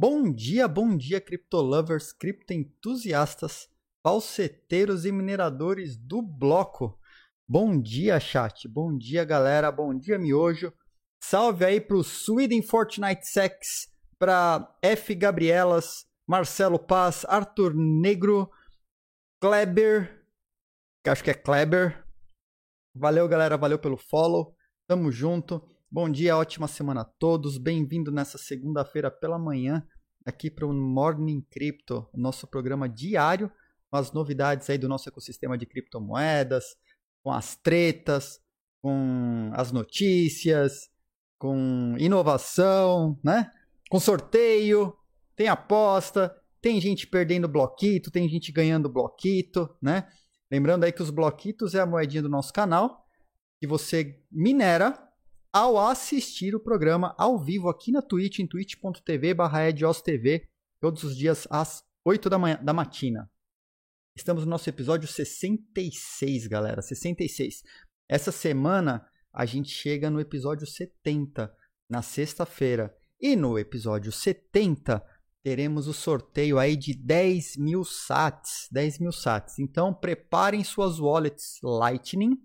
Bom dia, bom dia, criptolovers, criptoentusiastas, falseteiros e mineradores do bloco. Bom dia, chat. Bom dia, galera. Bom dia, miojo. Salve aí pro Sweden Fortnite Sex, pra F Gabrielas, Marcelo Paz, Arthur Negro, Kleber, que acho que é Kleber. Valeu, galera. Valeu pelo follow. Tamo junto. Bom dia, ótima semana a todos. Bem-vindo nessa segunda-feira pela manhã aqui para o Morning Crypto, nosso programa diário com as novidades aí do nosso ecossistema de criptomoedas, com as tretas, com as notícias, com inovação, né? Com sorteio, tem aposta, tem gente perdendo bloquito, tem gente ganhando bloquito, né? Lembrando aí que os bloquitos é a moedinha do nosso canal que você minera ao assistir o programa ao vivo aqui na Twitch, em twitch.tv TV, todos os dias às 8 da manhã da matina. Estamos no nosso episódio 66, galera, 66. Essa semana a gente chega no episódio 70, na sexta-feira. E no episódio 70 teremos o sorteio aí de 10 mil sats, 10 mil sats. Então preparem suas wallets Lightning,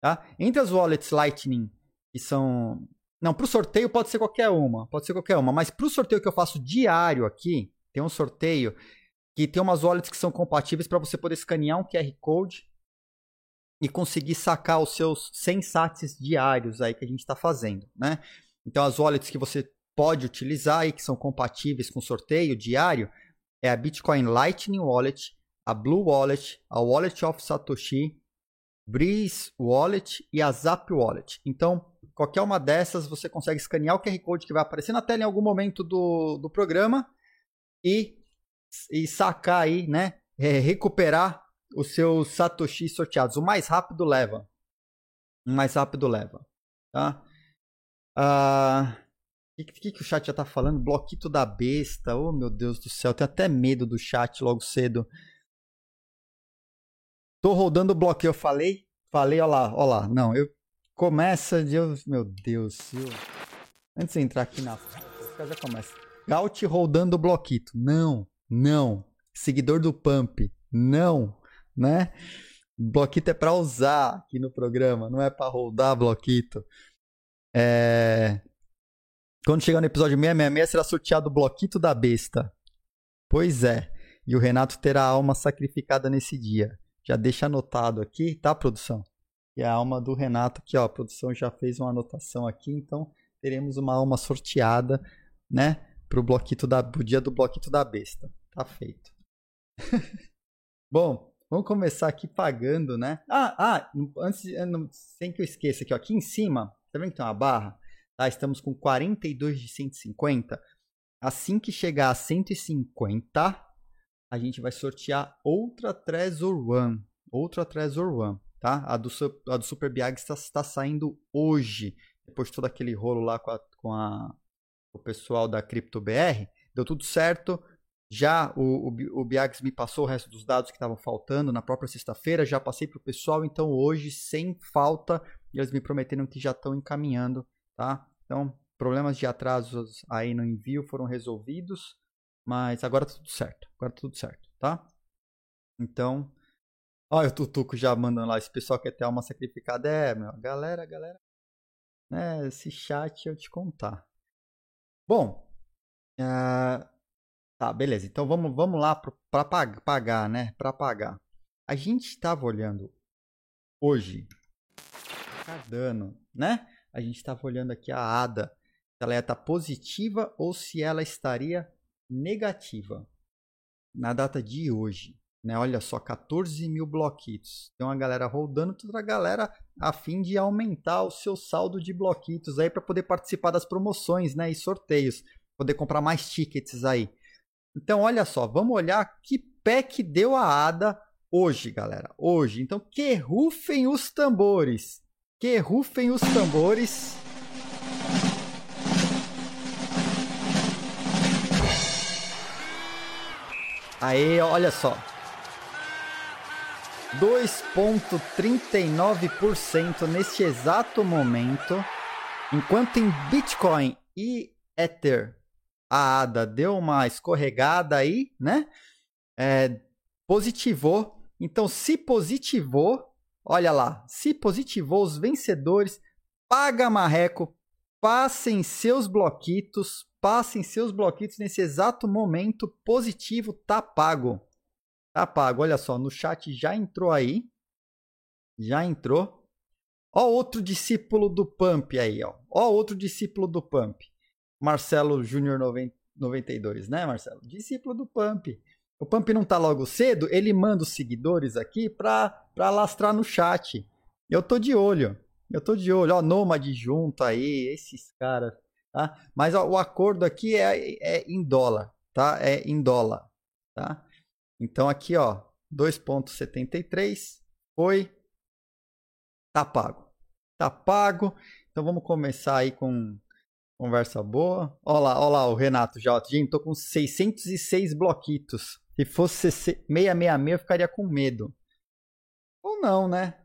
tá? Entre as wallets Lightning que são. Não, para o sorteio pode ser qualquer uma, pode ser qualquer uma, mas para o sorteio que eu faço diário aqui, tem um sorteio que tem umas wallets que são compatíveis para você poder escanear um QR Code e conseguir sacar os seus 100 sats diários aí que a gente está fazendo, né? Então as wallets que você pode utilizar e que são compatíveis com sorteio diário é a Bitcoin Lightning Wallet, a Blue Wallet, a Wallet of Satoshi, Breeze Wallet e a Zap Wallet. Então, qualquer uma dessas você consegue escanear o QR Code que vai aparecer na tela em algum momento do, do programa e, e sacar aí, né? É, recuperar os seus Satoshi sorteados. O mais rápido leva. O mais rápido leva. Tá? Ah, o que, que, que, o chat já tá falando? Bloquito da besta. Oh, meu Deus do céu. Tenho até medo do chat logo cedo. Tô rodando o bloqueio. Eu falei? Falei, ó lá, ó lá. Não, eu Começa de. Meu Deus. Eu... Antes de entrar aqui na. Já começa. Gaut rodando o bloquito. Não, não. Seguidor do Pump. Não, né? Bloquito é para usar aqui no programa, não é para rodar bloquito. É... Quando chegar no episódio 666 será sorteado o bloquito da besta. Pois é. E o Renato terá a alma sacrificada nesse dia. Já deixa anotado aqui, tá, produção? e a alma do Renato, que ó, a produção já fez uma anotação aqui, então teremos uma alma sorteada, né, pro bloquito da pro dia do bloquito da besta. Tá feito. Bom, vamos começar aqui pagando, né? Ah, ah, antes sem que eu esqueça aqui, ó, aqui em cima, tá vendo que tem uma barra? Tá, estamos com 42 de 150. Assim que chegar a 150, a gente vai sortear outra Trezor One, outra Trezor One tá? A do, a do Super Biag está, está saindo hoje, depois de todo aquele rolo lá com, a, com a, o pessoal da CryptoBR, deu tudo certo. Já o, o, o Biags me passou o resto dos dados que estavam faltando na própria sexta-feira, já passei para o pessoal, então hoje, sem falta, eles me prometeram que já estão encaminhando, tá? Então, problemas de atrasos aí no envio foram resolvidos, mas agora tá tudo certo, agora tá tudo certo, tá? Então, Olha o Tutuco já mandando lá, esse pessoal quer ter alma sacrificada. É, meu, galera, galera. É, esse chat eu te contar. Bom, uh, tá, beleza. Então vamos, vamos lá para pagar, né? Para pagar. A gente estava olhando hoje, Cardano, né? A gente estava olhando aqui a ADA, se ela ia estar tá positiva ou se ela estaria negativa na data de hoje. Né? Olha só, 14 mil bloquitos. Tem uma galera rodando, toda galera a fim de aumentar o seu saldo de bloquitos aí para poder participar das promoções né? e sorteios. Poder comprar mais tickets aí. Então, olha só, vamos olhar que pé que deu a ADA hoje, galera. Hoje. Então, que rufem os tambores. Que rufem os tambores. Aí, olha só. 2,39% neste exato momento, enquanto em Bitcoin e Ether a ADA deu uma escorregada aí, né? É, positivou. Então, se positivou, olha lá, se positivou os vencedores, paga marreco, passem seus bloquitos, passem seus bloquitos nesse exato momento positivo, tá pago. Tá pago. Olha só, no chat já entrou aí. Já entrou. Ó outro discípulo do Pump aí, ó. Ó outro discípulo do Pump. Marcelo Júnior 92, né, Marcelo? Discípulo do Pump. O Pump não tá logo cedo, ele manda os seguidores aqui pra, pra lastrar no chat. Eu tô de olho. Eu tô de olho. Ó, Nômade junto aí, esses caras. Tá? Mas ó, o acordo aqui é, é em dólar, tá? É em dólar, tá? Então aqui, ó, 2.73 foi tá pago. Tá pago. Então vamos começar aí com Conversa boa. Olha lá, olha lá o Renato já. Gente, tô com 606 bloquitos. Se fosse 666, eu ficaria com medo. Ou não, né?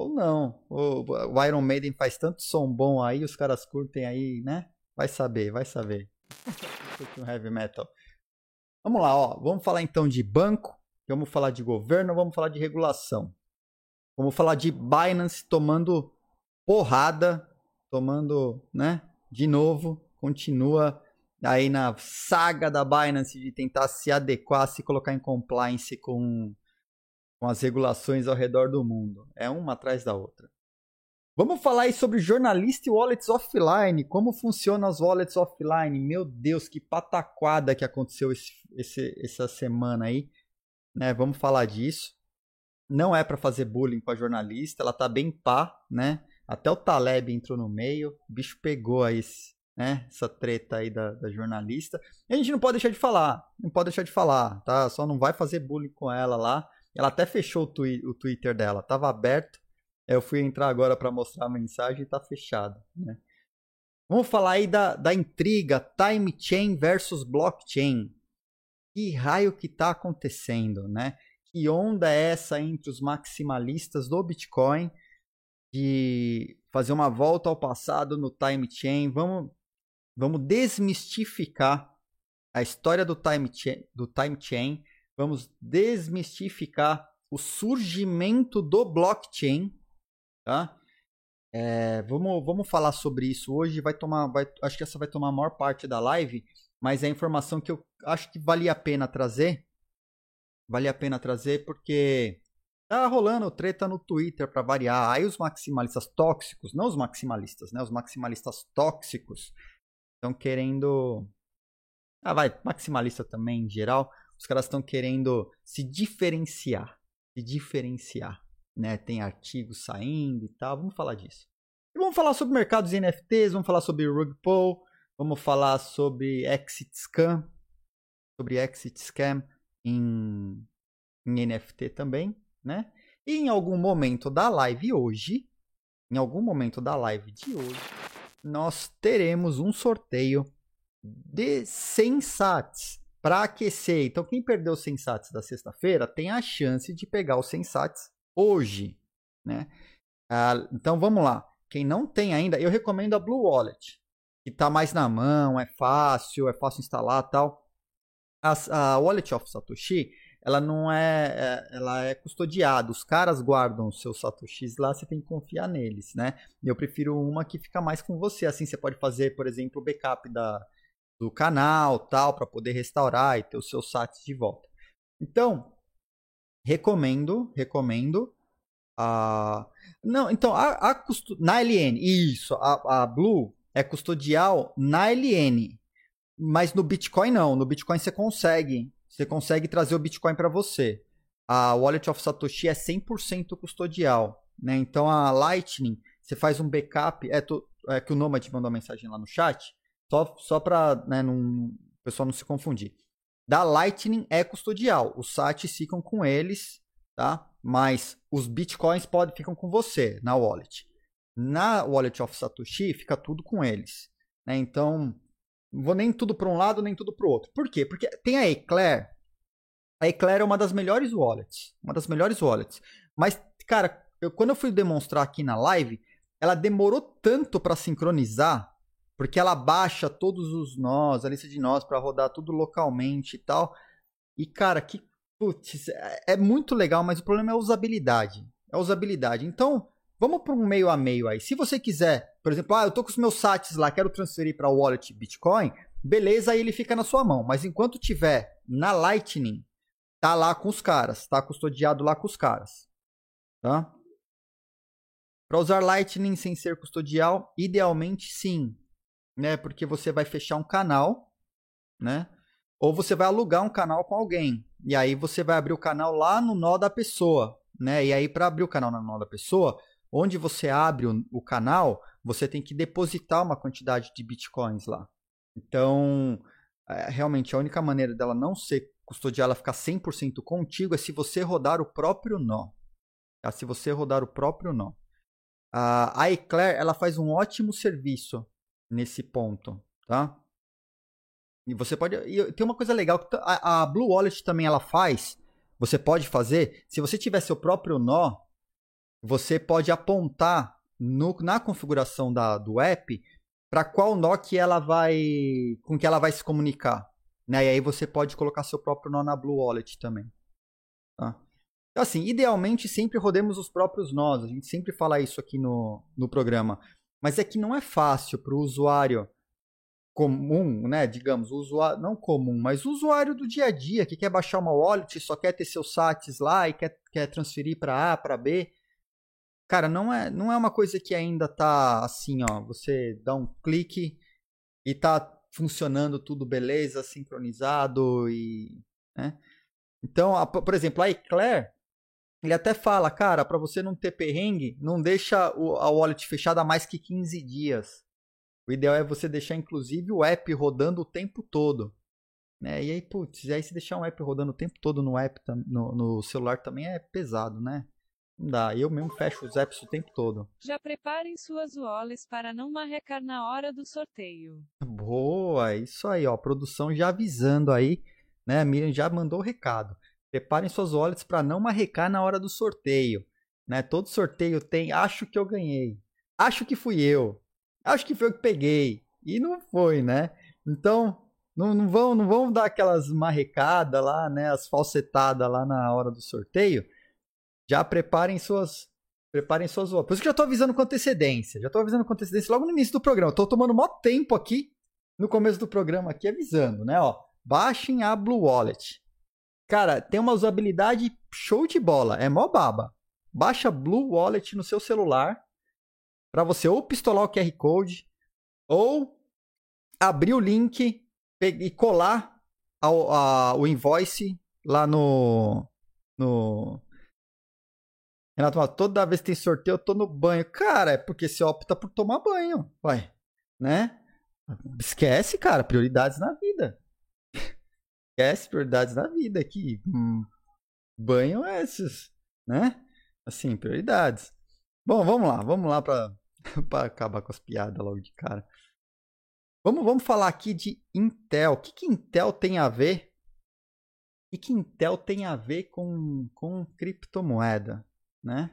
Ou não. O, Iron Maiden faz tanto som bom aí, os caras curtem aí, né? Vai saber, vai saber. um heavy metal. Vamos lá, ó. Vamos falar então de banco, vamos falar de governo, vamos falar de regulação. Vamos falar de Binance tomando porrada, tomando, né? de novo, continua aí na saga da Binance de tentar se adequar, se colocar em compliance com, com as regulações ao redor do mundo. É uma atrás da outra. Vamos falar aí sobre jornalista e wallets offline. Como funcionam as wallets offline? Meu Deus, que pataquada que aconteceu esse, esse, essa semana aí. Né? Vamos falar disso. Não é para fazer bullying com a jornalista, ela tá bem pá, né? Até o Taleb entrou no meio, o bicho pegou aí né, essa treta aí da, da, jornalista. E a gente não pode deixar de falar, não pode deixar de falar, tá? Só não vai fazer bullying com ela lá. Ela até fechou o, twi o Twitter dela, tava aberto. Eu fui entrar agora para mostrar a mensagem e tá fechado, né? Vamos falar aí da, da intriga time chain versus blockchain. Que raio que tá acontecendo, né? Que onda é essa entre os maximalistas do Bitcoin de fazer uma volta ao passado no time chain. Vamos, vamos desmistificar a história do time chain, do time chain. Vamos desmistificar o surgimento do blockchain, tá? É, vamos, vamos falar sobre isso hoje. Vai tomar, vai, acho que essa vai tomar a maior parte da live, mas é informação que eu acho que valia a pena trazer. Vale a pena trazer porque Tá rolando treta no Twitter para variar. Aí os maximalistas tóxicos, não os maximalistas, né? Os maximalistas tóxicos estão querendo. Ah, vai, maximalista também em geral. Os caras estão querendo se diferenciar. Se diferenciar. Né? Tem artigos saindo e tal. Vamos falar disso. E vamos falar sobre mercados de NFTs, vamos falar sobre rug pull, vamos falar sobre exit scam, sobre exit scam em, em NFT também né? E em algum momento da live hoje, em algum momento da live de hoje, nós teremos um sorteio de 100 sats para aquecer. Então, quem perdeu os 100 sats da sexta-feira tem a chance de pegar os 100 sats hoje, né? Ah, então, vamos lá. Quem não tem ainda, eu recomendo a Blue Wallet, que está mais na mão, é fácil, é fácil instalar tal. A, a Wallet of Satoshi, ela não é, é, ela é custodiada. Os caras guardam os seus satoshis lá, você tem que confiar neles, né? Eu prefiro uma que fica mais com você. Assim você pode fazer, por exemplo, o backup da, do canal, tal, para poder restaurar e ter os seus sats de volta. Então, recomendo, recomendo a não, então a, a custo... na LN, isso, a, a Blue é custodial na LN, mas no Bitcoin não. No Bitcoin você consegue você consegue trazer o Bitcoin para você. A Wallet of Satoshi é 100% custodial. Né? Então a Lightning, você faz um backup. É, tu, é que o Nomad mandou uma mensagem lá no chat, só, só para né, o pessoal não se confundir. Da Lightning é custodial. Os SATs ficam com eles, tá? mas os Bitcoins podem, ficam com você na wallet. Na Wallet of Satoshi fica tudo com eles. Né? Então, não vou nem tudo para um lado, nem tudo para o outro. Por quê? Porque tem a Eclair. A Eclair é uma das melhores wallets. Uma das melhores wallets. Mas, cara, eu, quando eu fui demonstrar aqui na live, ela demorou tanto para sincronizar. Porque ela baixa todos os nós, a lista de nós para rodar tudo localmente e tal. E cara, que putz, é, é muito legal, mas o problema é a usabilidade. É a usabilidade. Então, vamos para um meio a meio aí. Se você quiser, por exemplo, ah, eu tô com os meus sats lá, quero transferir para wallet Bitcoin, beleza, aí ele fica na sua mão. Mas enquanto tiver na Lightning, tá lá com os caras, tá custodiado lá com os caras, tá? Para usar Lightning sem ser custodial, idealmente sim, né? Porque você vai fechar um canal, né? Ou você vai alugar um canal com alguém. E aí você vai abrir o canal lá no nó da pessoa, né? E aí para abrir o canal no nó da pessoa, onde você abre o, o canal, você tem que depositar uma quantidade de bitcoins lá. Então, é, realmente a única maneira dela não ser custodiada, ela ficar 100% contigo é se você rodar o próprio nó. Tá? Se você rodar o próprio nó. A Eclair, ela faz um ótimo serviço nesse ponto, tá? E você pode. E tem uma coisa legal que a, Blue Wallet também ela faz. Você pode fazer. Se você tiver seu próprio nó, você pode apontar no, na configuração da, do app para qual nó que ela vai. com que ela vai se comunicar. Né? E aí você pode colocar seu próprio nó na Blue Wallet também. Tá? Então, assim, idealmente sempre rodemos os próprios nós. A gente sempre fala isso aqui no, no programa. Mas é que não é fácil para o usuário comum, né? Digamos, usuário, não comum, mas o usuário do dia a dia que quer baixar uma wallet, só quer ter seus sats lá e quer, quer transferir para A, para B. Cara, não é, não é uma coisa que ainda tá assim, ó. Você dá um clique e tá funcionando tudo beleza, sincronizado e. Né? Então, a, por exemplo, a Eclair, ele até fala, cara, para você não ter perrengue, não deixa o, a wallet fechada mais que 15 dias. O ideal é você deixar, inclusive, o app rodando o tempo todo. Né? E aí, putz, aí se deixar um app rodando o tempo todo no app, no, no celular também é pesado, né? Não dá. Eu mesmo fecho os apps o tempo todo. Já preparem suas wallets para não marrecar na hora do sorteio. Boa, isso aí, ó. Produção já avisando aí, né? A Miriam já mandou o recado. Preparem suas wallets para não marrecar na hora do sorteio. Né? Todo sorteio tem, acho que eu ganhei. Acho que fui eu. Acho que foi eu que peguei. E não foi, né? Então, não, não, vão, não vão dar aquelas marrecadas lá, né? As falsetadas lá na hora do sorteio. Já preparem suas. Preparem suas wallets. Por isso que eu já estou avisando com antecedência. Já estou avisando com antecedência logo no início do programa. Estou tomando maior tempo aqui no começo do programa aqui avisando, né? Ó, baixem a Blue Wallet. Cara, tem uma usabilidade show de bola. É mó baba. Baixa Blue Wallet no seu celular para você ou pistolar o QR Code ou abrir o link e colar a, a, o invoice lá no. no Renato, toda vez que tem sorteio eu tô no banho. Cara, é porque você opta por tomar banho. Vai, né? Esquece, cara, prioridades na vida esquece prioridades da vida aqui. Hum, banho é esses, né? Assim, prioridades. Bom, vamos lá, vamos lá para acabar com as piadas logo de cara. Vamos, vamos falar aqui de Intel. O que, que Intel tem a ver? O que, que Intel tem a ver com, com criptomoeda, né?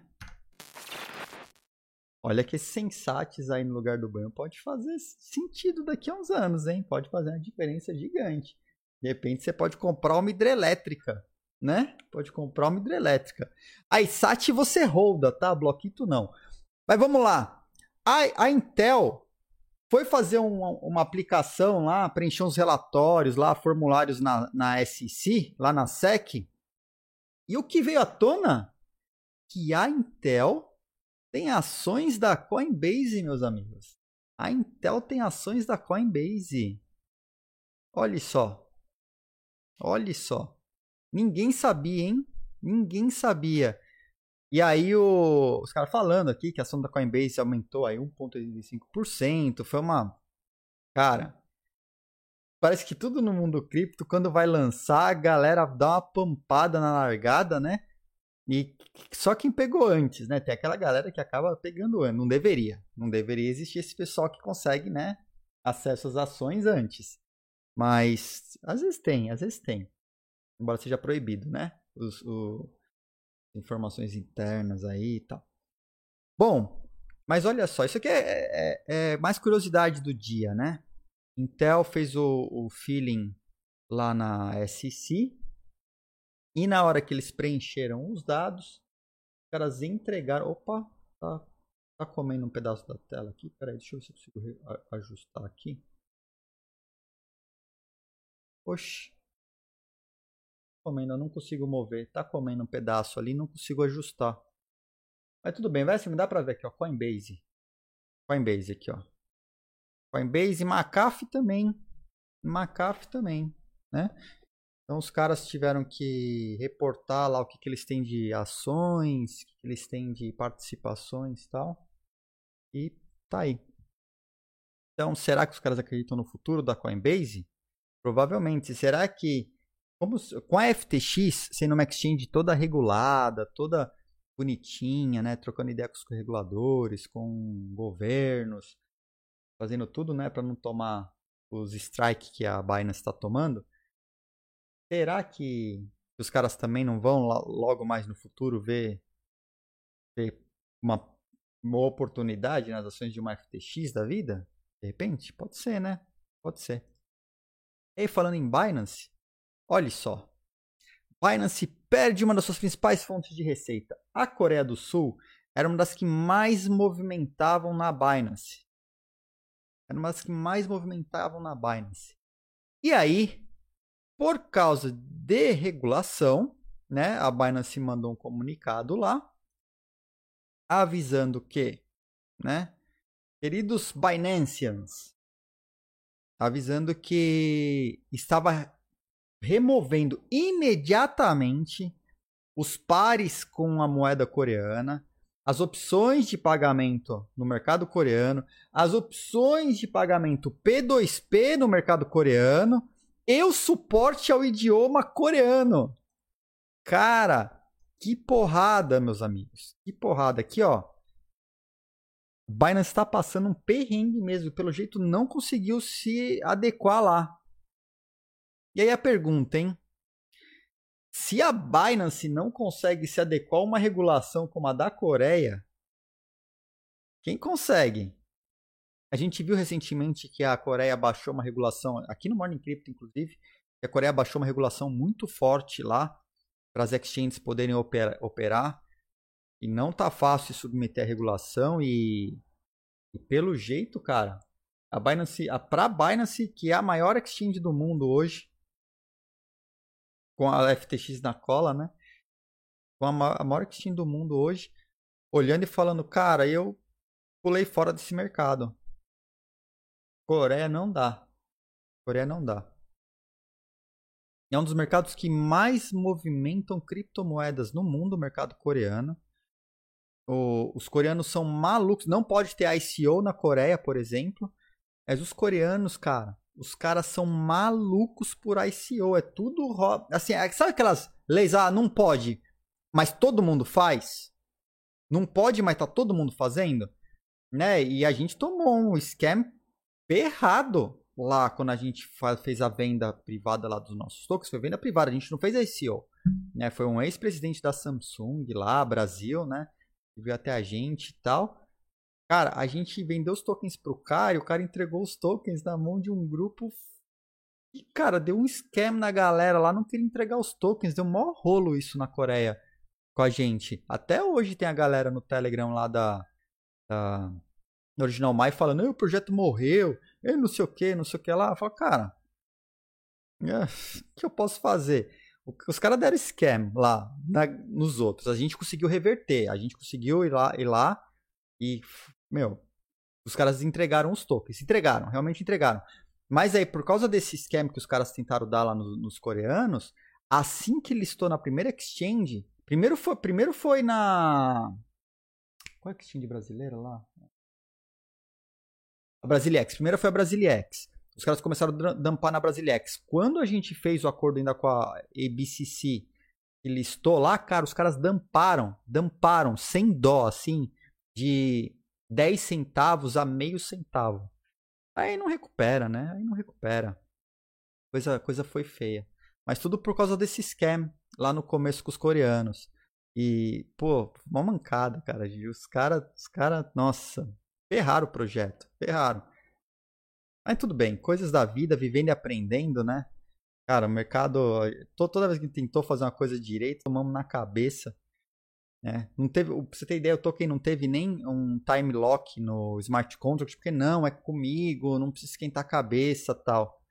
Olha que sensates aí no lugar do banho pode fazer sentido daqui a uns anos, hein? Pode fazer uma diferença gigante. De repente você pode comprar uma hidrelétrica, né? Pode comprar uma hidrelétrica. A ISAT você holda, tá? Bloquito não. Mas vamos lá. A, a Intel foi fazer um, uma aplicação lá, preencher uns relatórios lá, formulários na, na SEC, lá na SEC. E o que veio à tona? Que a Intel tem ações da Coinbase, meus amigos. A Intel tem ações da Coinbase. Olha só. Olha só. Ninguém sabia, hein? Ninguém sabia. E aí o, os caras falando aqui que a ação da Coinbase aumentou aí 1.85%, foi uma cara, parece que tudo no mundo cripto quando vai lançar, a galera dá uma pampada na largada, né? E só quem pegou antes, né? Tem aquela galera que acaba pegando antes, não deveria. Não deveria existir esse pessoal que consegue, né, acesso às ações antes. Mas às vezes tem, às vezes tem. Embora seja proibido, né? Os, o, informações internas aí e tal. Bom, Mas olha só, isso aqui é, é, é mais curiosidade do dia, né? Intel fez o, o feeling lá na SEC e na hora que eles preencheram os dados, os caras entregaram. Opa, tá, tá comendo um pedaço da tela aqui. Peraí, deixa eu ver se eu consigo ajustar aqui. Oxi. Comendo, não consigo mover. Tá comendo um pedaço ali, não consigo ajustar. Mas tudo bem, vai assim, dá pra ver aqui, ó. Coinbase. Coinbase aqui, ó. Coinbase, McAfee também. McAfee também, né? Então os caras tiveram que reportar lá o que, que eles têm de ações, o que, que eles têm de participações e tal. E tá aí. Então, será que os caras acreditam no futuro da Coinbase? Provavelmente. Será que, como, com a FTX sendo uma exchange toda regulada, toda bonitinha, né, trocando ideia com os reguladores, com governos, fazendo tudo, né, para não tomar os strikes que a Binance está tomando, Será que os caras também não vão logo mais no futuro ver, ver uma, uma oportunidade nas ações de uma FTX da vida? De repente? Pode ser, né? Pode ser. E aí, falando em Binance, olhe só. Binance perde uma das suas principais fontes de receita. A Coreia do Sul era uma das que mais movimentavam na Binance. Era uma das que mais movimentavam na Binance. E aí, por causa de regulação, né, a Binance mandou um comunicado lá avisando que, né, queridos Binanceans, avisando que estava removendo imediatamente os pares com a moeda coreana, as opções de pagamento no mercado coreano, as opções de pagamento P2P no mercado coreano e o suporte ao idioma coreano. Cara, que porrada, meus amigos. Que porrada. Aqui, ó. Binance está passando um perrengue mesmo. Pelo jeito, não conseguiu se adequar lá. E aí a pergunta, hein? Se a Binance não consegue se adequar a uma regulação como a da Coreia, quem consegue? A gente viu recentemente que a Coreia baixou uma regulação, aqui no Morning Crypto, inclusive, que a Coreia baixou uma regulação muito forte lá para as exchanges poderem operar, operar. E não tá fácil submeter a regulação e, e pelo jeito, cara, a Binance, a pra Binance, que é a maior exchange do mundo hoje, com a FTX na cola, né? Com a, a maior exchange do mundo hoje, olhando e falando, cara, eu pulei fora desse mercado. Coreia não dá. Coreia não dá. É um dos mercados que mais movimentam criptomoedas no mundo, o mercado coreano. O, os coreanos são malucos. Não pode ter ICO na Coreia, por exemplo. Mas os coreanos, cara, os caras são malucos por ICO. É tudo. Assim, é, sabe aquelas leis? Ah, não pode, mas todo mundo faz? Não pode, mas tá todo mundo fazendo? Né? E a gente tomou um scam ferrado lá quando a gente fez a venda privada lá dos nossos tokens. Foi venda privada, a gente não fez ICO. Né? Foi um ex-presidente da Samsung lá, Brasil, né? Que veio até a gente e tal. Cara, a gente vendeu os tokens pro cara e o cara entregou os tokens na mão de um grupo. E, cara, deu um scam na galera lá, não queria entregar os tokens. Deu um maior rolo isso na Coreia com a gente. Até hoje tem a galera no Telegram lá da, da Original Mai falando, o projeto morreu, eu não sei o que, não sei o que lá. Eu falo, cara, é, o que eu posso fazer? Os caras deram scam lá na, nos outros. A gente conseguiu reverter. A gente conseguiu ir lá, ir lá e, meu, os caras entregaram os tokens. Entregaram, realmente entregaram. Mas aí, por causa desse scam que os caras tentaram dar lá nos, nos coreanos, assim que listou na primeira exchange, primeiro foi, primeiro foi na. Qual é a exchange brasileira lá? A Brasiliex. Primeiro foi a Brasiliex. Os caras começaram a dampar na Brasiliex. Quando a gente fez o acordo ainda com a ABCC e listou lá, cara, os caras damparam, damparam sem dó, assim, de 10 centavos a meio centavo. Aí não recupera, né? Aí não recupera. Coisa, coisa foi feia. Mas tudo por causa desse scam lá no começo com os coreanos. E, pô, uma mancada, cara. Os caras, os cara, nossa, ferraram o projeto, ferraram. Mas tudo bem, coisas da vida, vivendo e aprendendo, né? Cara, o mercado, toda vez que tentou fazer uma coisa direito, tomamos na cabeça. Né? Não teve, pra você ter ideia, o token não teve nem um time lock no smart contract, porque não, é comigo, não precisa esquentar a cabeça tal.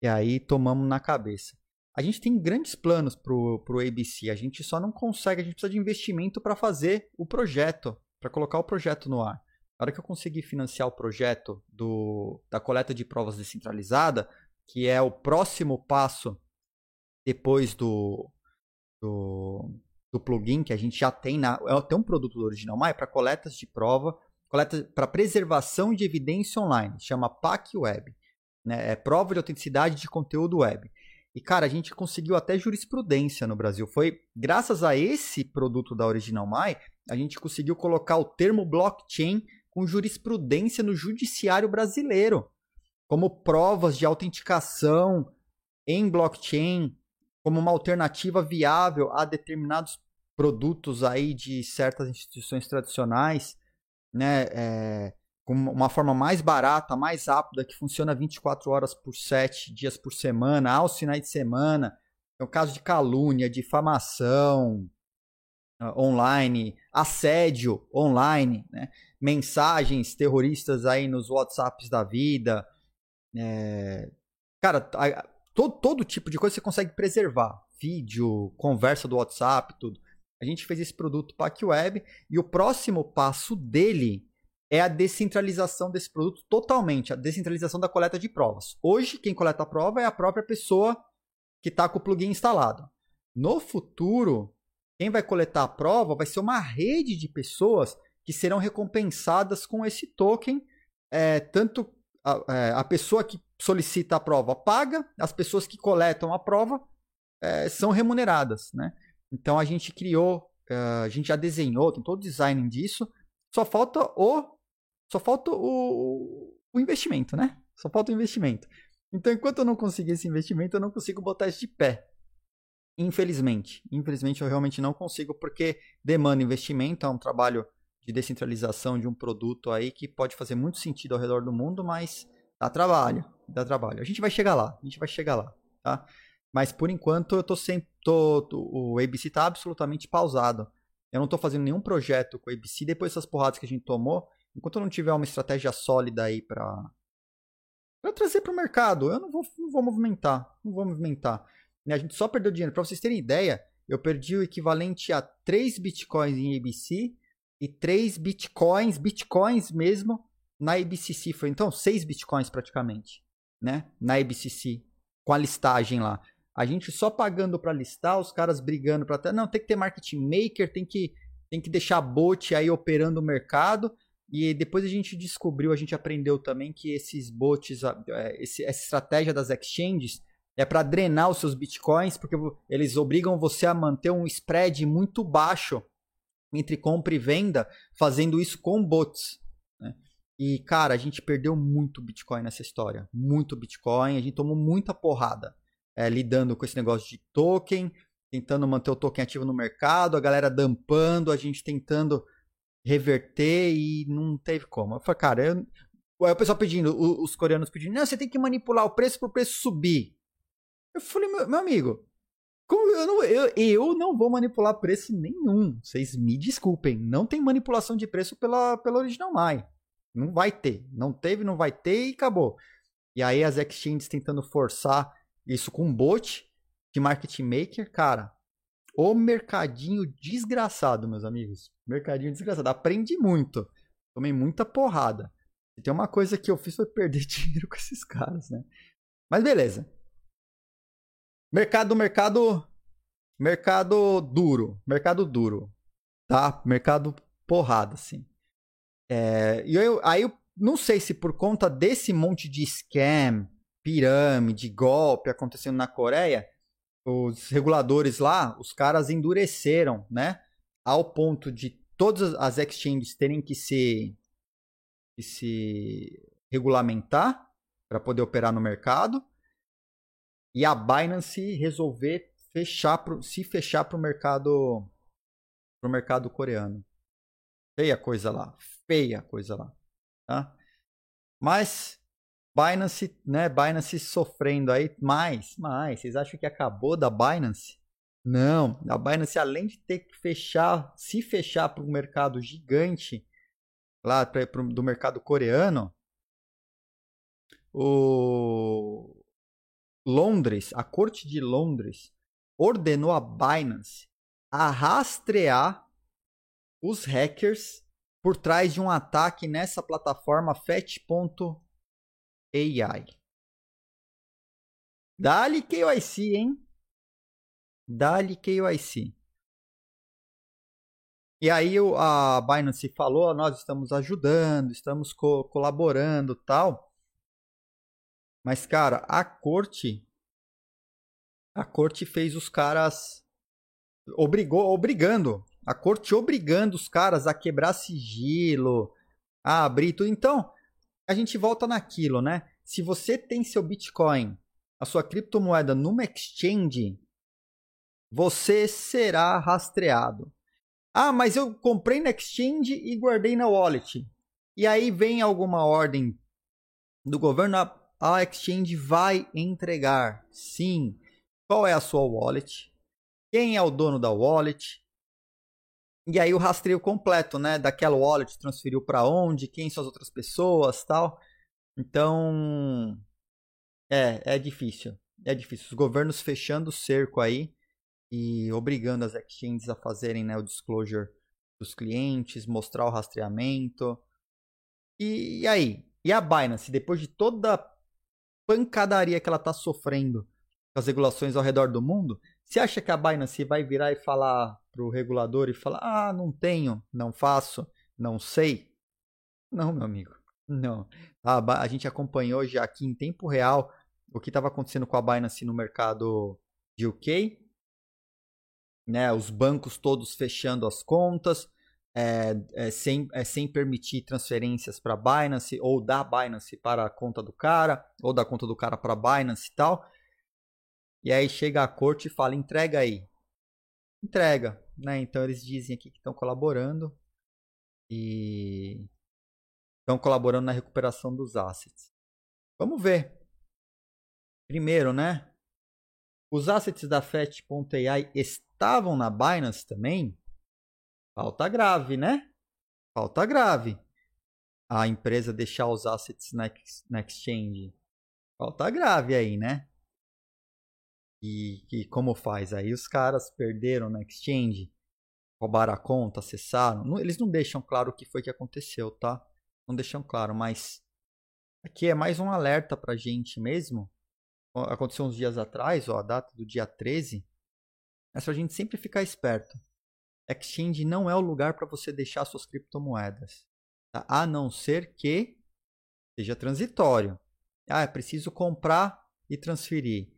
E aí tomamos na cabeça. A gente tem grandes planos pro, pro ABC, a gente só não consegue, a gente precisa de investimento para fazer o projeto, para colocar o projeto no ar. Na hora que eu conseguir financiar o projeto do, da coleta de provas descentralizada, que é o próximo passo depois do, do, do plugin que a gente já tem na é, tem um produto do Original Mai para coletas de prova, coleta para preservação de evidência online, chama PAC Web, né? É prova de autenticidade de conteúdo web. E cara, a gente conseguiu até jurisprudência no Brasil. Foi graças a esse produto da Original a gente conseguiu colocar o termo blockchain com jurisprudência no judiciário brasileiro, como provas de autenticação em blockchain como uma alternativa viável a determinados produtos aí de certas instituições tradicionais, né, é, com uma forma mais barata, mais rápida, que funciona 24 horas por 7 dias por semana, aos finais de semana. É o caso de calúnia, difamação online, assédio online, né? mensagens terroristas aí nos WhatsApps da vida. É... Cara, todo, todo tipo de coisa você consegue preservar. Vídeo, conversa do WhatsApp, tudo. A gente fez esse produto Pack Web e o próximo passo dele é a descentralização desse produto totalmente, a descentralização da coleta de provas. Hoje, quem coleta a prova é a própria pessoa que está com o plugin instalado. No futuro, quem vai coletar a prova vai ser uma rede de pessoas que serão recompensadas com esse token, é, tanto a, é, a pessoa que solicita a prova paga, as pessoas que coletam a prova é, são remuneradas, né? Então a gente criou, é, a gente já desenhou, tem todo o design disso, só falta o só falta o, o investimento, né? Só falta o investimento. Então, enquanto eu não conseguir esse investimento, eu não consigo botar isso de pé. Infelizmente. Infelizmente, eu realmente não consigo, porque demanda investimento, é um trabalho de descentralização de um produto aí que pode fazer muito sentido ao redor do mundo, mas dá trabalho, dá trabalho. A gente vai chegar lá, a gente vai chegar lá, tá? Mas por enquanto eu tô sempre, tô, tô o ABC tá absolutamente pausado. Eu não tô fazendo nenhum projeto com o ABC depois dessas porradas que a gente tomou. Enquanto eu não tiver uma estratégia sólida aí para para trazer para o mercado, eu não vou, não vou movimentar, não vou movimentar. Né, a gente só perdeu dinheiro. Para vocês terem ideia, eu perdi o equivalente a 3 bitcoins em ABC e 3 bitcoins, bitcoins mesmo, na ABCC foi então 6 bitcoins praticamente, né? Na ABCC com a listagem lá. A gente só pagando para listar, os caras brigando para não, tem que ter market maker, tem que tem que deixar bot aí operando o mercado. E depois a gente descobriu, a gente aprendeu também que esses bots, é, essa estratégia das exchanges é para drenar os seus bitcoins, porque eles obrigam você a manter um spread muito baixo entre compra e venda, fazendo isso com bots. E, cara, a gente perdeu muito Bitcoin nessa história. Muito Bitcoin. A gente tomou muita porrada é, lidando com esse negócio de token, tentando manter o token ativo no mercado, a galera dampando, a gente tentando reverter e não teve como. Eu falei, cara, eu... O pessoal pedindo, os coreanos pedindo, não, você tem que manipular o preço para o preço subir. Eu falei, meu, meu amigo, como eu, não, eu, eu não vou manipular preço nenhum. Vocês me desculpem. Não tem manipulação de preço pela, pela Original Mai. Não vai ter. Não teve, não vai ter e acabou. E aí as exchanges tentando forçar isso com um bot de market maker, cara. O mercadinho desgraçado, meus amigos. Mercadinho desgraçado. Aprendi muito. Tomei muita porrada. E tem uma coisa que eu fiz foi perder dinheiro com esses caras, né? Mas beleza. Mercado, mercado. Mercado duro. Mercado duro. Tá? Mercado porrada, assim. É, e eu, aí eu não sei se por conta desse monte de scam, pirâmide, golpe acontecendo na Coreia, os reguladores lá, os caras endureceram, né? Ao ponto de todas as exchanges terem que se, que se regulamentar para poder operar no mercado e a Binance resolver fechar pro, se fechar para o mercado para o mercado coreano. Feia coisa lá, feia coisa lá, tá? Mas Binance, né? Binance sofrendo aí mais, mais. Vocês acham que acabou da Binance? Não, a Binance além de ter que fechar, se fechar para um mercado gigante lá pra, pra, do mercado coreano, o Londres, a corte de Londres ordenou a Binance a rastrear os hackers por trás de um ataque nessa plataforma Fetch.ai. Dali KYC, hein? Dali KYC. E aí a Binance falou, nós estamos ajudando, estamos co colaborando, tal. Mas cara, a corte a corte fez os caras obrigou, obrigando, a corte obrigando os caras a quebrar sigilo, a abrir tudo. Então, a gente volta naquilo, né? Se você tem seu Bitcoin, a sua criptomoeda numa exchange, você será rastreado. Ah, mas eu comprei na exchange e guardei na wallet. E aí vem alguma ordem do governo, a exchange vai entregar. Sim, qual é a sua wallet, quem é o dono da wallet, e aí o rastreio completo, né, daquela wallet transferiu para onde, quem são as outras pessoas, tal. Então, é, é difícil. É difícil. Os governos fechando o cerco aí e obrigando as exchanges a fazerem né, o disclosure dos clientes, mostrar o rastreamento. E, e aí? E a Binance, depois de toda pancadaria que ela está sofrendo as regulações ao redor do mundo, você acha que a Binance vai virar e falar para o regulador e falar: ah, não tenho, não faço, não sei? Não, meu amigo, não. A, a gente acompanhou já aqui em tempo real o que estava acontecendo com a Binance no mercado de UK, né? Os bancos todos fechando as contas. É, é, sem, é, sem permitir transferências para Binance ou da Binance para a conta do cara ou da conta do cara para Binance e tal. E aí chega a corte e fala: entrega aí. Entrega. Né? Então eles dizem aqui que estão colaborando e estão colaborando na recuperação dos assets. Vamos ver. Primeiro, né? Os assets da Fetch.ai estavam na Binance também? Falta grave, né? Falta grave. A empresa deixar os assets na, na exchange. Falta grave aí, né? E, e como faz? Aí os caras perderam na exchange, roubaram a conta, acessaram. Não, eles não deixam claro o que foi que aconteceu, tá? Não deixam claro, mas aqui é mais um alerta pra gente mesmo. Aconteceu uns dias atrás, ó, a data do dia 13. É só a gente sempre ficar esperto. Exchange não é o lugar para você deixar suas criptomoedas. Tá? A não ser que seja transitório. Ah, é preciso comprar e transferir.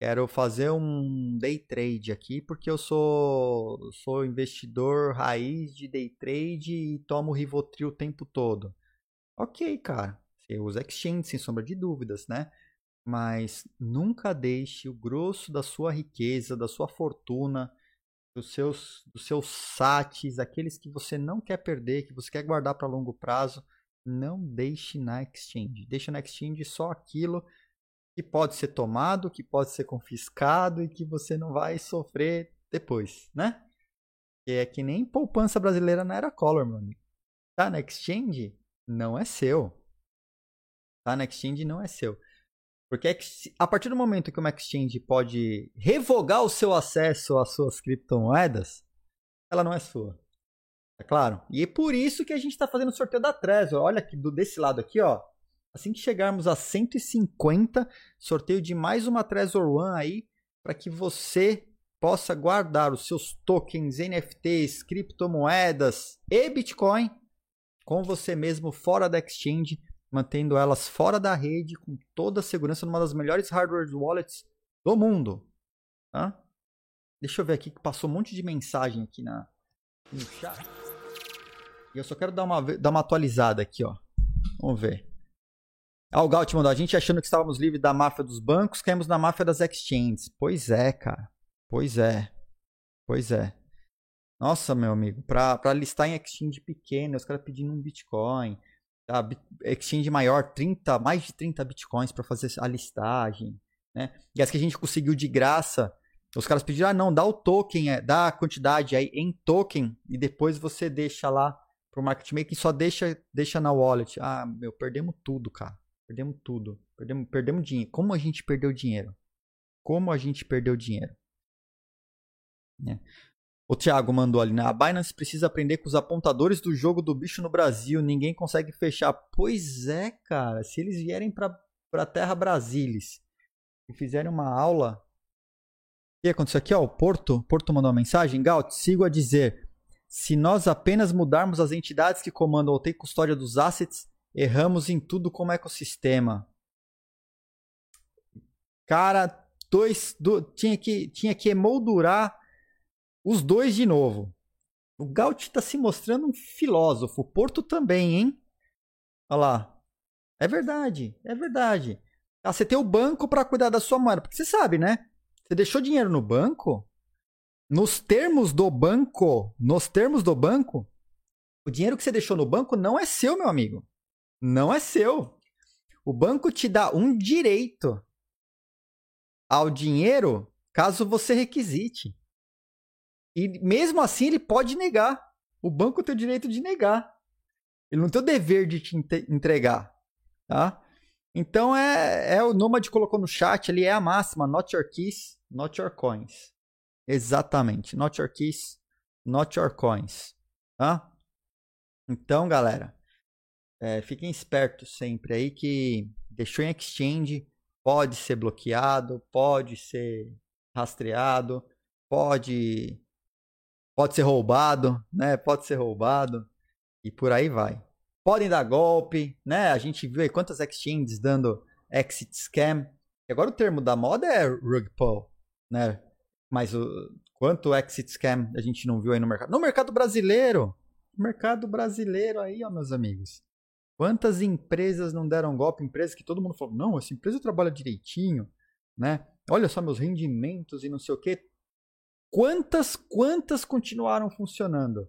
Quero fazer um day trade aqui porque eu sou sou investidor raiz de day trade e tomo Rivotril o tempo todo. Ok, cara. Você usa exchange sem sombra de dúvidas, né? Mas nunca deixe o grosso da sua riqueza, da sua fortuna, dos seus, dos seus sates, aqueles que você não quer perder, que você quer guardar para longo prazo, não deixe na exchange. Deixe na exchange só aquilo que pode ser tomado, que pode ser confiscado e que você não vai sofrer depois, né? É que nem poupança brasileira na era Collor, meu amigo. Tá na exchange? Não é seu. Tá na exchange? Não é seu. Porque a partir do momento que uma exchange pode revogar o seu acesso às suas criptomoedas, ela não é sua. É claro? E é por isso que a gente está fazendo o sorteio da Trezor. Olha aqui, do, desse lado aqui, ó. Assim que chegarmos a 150, sorteio de mais uma Trezor One aí, para que você possa guardar os seus tokens, NFTs, criptomoedas e Bitcoin com você mesmo fora da exchange, mantendo elas fora da rede com toda a segurança numa das melhores hardware wallets do mundo. Tá? Deixa eu ver aqui que passou um monte de mensagem aqui na no chat. E eu só quero dar uma, dar uma atualizada aqui, ó. Vamos ver. Ah, o Gaut mandou, a gente achando que estávamos livres da máfia dos bancos, caímos na máfia das exchanges. Pois é, cara. Pois é. Pois é. Nossa, meu amigo, para listar em exchange pequeno, os caras pedindo um Bitcoin. Tá? Exchange maior, 30, mais de 30 Bitcoins para fazer a listagem. Né? E as que a gente conseguiu de graça, os caras pediram, ah, não, dá o token, é, dá a quantidade aí em token e depois você deixa lá pro market maker e só deixa, deixa na wallet. Ah, meu, perdemos tudo, cara. Perdemos tudo. Perdemos, perdemos dinheiro. Como a gente perdeu dinheiro? Como a gente perdeu dinheiro? Né? O Thiago mandou ali, né? A Binance precisa aprender com os apontadores do jogo do bicho no Brasil. Ninguém consegue fechar. Pois é, cara. Se eles vierem pra, pra Terra Brasilis e fizerem uma aula. O que aconteceu aqui? Ó, o Porto, Porto mandou uma mensagem. Gaut, sigo a dizer. Se nós apenas mudarmos as entidades que comandam ou têm custódia dos assets, erramos em tudo como ecossistema. Cara, dois, do, tinha, que, tinha que emoldurar os dois de novo. O Gaut está se mostrando um filósofo. O Porto também, hein? Olha lá. É verdade, é verdade. Ah, você tem o banco para cuidar da sua moeda. Porque você sabe, né? Você deixou dinheiro no banco. Nos termos do banco, nos termos do banco, o dinheiro que você deixou no banco não é seu, meu amigo. Não é seu. O banco te dá um direito ao dinheiro caso você requisite. E mesmo assim ele pode negar. O banco tem o direito de negar. Ele não tem o dever de te entregar, tá? Então é, é o Nomad colocou no chat ali é a máxima, not your keys, not your coins. Exatamente, not your keys, not your coins, tá? Então, galera, é, fiquem espertos sempre aí que deixou em exchange pode ser bloqueado, pode ser rastreado, pode pode ser roubado, né? Pode ser roubado e por aí vai. Podem dar golpe, né? A gente viu aí quantas exchanges dando exit scam. E agora o termo da moda é rug pull, né? Mas o quanto exit scam a gente não viu aí no mercado? No mercado brasileiro, mercado brasileiro aí, ó, meus amigos. Quantas empresas não deram golpe? Empresas que todo mundo falou, não, essa empresa trabalha direitinho, né? Olha só meus rendimentos e não sei o quê. Quantas, quantas continuaram funcionando?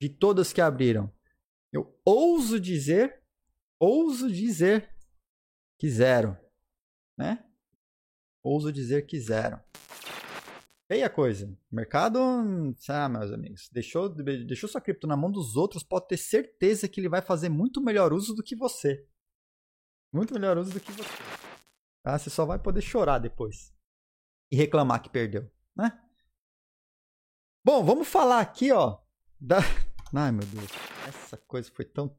De todas que abriram. Eu ouso dizer, ouso dizer que zero. Né? Ouso dizer que zero. Feia coisa. O mercado, ah, meus amigos, deixou, deixou sua cripto na mão dos outros, pode ter certeza que ele vai fazer muito melhor uso do que você. Muito melhor uso do que você. Tá? Você só vai poder chorar depois. E reclamar que perdeu, né? Bom, vamos falar aqui, ó. Da... Ai, meu Deus. Essa coisa foi tão.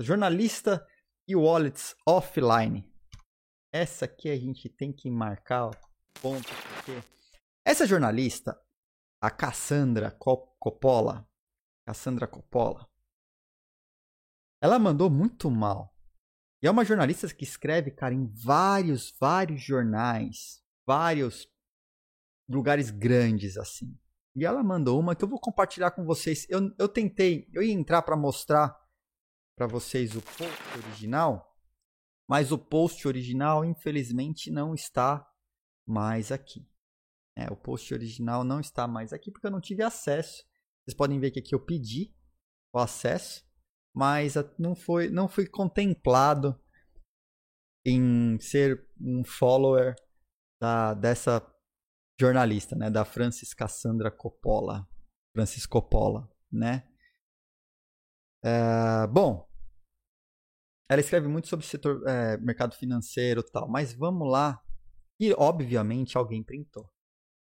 Jornalista e wallets offline. Essa aqui a gente tem que marcar ó, ponto, porque. Essa jornalista, a Cassandra Coppola. Cassandra Coppola. Ela mandou muito mal. E é uma jornalista que escreve, cara, em vários, vários jornais, vários lugares grandes assim. E ela mandou uma que eu vou compartilhar com vocês. Eu, eu tentei, eu ia entrar para mostrar para vocês o post original, mas o post original infelizmente não está mais aqui. É, o post original não está mais aqui porque eu não tive acesso. Vocês podem ver que aqui eu pedi o acesso, mas não foi, não fui contemplado em ser um follower da, dessa jornalista, né, da Francis Cassandra Coppola, Francis Coppola, né? É, bom, ela escreve muito sobre setor é, mercado financeiro tal, mas vamos lá. E obviamente alguém printou.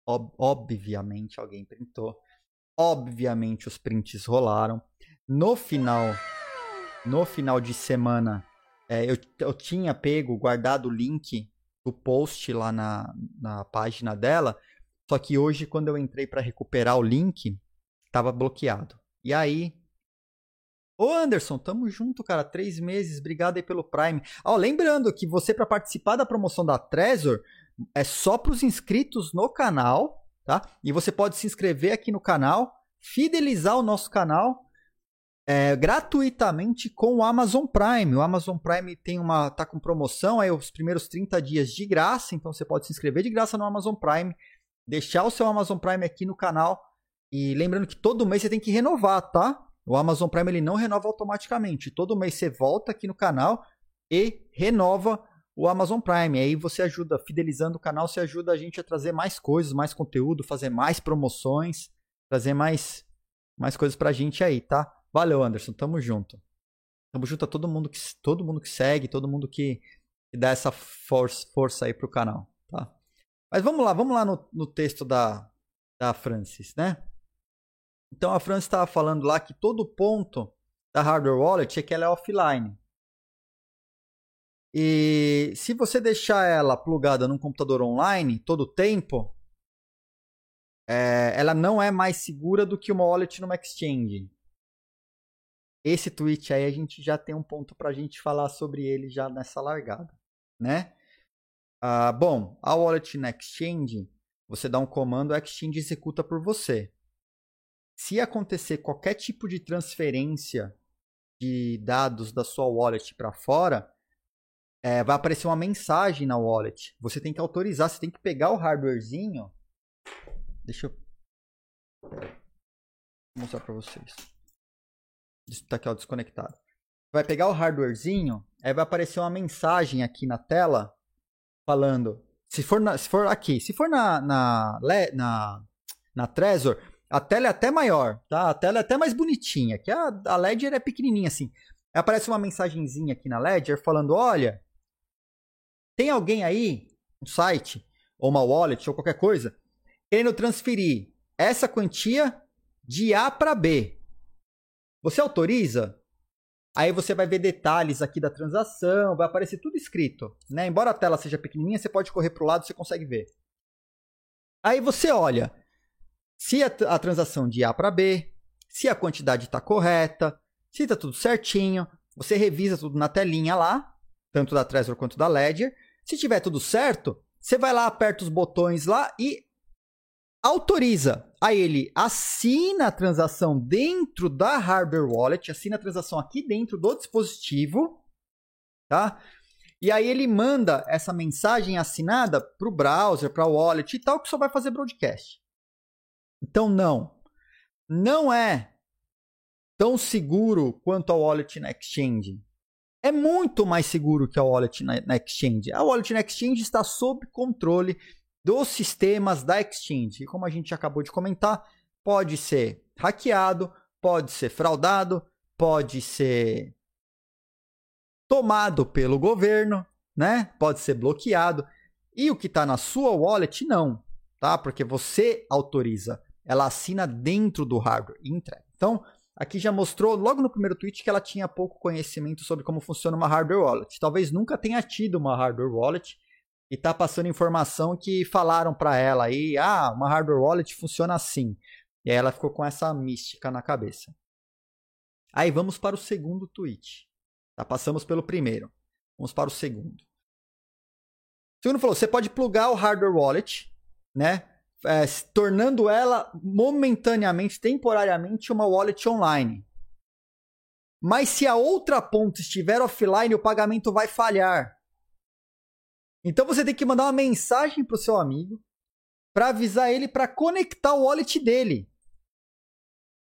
Ob obviamente alguém printou. Obviamente os prints rolaram. No final, no final de semana, é, eu, eu tinha pego, guardado o link do post lá na, na página dela. Só que hoje, quando eu entrei para recuperar o link, estava bloqueado. E aí. Ô Anderson, tamo junto, cara. Três meses, obrigado aí pelo Prime. Ó, lembrando que você, para participar da promoção da Trezor, é só para os inscritos no canal, tá? E você pode se inscrever aqui no canal, fidelizar o nosso canal é, gratuitamente com o Amazon Prime. O Amazon Prime tem uma tá com promoção aí os primeiros 30 dias de graça, então você pode se inscrever de graça no Amazon Prime, deixar o seu Amazon Prime aqui no canal E lembrando que todo mês você tem que renovar, tá? O Amazon Prime ele não renova automaticamente. Todo mês você volta aqui no canal e renova o Amazon Prime. Aí você ajuda, fidelizando o canal, você ajuda a gente a trazer mais coisas, mais conteúdo, fazer mais promoções, trazer mais, mais coisas pra gente aí, tá? Valeu, Anderson. Tamo junto. Tamo junto a todo mundo que, todo mundo que segue, todo mundo que, que dá essa força, força aí pro canal, tá? Mas vamos lá, vamos lá no, no texto da, da Francis, né? Então a Francis estava falando lá que todo ponto da hardware wallet é que ela é offline. E se você deixar ela plugada num computador online todo o tempo, é, ela não é mais segura do que uma wallet numa exchange. Esse tweet aí a gente já tem um ponto para a gente falar sobre ele já nessa largada, né? Ah, bom, a wallet na exchange, você dá um comando, a exchange executa por você. Se acontecer qualquer tipo de transferência de dados da sua wallet para fora, é, vai aparecer uma mensagem na wallet. Você tem que autorizar, você tem que pegar o hardwarezinho. Deixa eu mostrar para vocês. Está aqui ó, desconectado. Vai pegar o hardwarezinho, aí vai aparecer uma mensagem aqui na tela falando. Se for, na, se for aqui, se for na, na, na, na Trezor, a tela é até maior, tá? A tela é até mais bonitinha, que a, a Ledger é pequenininha assim. Aí aparece uma mensagenzinha aqui na Ledger falando, olha, tem alguém aí, um site, ou uma wallet, ou qualquer coisa, querendo transferir essa quantia de A para B. Você autoriza? Aí você vai ver detalhes aqui da transação, vai aparecer tudo escrito. Né? Embora a tela seja pequenininha, você pode correr para o lado e você consegue ver. Aí você olha se a, a transação de A para B, se a quantidade está correta, se está tudo certinho. Você revisa tudo na telinha lá, tanto da Trezor quanto da Ledger. Se tiver tudo certo, você vai lá, aperta os botões lá e autoriza. Aí ele assina a transação dentro da hardware wallet, assina a transação aqui dentro do dispositivo, tá? E aí ele manda essa mensagem assinada para o browser, para o wallet e tal, que só vai fazer broadcast. Então não, não é tão seguro quanto a wallet na exchange é muito mais seguro que a wallet na, na exchange. A wallet na exchange está sob controle dos sistemas da exchange. E como a gente acabou de comentar, pode ser hackeado, pode ser fraudado, pode ser tomado pelo governo, né? Pode ser bloqueado. E o que está na sua wallet, não, tá? Porque você autoriza. Ela assina dentro do hardware e entrega. Então, aqui já mostrou logo no primeiro tweet que ela tinha pouco conhecimento sobre como funciona uma hardware wallet. Talvez nunca tenha tido uma hardware wallet e está passando informação que falaram para ela aí, ah, uma hardware wallet funciona assim. E aí ela ficou com essa mística na cabeça. Aí vamos para o segundo tweet. Tá, passamos pelo primeiro. Vamos para o segundo. O segundo falou: você pode plugar o hardware wallet, né? é, tornando ela momentaneamente, temporariamente, uma wallet online. Mas se a outra ponta estiver offline, o pagamento vai falhar. Então você tem que mandar uma mensagem para o seu amigo para avisar ele para conectar o wallet dele.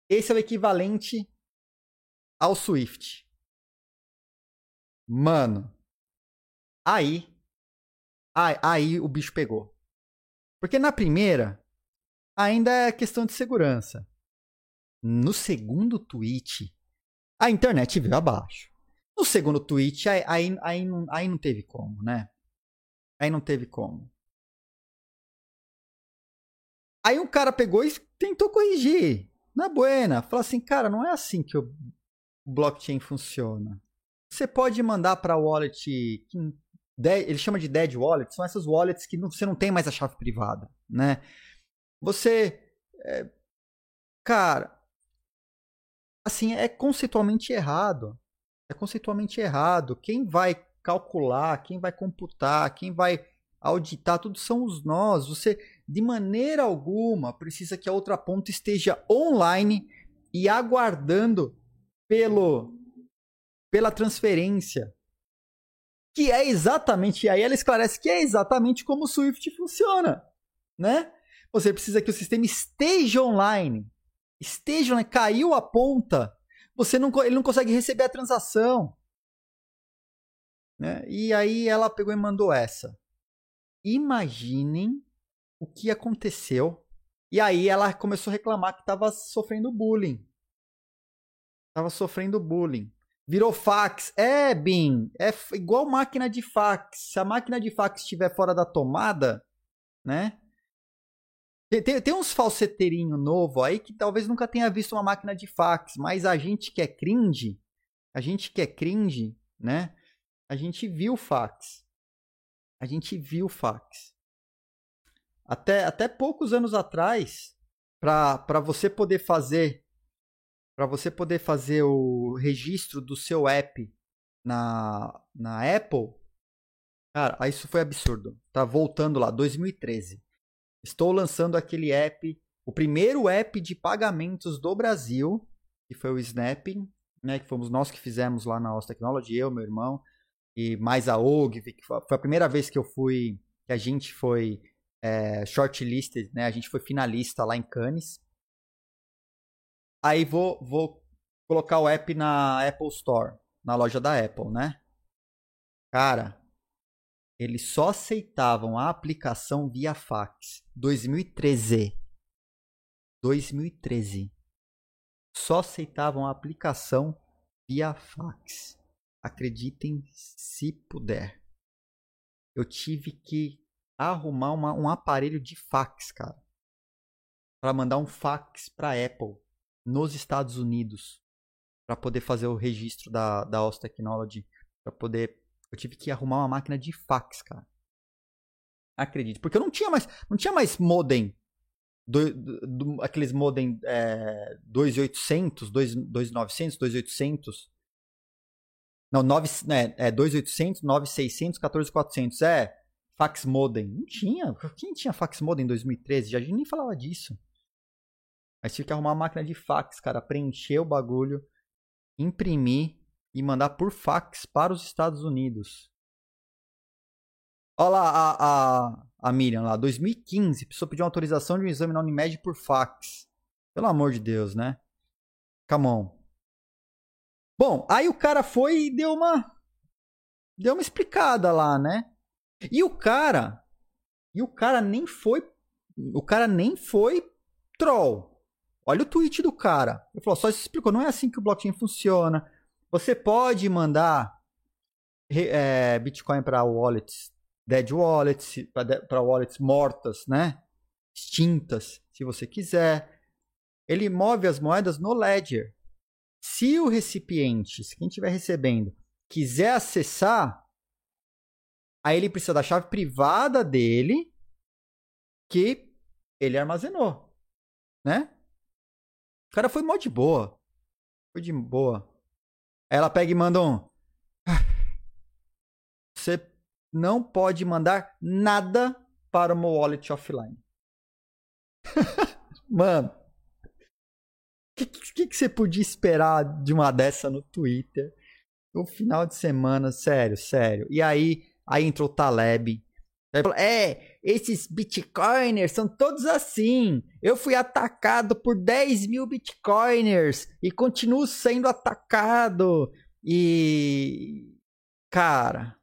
Esse é o equivalente ao Swift. Mano, aí, aí, aí o bicho pegou. Porque na primeira, ainda é questão de segurança. No segundo tweet, a internet veio abaixo. No segundo tweet, aí, aí, aí, aí não teve como, né? Aí não teve como. Aí um cara pegou e tentou corrigir. Na buena. Falou assim, cara, não é assim que o blockchain funciona. Você pode mandar para wallet ele chama de dead wallet, são essas wallets que você não tem mais a chave privada, né? Você, é, cara, assim, é conceitualmente errado. É conceitualmente errado. Quem vai calcular, quem vai computar, quem vai auditar, tudo são os nós. Você, de maneira alguma, precisa que a outra ponta esteja online e aguardando pelo pela transferência que é exatamente, e aí ela esclarece que é exatamente como o Swift funciona, né? Você precisa que o sistema esteja online. Esteja online. Caiu a ponta. Você não, ele não consegue receber a transação. Né? E aí ela pegou e mandou essa. Imaginem o que aconteceu. E aí ela começou a reclamar que estava sofrendo bullying. Estava sofrendo bullying. Virou fax. É, Bin. É igual máquina de fax. Se a máquina de fax estiver fora da tomada, né? Tem, tem, uns falseteirinho novo aí que talvez nunca tenha visto uma máquina de fax, mas a gente que é cringe, a gente que é cringe, né? A gente viu fax. A gente viu fax. Até, até poucos anos atrás, para você poder fazer para você poder fazer o registro do seu app na, na Apple, cara, isso foi absurdo. Tá voltando lá, 2013. Estou lançando aquele app, o primeiro app de pagamentos do Brasil, que foi o Snapping, né, que fomos nós que fizemos lá na OS Technology, eu, meu irmão, e mais a OG, que foi a primeira vez que eu fui, que a gente foi é, shortlisted, né, a gente foi finalista lá em Cannes. Aí vou, vou colocar o app na Apple Store, na loja da Apple, né? Cara, eles só aceitavam a aplicação via fax. 2013. 2013. Só aceitavam a aplicação via fax. Acreditem se puder. Eu tive que arrumar uma, um aparelho de fax, cara. Para mandar um fax para Apple nos Estados Unidos. Para poder fazer o registro da, da OS Technology. Para poder eu tive que arrumar uma máquina de fax, cara. Acredite. Porque eu não tinha mais, não tinha mais modem. Do, do, do, aqueles modem é, 2800, 2900, 2800. Não, 9, né, é 2800, 9600, 14400. É, fax modem. Não tinha. Quem tinha fax modem em 2013? Já a gente nem falava disso. Mas tive que arrumar uma máquina de fax, cara. Preencher o bagulho, imprimir e mandar por fax para os Estados Unidos. Olha lá a, a, a Miriam lá, 2015, precisou pedir uma autorização de um exame na Unimed por fax. Pelo amor de Deus, né? Come on. Bom, aí o cara foi e deu uma deu uma explicada lá, né? E o cara e o cara nem foi o cara nem foi troll. Olha o tweet do cara. Ele falou, só se explicou, não é assim que o blockchain funciona. Você pode mandar é, Bitcoin para wallets, dead wallets, para wallets mortas, né? Extintas, se você quiser. Ele move as moedas no Ledger. Se o recipiente, se quem estiver recebendo, quiser acessar, aí ele precisa da chave privada dele que ele armazenou, né? O cara foi mó de boa. Foi de boa. Aí ela pega e manda um. Você não pode mandar nada para uma wallet offline. Mano, o que, que, que, você podia esperar de uma dessa no Twitter? No final de semana, sério, sério. E aí, aí entrou o Taleb. Falou, é, esses bitcoiners são todos assim. Eu fui atacado por 10 mil bitcoiners e continuo sendo atacado. E. Cara.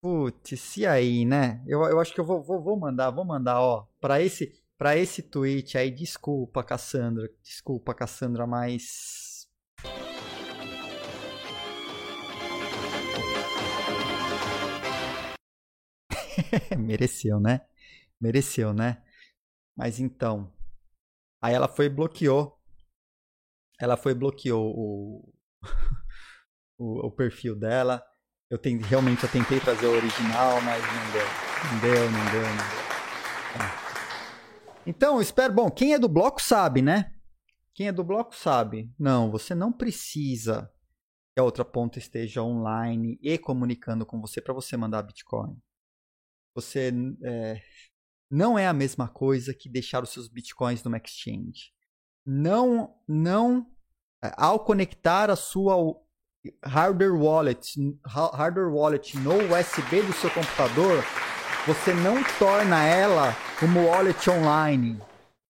Putz, e aí, né? Eu, eu acho que eu vou, vou, vou mandar, vou mandar, ó, pra esse, pra esse tweet aí. Desculpa, Cassandra. Desculpa, Cassandra, mas. Mereceu, né? Mereceu, né? Mas então. Aí ela foi e bloqueou. Ela foi e bloqueou o, o, o, perfil dela. Eu tem, realmente eu tentei trazer o original, mas não deu. Não deu, não deu, não deu. É. Então, espero. Bom, quem é do bloco sabe, né? Quem é do bloco sabe. Não, você não precisa que a outra ponta esteja online e comunicando com você para você mandar Bitcoin. Você é, não é a mesma coisa que deixar os seus bitcoins numa exchange. Não, não, é, ao conectar a sua hardware wallet, hardware wallet no USB do seu computador, você não torna ela uma wallet online.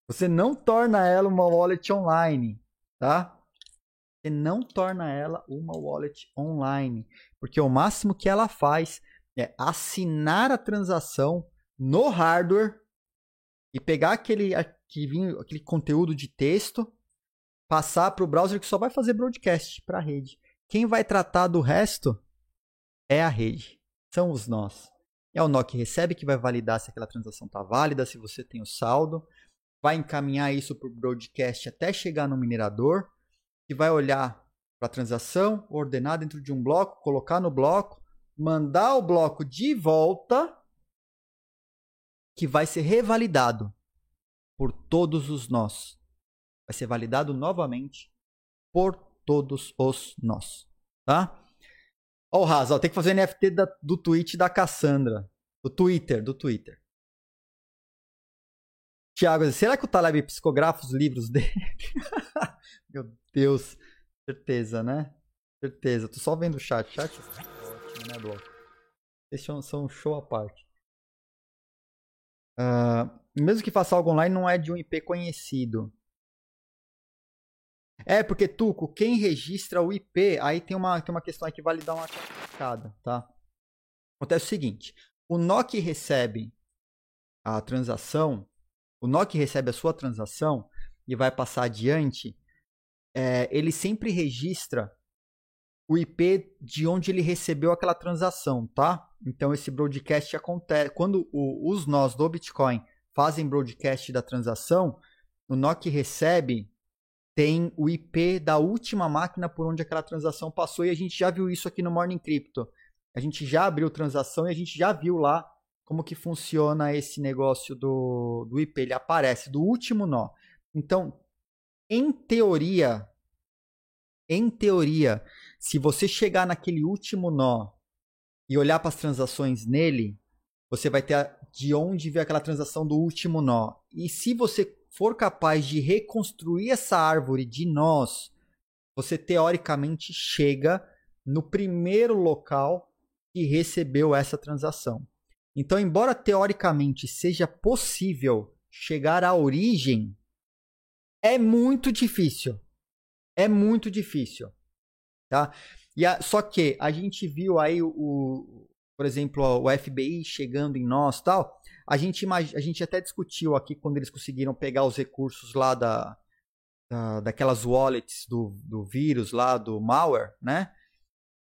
Você não torna ela uma wallet online, tá? Você não torna ela uma wallet online, porque o máximo que ela faz é assinar a transação no hardware e pegar aquele arquivinho, aquele conteúdo de texto, passar para o browser que só vai fazer broadcast para a rede. Quem vai tratar do resto é a rede, são os nós. É o nó que recebe que vai validar se aquela transação está válida, se você tem o saldo, vai encaminhar isso para o broadcast até chegar no minerador, que vai olhar para a transação, ordenar dentro de um bloco, colocar no bloco, mandar o bloco de volta, que vai ser revalidado por todos os nós. Vai ser validado novamente por todos os nós. Tá? Ó, o ó, tem que fazer NFT da, do tweet da Cassandra. Do Twitter, do Twitter. Tiago, será que o Taleb psicografa os livros dele? Meu Deus. Certeza, né? Certeza. Tô só vendo o chat. Chat é ótimo, né, Bloco? Esses são um show à parte. Uh, mesmo que faça algo online, não é de um IP conhecido. É, porque, Tuco, quem registra o IP, aí tem uma, tem uma questão que vale dar uma classificada, tá? Acontece o seguinte, o nó que recebe a transação, o nó que recebe a sua transação e vai passar adiante, é, ele sempre registra o IP de onde ele recebeu aquela transação, tá? Então esse broadcast acontece quando o, os nós do Bitcoin fazem broadcast da transação, o nó que recebe tem o IP da última máquina por onde aquela transação passou e a gente já viu isso aqui no Morning Crypto. A gente já abriu transação e a gente já viu lá como que funciona esse negócio do, do IP. Ele aparece do último nó. Então, em teoria, em teoria, se você chegar naquele último nó e olhar para as transações nele, você vai ter de onde veio aquela transação do último nó. E se você for capaz de reconstruir essa árvore de nós, você teoricamente chega no primeiro local que recebeu essa transação. Então, embora teoricamente seja possível chegar à origem, é muito difícil. É muito difícil, tá? E a, só que a gente viu aí o, o por exemplo, o FBI chegando em nós, tal. A gente, a gente até discutiu aqui quando eles conseguiram pegar os recursos lá da, da daquelas wallets do, do vírus lá, do malware, né?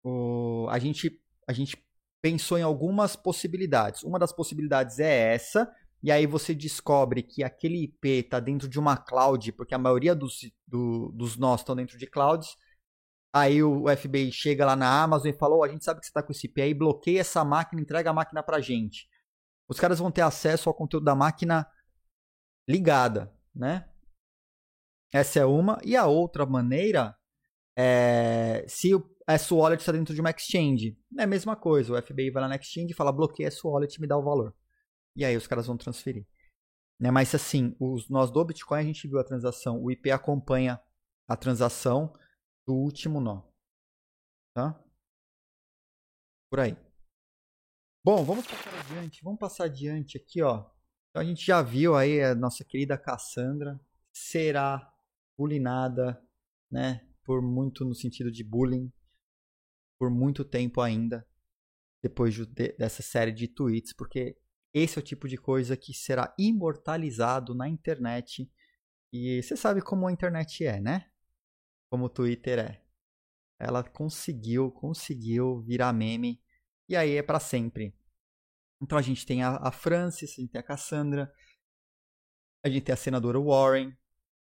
O, a, gente, a gente pensou em algumas possibilidades. Uma das possibilidades é essa, e aí você descobre que aquele IP está dentro de uma cloud, porque a maioria dos, do, dos nós estão dentro de clouds. Aí o FBI chega lá na Amazon e fala: oh, a gente sabe que você está com esse IP aí, bloqueia essa máquina, entrega a máquina para gente os caras vão ter acesso ao conteúdo da máquina ligada, né? Essa é uma. E a outra maneira é se o S-Wallet está dentro de uma exchange. É a mesma coisa. O FBI vai lá na exchange e fala bloqueia S-Wallet e me dá o valor. E aí os caras vão transferir. Né? Mas assim, os, nós do Bitcoin a gente viu a transação. O IP acompanha a transação do último nó. Tá? Por aí. Bom, vamos passar adiante. Vamos passar adiante aqui, ó. Então a gente já viu aí a nossa querida Cassandra será bulinada, né? Por muito no sentido de bullying, por muito tempo ainda, depois de, dessa série de tweets, porque esse é o tipo de coisa que será imortalizado na internet. E você sabe como a internet é, né? Como o Twitter é. Ela conseguiu, conseguiu virar meme e aí é para sempre. Então a gente tem a, a Francis, a gente tem a Cassandra, a gente tem a senadora Warren,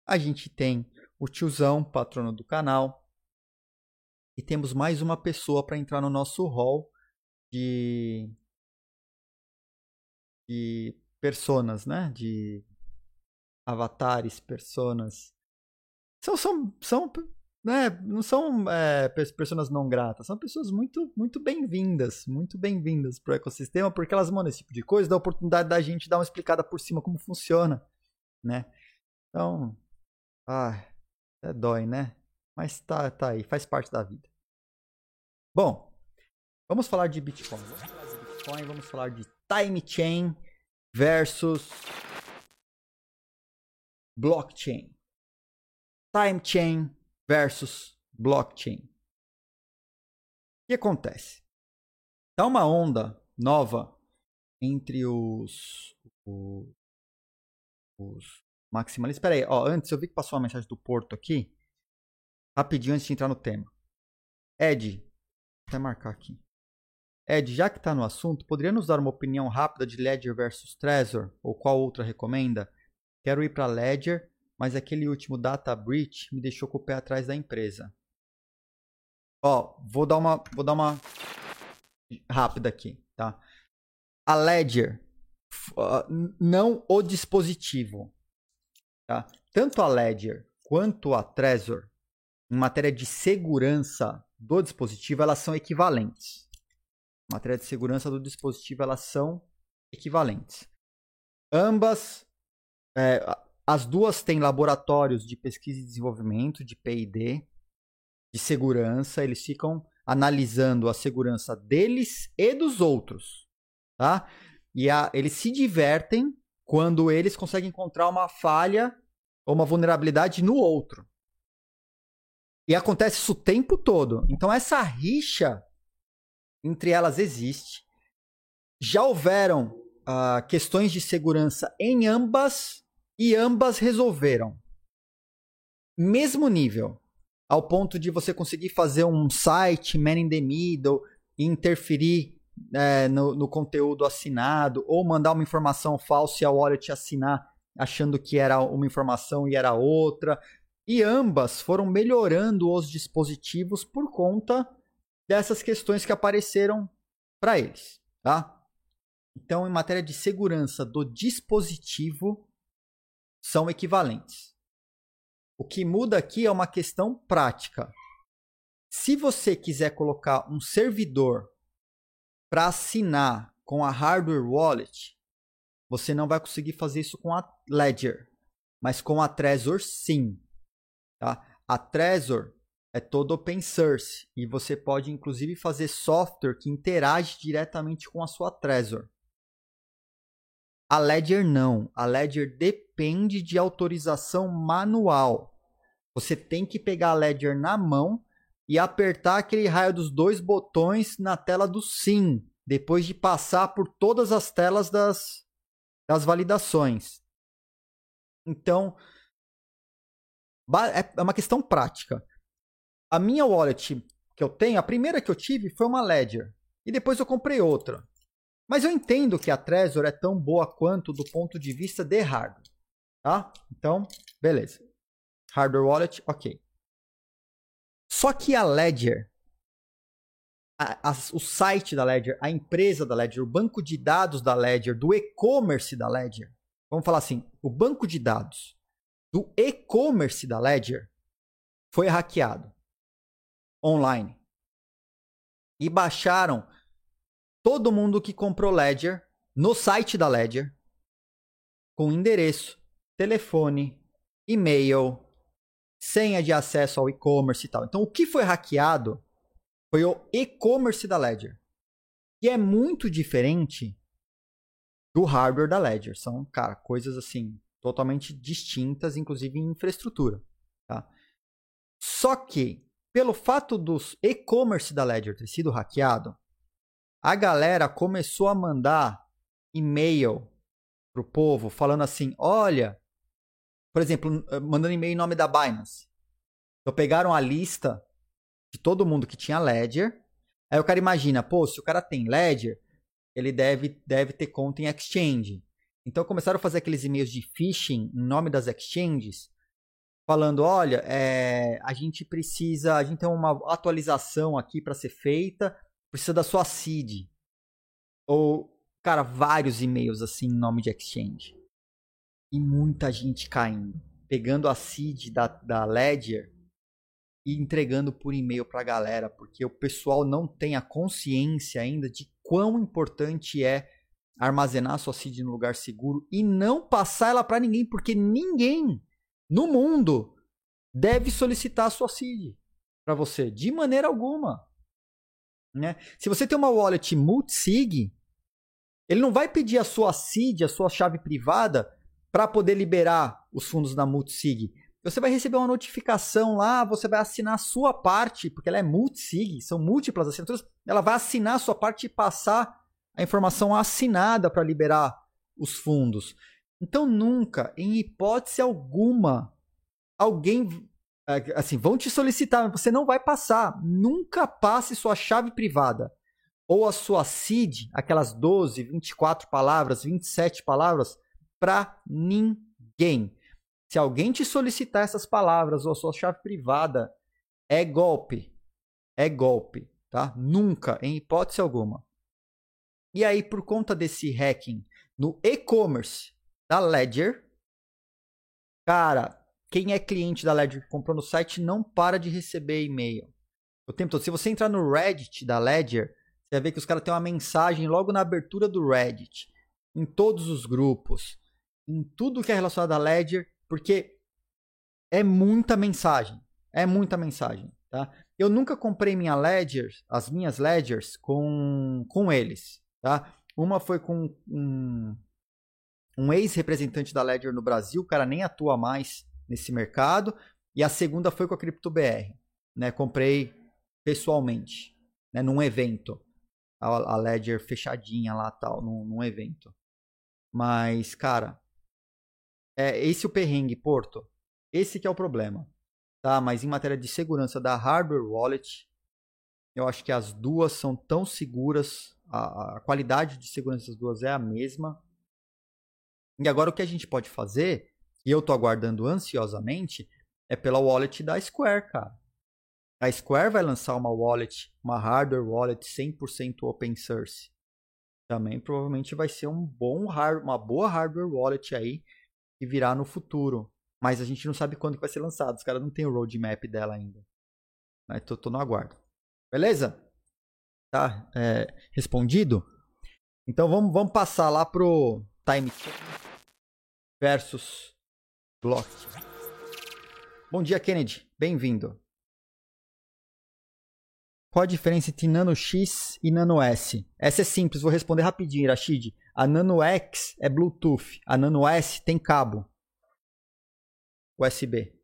a gente tem o tiozão, patrono do canal, e temos mais uma pessoa para entrar no nosso hall de de personas, né? De avatares, personas. São, são, são né, não são é, pessoas não gratas, são pessoas muito, muito bem-vindas, muito bem-vindas para o ecossistema, porque elas mandam esse tipo de coisa, dá a oportunidade da gente dar uma explicada por cima como funciona, né? Então, ah, é dói, né? Mas tá, tá aí, faz parte da vida. Bom, vamos falar de Bitcoin. Vamos falar de Bitcoin, vamos falar de time chain versus blockchain. Time chain versus blockchain. O que acontece? Tá uma onda nova entre os, os, os maximalistas. Espera aí, ó, antes eu vi que passou uma mensagem do Porto aqui. Rapidinho antes de entrar no tema. Ed, vou até marcar aqui. Ed, já que está no assunto, poderia nos dar uma opinião rápida de Ledger versus Trezor? Ou qual outra recomenda? Quero ir para Ledger, mas aquele último data breach me deixou com o pé atrás da empresa. Ó, vou dar uma, vou dar uma rápida aqui, tá? A Ledger, não o dispositivo, tá? Tanto a Ledger quanto a Trezor, em matéria de segurança do dispositivo, elas são equivalentes matéria de segurança do dispositivo, elas são equivalentes. Ambas, é, as duas têm laboratórios de pesquisa e desenvolvimento, de P&D, de segurança, eles ficam analisando a segurança deles e dos outros, tá? E a, eles se divertem quando eles conseguem encontrar uma falha ou uma vulnerabilidade no outro. E acontece isso o tempo todo. Então essa rixa entre elas existe. Já houveram uh, questões de segurança em ambas e ambas resolveram. Mesmo nível, ao ponto de você conseguir fazer um site man in the middle e interferir é, no, no, conteúdo assinado ou mandar uma informação falsa e a wallet assinar achando que era uma informação e era outra. E ambas foram melhorando os dispositivos por conta dessas questões que apareceram para eles, tá? Então, em matéria de segurança do dispositivo, são equivalentes. O que muda aqui é uma questão prática. Se você quiser colocar um servidor para assinar com a hardware wallet, você não vai conseguir fazer isso com a Ledger, mas com a Trezor sim. Tá? A Trezor é todo open source e você pode inclusive fazer software que interage diretamente com a sua Trezor. A Ledger não. A Ledger depende de autorização manual. Você tem que pegar a Ledger na mão e apertar aquele raio dos dois botões na tela do sim, depois de passar por todas as telas das, das validações. Então, é, é uma questão prática. A minha wallet que eu tenho, a primeira que eu tive foi uma Ledger. E depois eu comprei outra. Mas eu entendo que a Trezor é tão boa quanto do ponto de vista de hardware. Tá? Então, beleza. Hardware wallet, ok. Só que a Ledger, a, a, o site da Ledger, a empresa da Ledger, o banco de dados da Ledger, do e-commerce da Ledger, vamos falar assim, o banco de dados do e-commerce da Ledger foi hackeado online. E baixaram todo mundo que comprou Ledger no site da Ledger com endereço, telefone, e-mail, senha de acesso ao e-commerce e tal. Então, o que foi hackeado foi o e-commerce da Ledger, que é muito diferente do hardware da Ledger. São, cara, coisas assim totalmente distintas, inclusive em infraestrutura. Tá? Só que pelo fato dos e-commerce da Ledger ter sido hackeado, a galera começou a mandar e-mail pro povo falando assim: olha, por exemplo, eh, mandando e-mail em nome da Binance. Então pegaram a lista de todo mundo que tinha Ledger. Aí o cara imagina, pô, se o cara tem Ledger, ele deve, deve ter conta em exchange. Então começaram a fazer aqueles e-mails de phishing em nome das exchanges falando, olha, é, a gente precisa, a gente tem uma atualização aqui para ser feita, precisa da sua seed. Ou, cara, vários e-mails assim em nome de exchange. E muita gente caindo, pegando a seed da, da Ledger e entregando por e-mail para a galera, porque o pessoal não tem a consciência ainda de quão importante é armazenar a sua seed no lugar seguro e não passar ela para ninguém, porque ninguém no mundo deve solicitar a sua seed para você, de maneira alguma. Né? Se você tem uma wallet multisig, Ele não vai pedir a sua seed, a sua chave privada, para poder liberar os fundos da multisig. Você vai receber uma notificação lá, você vai assinar a sua parte, porque ela é multisig, são múltiplas assinaturas. Ela vai assinar a sua parte e passar a informação assinada para liberar os fundos. Então, nunca, em hipótese alguma, alguém assim, vão te solicitar, você não vai passar. Nunca passe sua chave privada ou a sua seed, aquelas 12, 24 palavras, 27 palavras, para ninguém. Se alguém te solicitar essas palavras ou a sua chave privada, é golpe. É golpe, tá? Nunca, em hipótese alguma. E aí, por conta desse hacking no e-commerce da Ledger, cara, quem é cliente da Ledger comprou no site não para de receber e-mail. O tempo todo. Se você entrar no Reddit da Ledger, você vai ver que os caras têm uma mensagem logo na abertura do Reddit, em todos os grupos, em tudo que é relacionado à Ledger, porque é muita mensagem. É muita mensagem, tá? Eu nunca comprei minha Ledger, as minhas Ledgers com, com eles, tá? Uma foi com um, um ex-representante da Ledger no Brasil, o cara nem atua mais nesse mercado. E a segunda foi com a CryptoBR. Né? Comprei pessoalmente, né? num evento. A, a Ledger fechadinha lá, tal, num, num evento. Mas, cara, é esse o perrengue, Porto. Esse que é o problema. Tá? Mas em matéria de segurança da hardware wallet, eu acho que as duas são tão seguras, a, a qualidade de segurança das duas é a mesma. E agora o que a gente pode fazer e eu tô aguardando ansiosamente, é pela wallet da Square, cara. A Square vai lançar uma wallet, uma hardware wallet 100% open source. Também provavelmente vai ser um bom hard, uma boa hardware wallet aí que virá no futuro. Mas a gente não sabe quando que vai ser lançado. Os caras não tem o roadmap dela ainda. Mas tô, tô no aguardo. Beleza? Tá é, respondido? Então vamos, vamos passar lá pro time versus Bom dia, Kennedy. Bem-vindo. Qual a diferença entre Nano X e Nano S? Essa é simples, vou responder rapidinho, Rashid. A Nano X é Bluetooth, a Nano S tem cabo USB,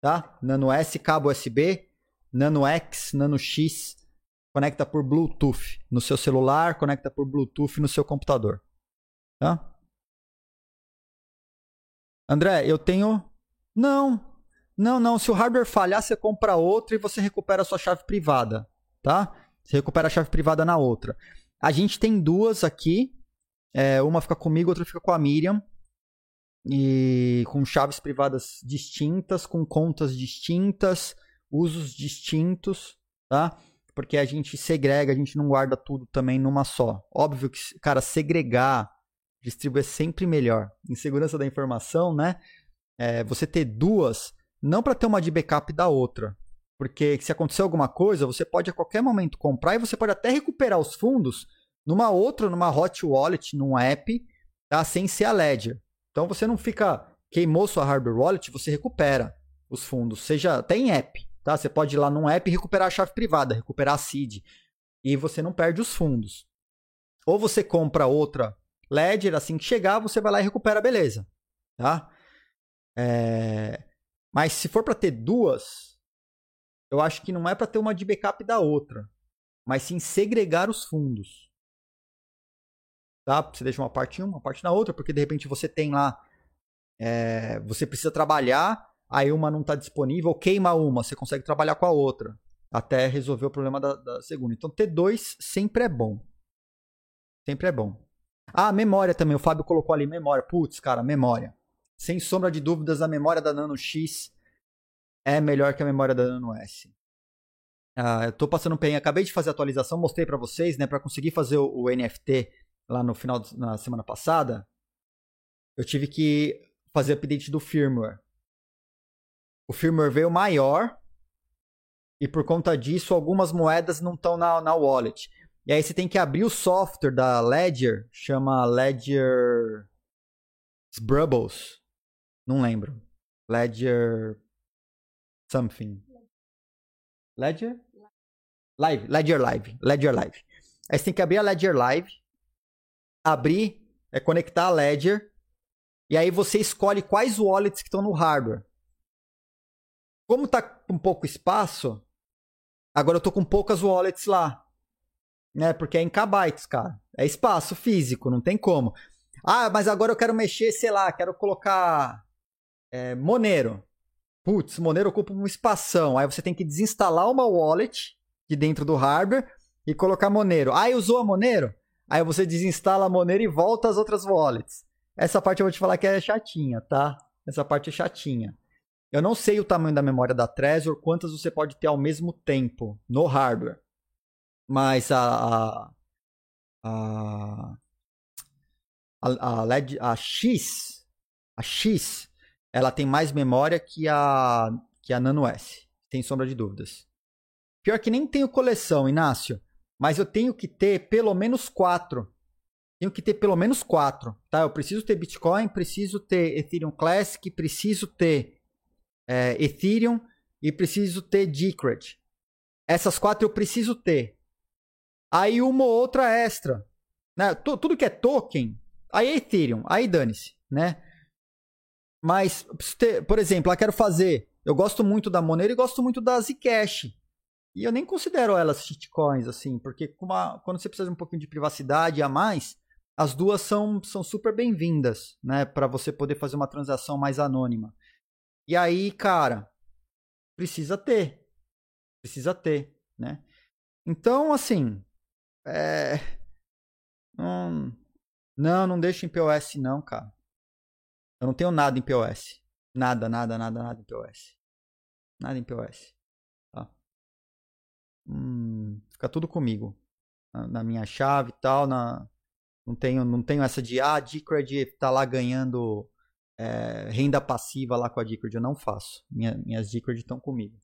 tá? Nano S cabo USB, Nano X, Nano X conecta por Bluetooth no seu celular, conecta por Bluetooth no seu computador, tá? André, eu tenho. Não. Não, não. Se o hardware falhar, você compra outro e você recupera a sua chave privada. Tá? Você recupera a chave privada na outra. A gente tem duas aqui. É, uma fica comigo, outra fica com a Miriam. E com chaves privadas distintas, com contas distintas, usos distintos, tá? Porque a gente segrega, a gente não guarda tudo também numa só. Óbvio que, cara, segregar distribuir é sempre melhor. Em segurança da informação, né? É, você ter duas, não para ter uma de backup da outra. Porque se acontecer alguma coisa, você pode a qualquer momento comprar e você pode até recuperar os fundos numa outra, numa hot wallet, num app, tá? sem ser a Ledger. Então você não fica queimou sua hardware wallet, você recupera os fundos, seja até em app, tá? Você pode ir lá num app e recuperar a chave privada, recuperar a seed e você não perde os fundos. Ou você compra outra Ledger, assim que chegar, você vai lá e recupera, beleza. Tá? É... Mas se for para ter duas, eu acho que não é para ter uma de backup da outra, mas sim segregar os fundos. Tá? Você deixa uma parte em uma, uma parte na outra, porque de repente você tem lá, é... você precisa trabalhar, aí uma não está disponível, queima uma, você consegue trabalhar com a outra, até resolver o problema da, da segunda. Então ter dois sempre é bom. Sempre é bom. Ah, memória também. O Fábio colocou ali memória. Putz, cara, memória. Sem sombra de dúvidas, a memória da Nano X é melhor que a memória da Nano S. Ah, eu tô passando bem. Acabei de fazer a atualização, mostrei para vocês, né? Para conseguir fazer o, o, NFT lá no final na semana passada, eu tive que fazer update do firmware. O firmware veio maior e por conta disso algumas moedas não estão na, na wallet. E aí você tem que abrir o software da Ledger, chama Ledger Sbrubbles. Não lembro. Ledger something. Ledger? Live, Ledger Live, Ledger Live. Aí você tem que abrir a Ledger Live. abrir, é conectar a Ledger, e aí você escolhe quais wallets que estão no hardware. Como tá com pouco espaço, agora eu tô com poucas wallets lá. Né? Porque é em kbytes, cara. É espaço físico, não tem como. Ah, mas agora eu quero mexer, sei lá, quero colocar é, Monero. Putz, Monero ocupa um espação. Aí você tem que desinstalar uma wallet de dentro do hardware e colocar Monero. Ah, usou a Monero? Aí você desinstala a Monero e volta às outras wallets. Essa parte eu vou te falar que é chatinha, tá? Essa parte é chatinha. Eu não sei o tamanho da memória da Trezor, quantas você pode ter ao mesmo tempo no hardware. Mas a. A. A, a, LED, a X. A X. Ela tem mais memória que a, que a Nano S. Sem sombra de dúvidas. Pior que nem tenho coleção, Inácio. Mas eu tenho que ter pelo menos quatro. Tenho que ter pelo menos quatro, tá? Eu preciso ter Bitcoin, preciso ter Ethereum Classic, preciso ter é, Ethereum e preciso ter Decred. Essas quatro eu preciso ter. Aí uma ou outra extra. Né? Tudo que é token, aí é Ethereum, aí dane-se, né? Mas, por exemplo, eu quero fazer. Eu gosto muito da Monero e gosto muito da Zcash. E eu nem considero elas shitcoins, assim, porque uma, quando você precisa de um pouquinho de privacidade a mais, as duas são, são super bem-vindas, né? Para você poder fazer uma transação mais anônima. E aí, cara, precisa ter. Precisa ter, né? Então, assim. É... Não, não, não deixa em POS, não, cara. Eu não tenho nada em POS. Nada, nada, nada, nada em POS. Nada em POS hum, fica tudo comigo. Na, na, minha chave e tal. Na, não, tenho, não tenho essa de, ah, a Decred tá lá ganhando é, renda passiva lá com a Decred. Eu não faço. Minha, minhas Decred estão comigo.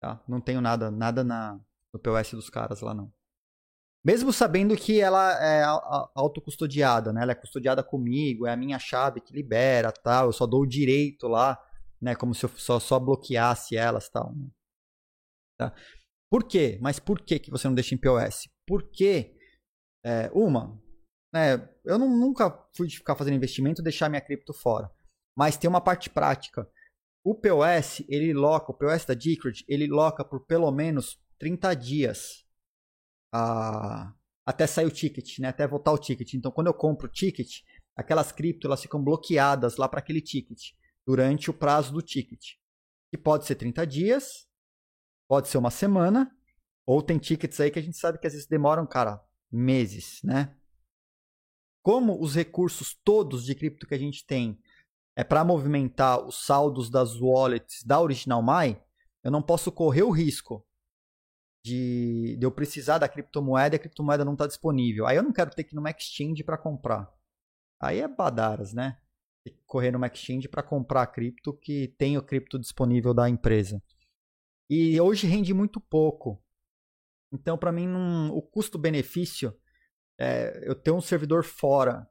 Tá? Não tenho nada, nada na, no POS dos caras lá não. Mesmo sabendo que ela é autocustodiada, né? Ela é custodiada comigo, é a minha chave que libera, tal. Eu só dou o direito lá, né? Como se eu só, só bloqueasse elas, tal. Né? Tá? Por quê? Mas por que, que você não deixa em POS? Porque, é, uma, né, eu não, nunca fui de ficar fazendo investimento e deixar minha cripto fora. Mas tem uma parte prática. O POS, ele loca, o POS da Decred, ele loca por pelo menos 30 dias a, até sair o ticket, né? até voltar o ticket. Então, quando eu compro o ticket, aquelas cripto elas ficam bloqueadas lá para aquele ticket durante o prazo do ticket. Que pode ser 30 dias, Pode ser uma semana, ou tem tickets aí que a gente sabe que às vezes demoram, cara, meses, né? Como os recursos todos de cripto que a gente tem é para movimentar os saldos das wallets da Original My, eu não posso correr o risco de, de eu precisar da criptomoeda e a criptomoeda não está disponível. Aí eu não quero ter que ir numa exchange para comprar. Aí é badaras, né? Que correr numa exchange para comprar a cripto que tem o cripto disponível da empresa. E hoje rende muito pouco. Então, para mim, o custo-benefício é eu ter um servidor fora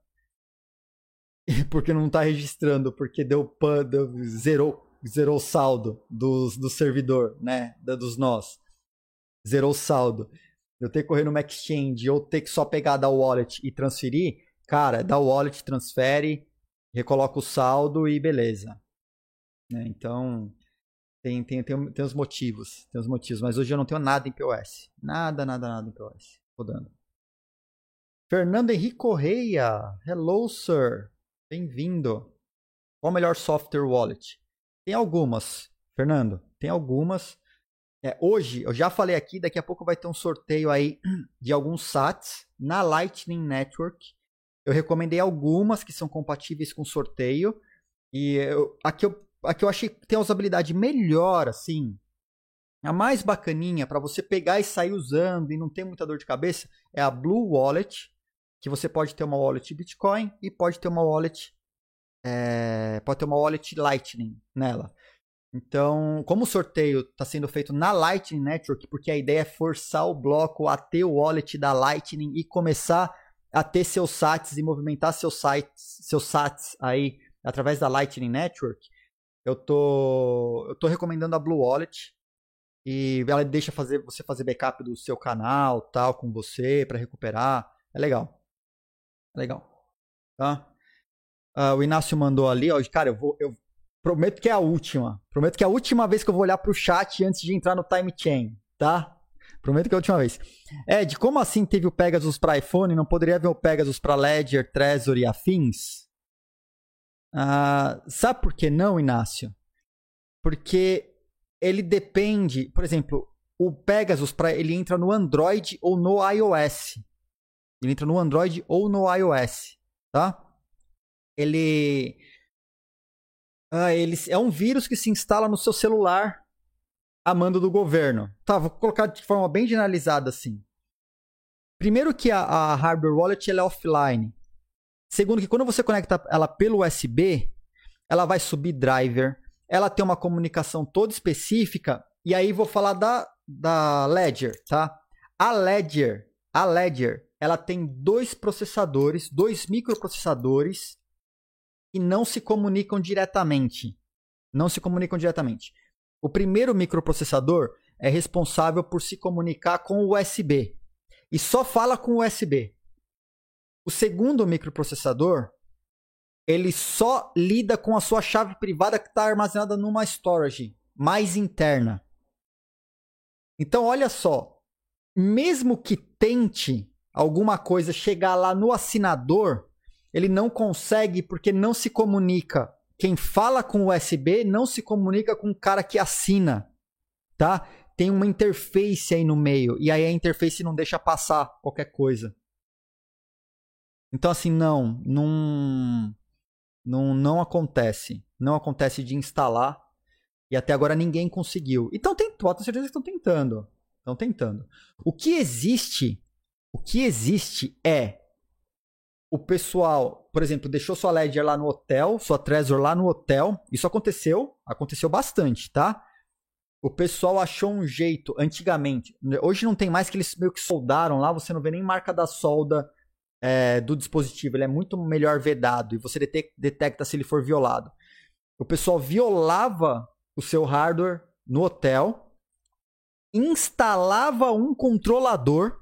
porque não está registrando, porque deu, pan, deu zerou, zerou o saldo do, do servidor, né? Dos nós. Zerou o saldo. Eu ter que correr numa exchange ou ter que só pegar da wallet e transferir, cara, da wallet, transfere, recoloca o saldo e beleza. Né? Então, tem, tem, tem, tem os motivos. Tem os motivos. Mas hoje eu não tenho nada em POS. Nada, nada, nada em POS. Rodando. Fernando Henrique Correia. Hello, sir. Bem-vindo. Qual o melhor software wallet? Tem algumas, Fernando. Tem algumas. É, hoje, eu já falei aqui, daqui a pouco vai ter um sorteio aí de alguns SATs na Lightning Network. Eu recomendei algumas que são compatíveis com sorteio. E eu, aqui eu a que eu achei que tem a usabilidade melhor, assim, a mais bacaninha para você pegar e sair usando e não ter muita dor de cabeça é a Blue Wallet, que você pode ter uma wallet Bitcoin e pode ter uma wallet é, pode ter uma wallet Lightning nela. Então, como o sorteio está sendo feito na Lightning Network, porque a ideia é forçar o bloco a ter o wallet da Lightning e começar a ter seus sats e movimentar seus sites, seus sats aí através da Lightning Network, eu tô, eu tô recomendando a Blue Wallet e ela deixa fazer você fazer backup do seu canal, tal, com você para recuperar. É legal. Legal. Tá? Uh, o Inácio mandou ali, ó. Cara, eu vou. Eu prometo que é a última. Prometo que é a última vez que eu vou olhar pro chat antes de entrar no time chain, tá? Prometo que é a última vez. Ed, como assim teve o Pegasus para iPhone não poderia ver o Pegasus para Ledger, Trezor e afins? Uh, sabe por que não, Inácio? Porque ele depende, por exemplo, o Pegasus para ele entra no Android ou no iOS. Ele entra no Android ou no iOS, tá? Ele ah, ele é um vírus que se instala no seu celular a mando do governo. Tá, vou colocar de forma bem generalizada assim. Primeiro que a, a hardware wallet ela é offline. Segundo que quando você conecta ela pelo USB, ela vai subir driver, ela tem uma comunicação toda específica, e aí vou falar da, da Ledger, tá? A Ledger, a Ledger, ela tem dois processadores, dois microprocessadores que não se comunicam diretamente. Não se comunicam diretamente. O primeiro microprocessador é responsável por se comunicar com o USB e só fala com o USB. O segundo microprocessador ele só lida com a sua chave privada que está armazenada numa storage mais interna. Então, olha só, mesmo que tente alguma coisa chegar lá no assinador, ele não consegue porque não se comunica. Quem fala com USB não se comunica com o cara que assina, tá? Tem uma interface aí no meio e aí a interface não deixa passar qualquer coisa. Então assim, não, não não não acontece. Não acontece de instalar e até agora ninguém conseguiu. Então tem, tenho certeza que estão tentando. Estão tentando. O que existe, o que existe é o pessoal, por exemplo, deixou sua Ledger lá no hotel, sua Trezor lá no hotel. Isso aconteceu, aconteceu bastante, tá? O pessoal achou um jeito antigamente. Hoje não tem mais que eles meio que soldaram lá, você não vê nem marca da solda é, do dispositivo. Ele é muito melhor vedado e você detecta se ele for violado. O pessoal violava o seu hardware no hotel, instalava um controlador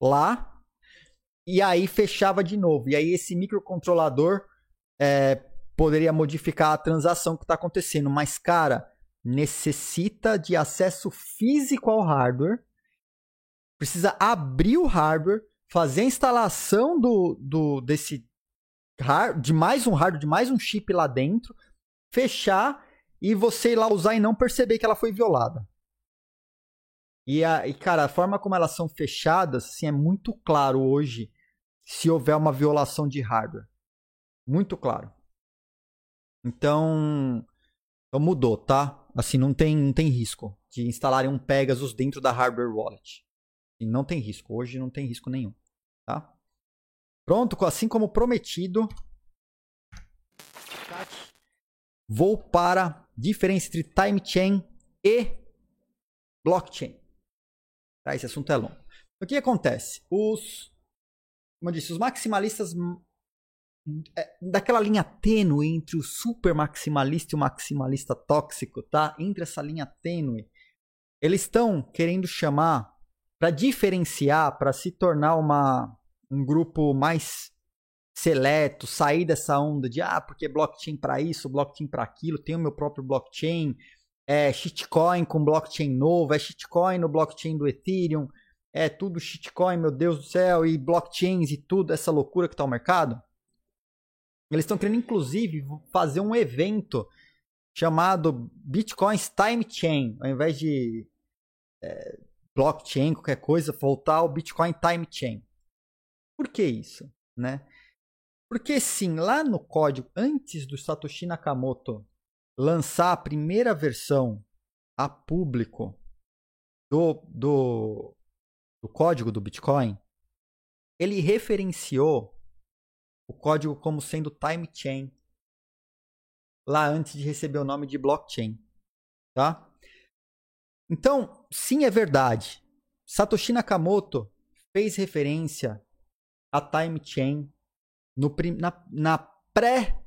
lá e aí fechava de novo. E aí esse microcontrolador é, poderia modificar a transação que está acontecendo. Mas, cara, necessita de acesso físico ao hardware, precisa abrir o hardware, fazer a instalação do, do desse de mais um hardware, de mais um chip lá dentro, fechar e você ir lá usar e não perceber que ela foi violada. E, a, e cara, a forma como elas são fechadas, assim, é muito claro hoje se houver uma violação de hardware. Muito claro. Então, então mudou, tá? Assim, não tem, não tem risco de instalarem um Pegasus dentro da hardware wallet. E não tem risco. Hoje não tem risco nenhum, tá? Pronto, assim como prometido, vou para diferença entre time chain e blockchain. Tá, esse assunto é longo. O que acontece? Os, como eu disse, os maximalistas é, daquela linha tênue entre o super maximalista e o maximalista tóxico, tá? Entre essa linha tênue, eles estão querendo chamar para diferenciar, para se tornar uma um grupo mais seleto, sair dessa onda de ah, porque blockchain para isso, blockchain para aquilo, tenho meu próprio blockchain, é shitcoin com blockchain novo, é shitcoin no blockchain do Ethereum, é tudo shitcoin, meu Deus do céu, e blockchains e tudo, essa loucura que está o mercado. Eles estão querendo, inclusive, fazer um evento chamado Bitcoins Time Chain, ao invés de é, blockchain, qualquer coisa, voltar ao Bitcoin Time Chain. Por que isso? Né? Porque sim, lá no código, antes do Satoshi Nakamoto lançar a primeira versão a público do, do, do código do Bitcoin, ele referenciou o código como sendo time chain lá antes de receber o nome de blockchain, tá? Então, sim, é verdade. Satoshi Nakamoto fez referência a time chain no, na, na pré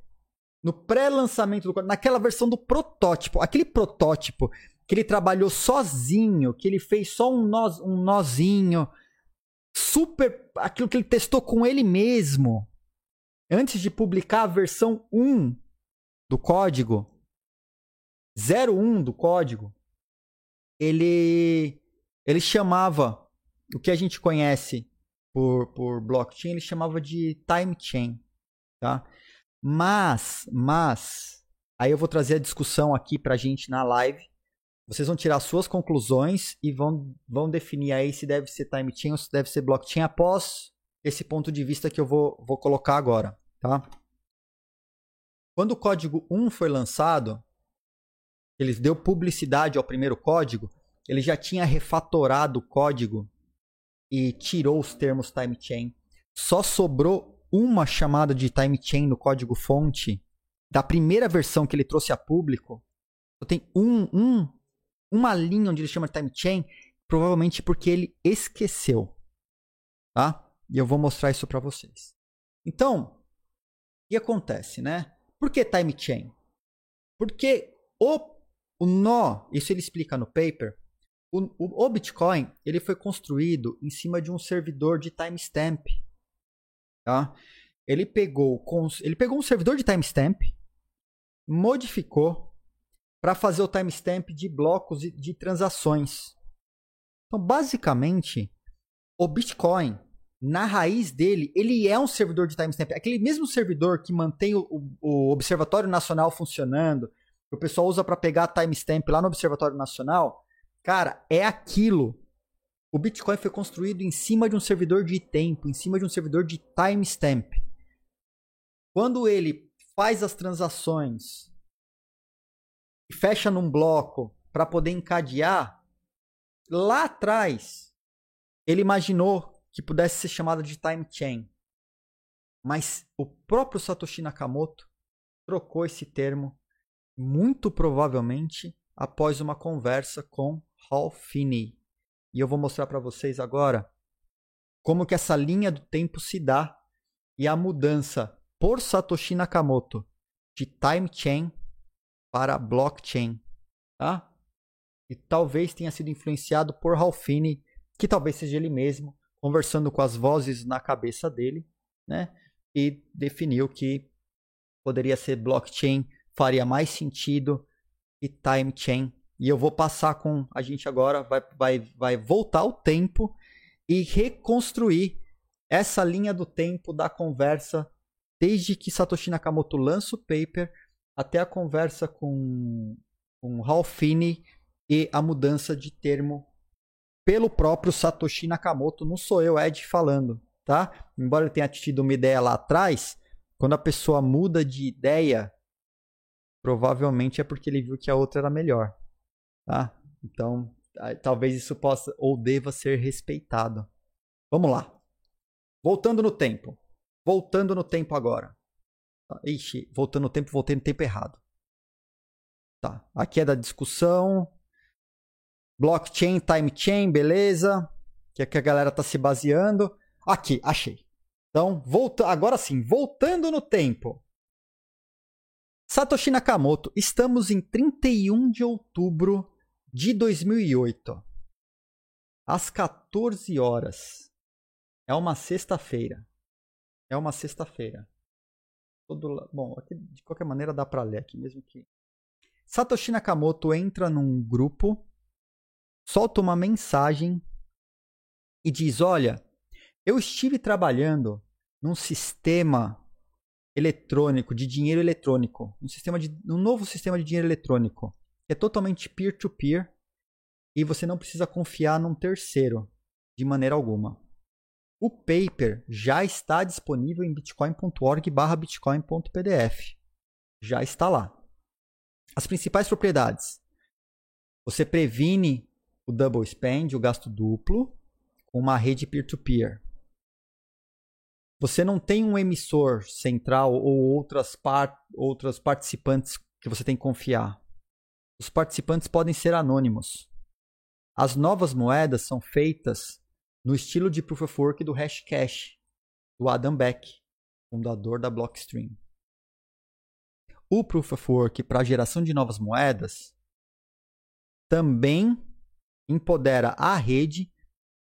no pré-lançamento do naquela versão do protótipo, aquele protótipo que ele trabalhou sozinho, que ele fez só um, nó, um nozinho super aquilo que ele testou com ele mesmo antes de publicar a versão 1 do código 01 do código, ele ele chamava o que a gente conhece por, por blockchain, ele chamava de time chain, tá? Mas, mas, aí eu vou trazer a discussão aqui pra gente na live. Vocês vão tirar suas conclusões e vão, vão definir aí se deve ser time chain ou se deve ser blockchain após esse ponto de vista que eu vou, vou colocar agora, tá? Quando o código 1 foi lançado, ele deu publicidade ao primeiro código, ele já tinha refatorado o código e tirou os termos time chain. Só sobrou uma chamada de time chain no código fonte da primeira versão que ele trouxe a público. Só tem um, um, uma linha onde ele chama de time chain, provavelmente porque ele esqueceu. Tá? E eu vou mostrar isso para vocês. Então, o que acontece, né? Por que time chain? Porque o, o nó, isso ele explica no paper, o, o, o, Bitcoin ele foi construído em cima de um servidor de timestamp. Tá? Ele, pegou, ele pegou um servidor de timestamp, modificou para fazer o timestamp de blocos de, de transações. Então, basicamente, o Bitcoin, na raiz dele, ele é um servidor de timestamp. Aquele mesmo servidor que mantém o, o Observatório Nacional funcionando, que o pessoal usa para pegar timestamp lá no Observatório Nacional, Cara, é aquilo. O Bitcoin foi construído em cima de um servidor de tempo, em cima de um servidor de timestamp. Quando ele faz as transações e fecha num bloco para poder encadear, lá atrás ele imaginou que pudesse ser chamado de time chain. Mas o próprio Satoshi Nakamoto trocou esse termo muito provavelmente após uma conversa com Hall Finney. E eu vou mostrar para vocês agora como que essa linha do tempo se dá e a mudança por Satoshi Nakamoto de time chain para blockchain, tá? E talvez tenha sido influenciado por Finney, que talvez seja ele mesmo, conversando com as vozes na cabeça dele, né? E definiu que poderia ser blockchain, faria mais sentido e time chain e eu vou passar com a gente agora, vai, vai, vai voltar o tempo e reconstruir essa linha do tempo da conversa desde que Satoshi Nakamoto lança o paper até a conversa com, com Ralph Finney e a mudança de termo pelo próprio Satoshi Nakamoto. Não sou eu, Ed, falando, tá? Embora ele tenha tido uma ideia lá atrás, quando a pessoa muda de ideia, provavelmente é porque ele viu que a outra era melhor. Tá? Então, talvez isso possa ou deva ser respeitado. Vamos lá. Voltando no tempo. Voltando no tempo agora. Tá, ixi, voltando no tempo, voltei no tempo errado. Tá. Aqui é da discussão. Blockchain, time chain, beleza. Que é que a galera tá se baseando. Aqui, achei. Então, volta, agora sim, voltando no tempo. Satoshi Nakamoto, estamos em 31 de outubro de 2008, às 14 horas. É uma sexta-feira. É uma sexta-feira. Todo, bom, aqui, de qualquer maneira dá para ler aqui mesmo que. Satoshi Nakamoto entra num grupo, solta uma mensagem e diz: Olha, eu estive trabalhando num sistema eletrônico de dinheiro eletrônico, um sistema de um novo sistema de dinheiro eletrônico é totalmente peer-to-peer -peer, e você não precisa confiar num terceiro de maneira alguma. O paper já está disponível em bitcoin.org/bitcoin.pdf. Já está lá. As principais propriedades: você previne o double spend, o gasto duplo, com uma rede peer-to-peer. -peer. Você não tem um emissor central ou outras, par outras participantes que você tem que confiar. Os participantes podem ser anônimos. As novas moedas são feitas no estilo de Proof of Work do Hashcash, do Adam Beck, fundador da Blockstream. O Proof of Work para a geração de novas moedas também empodera a rede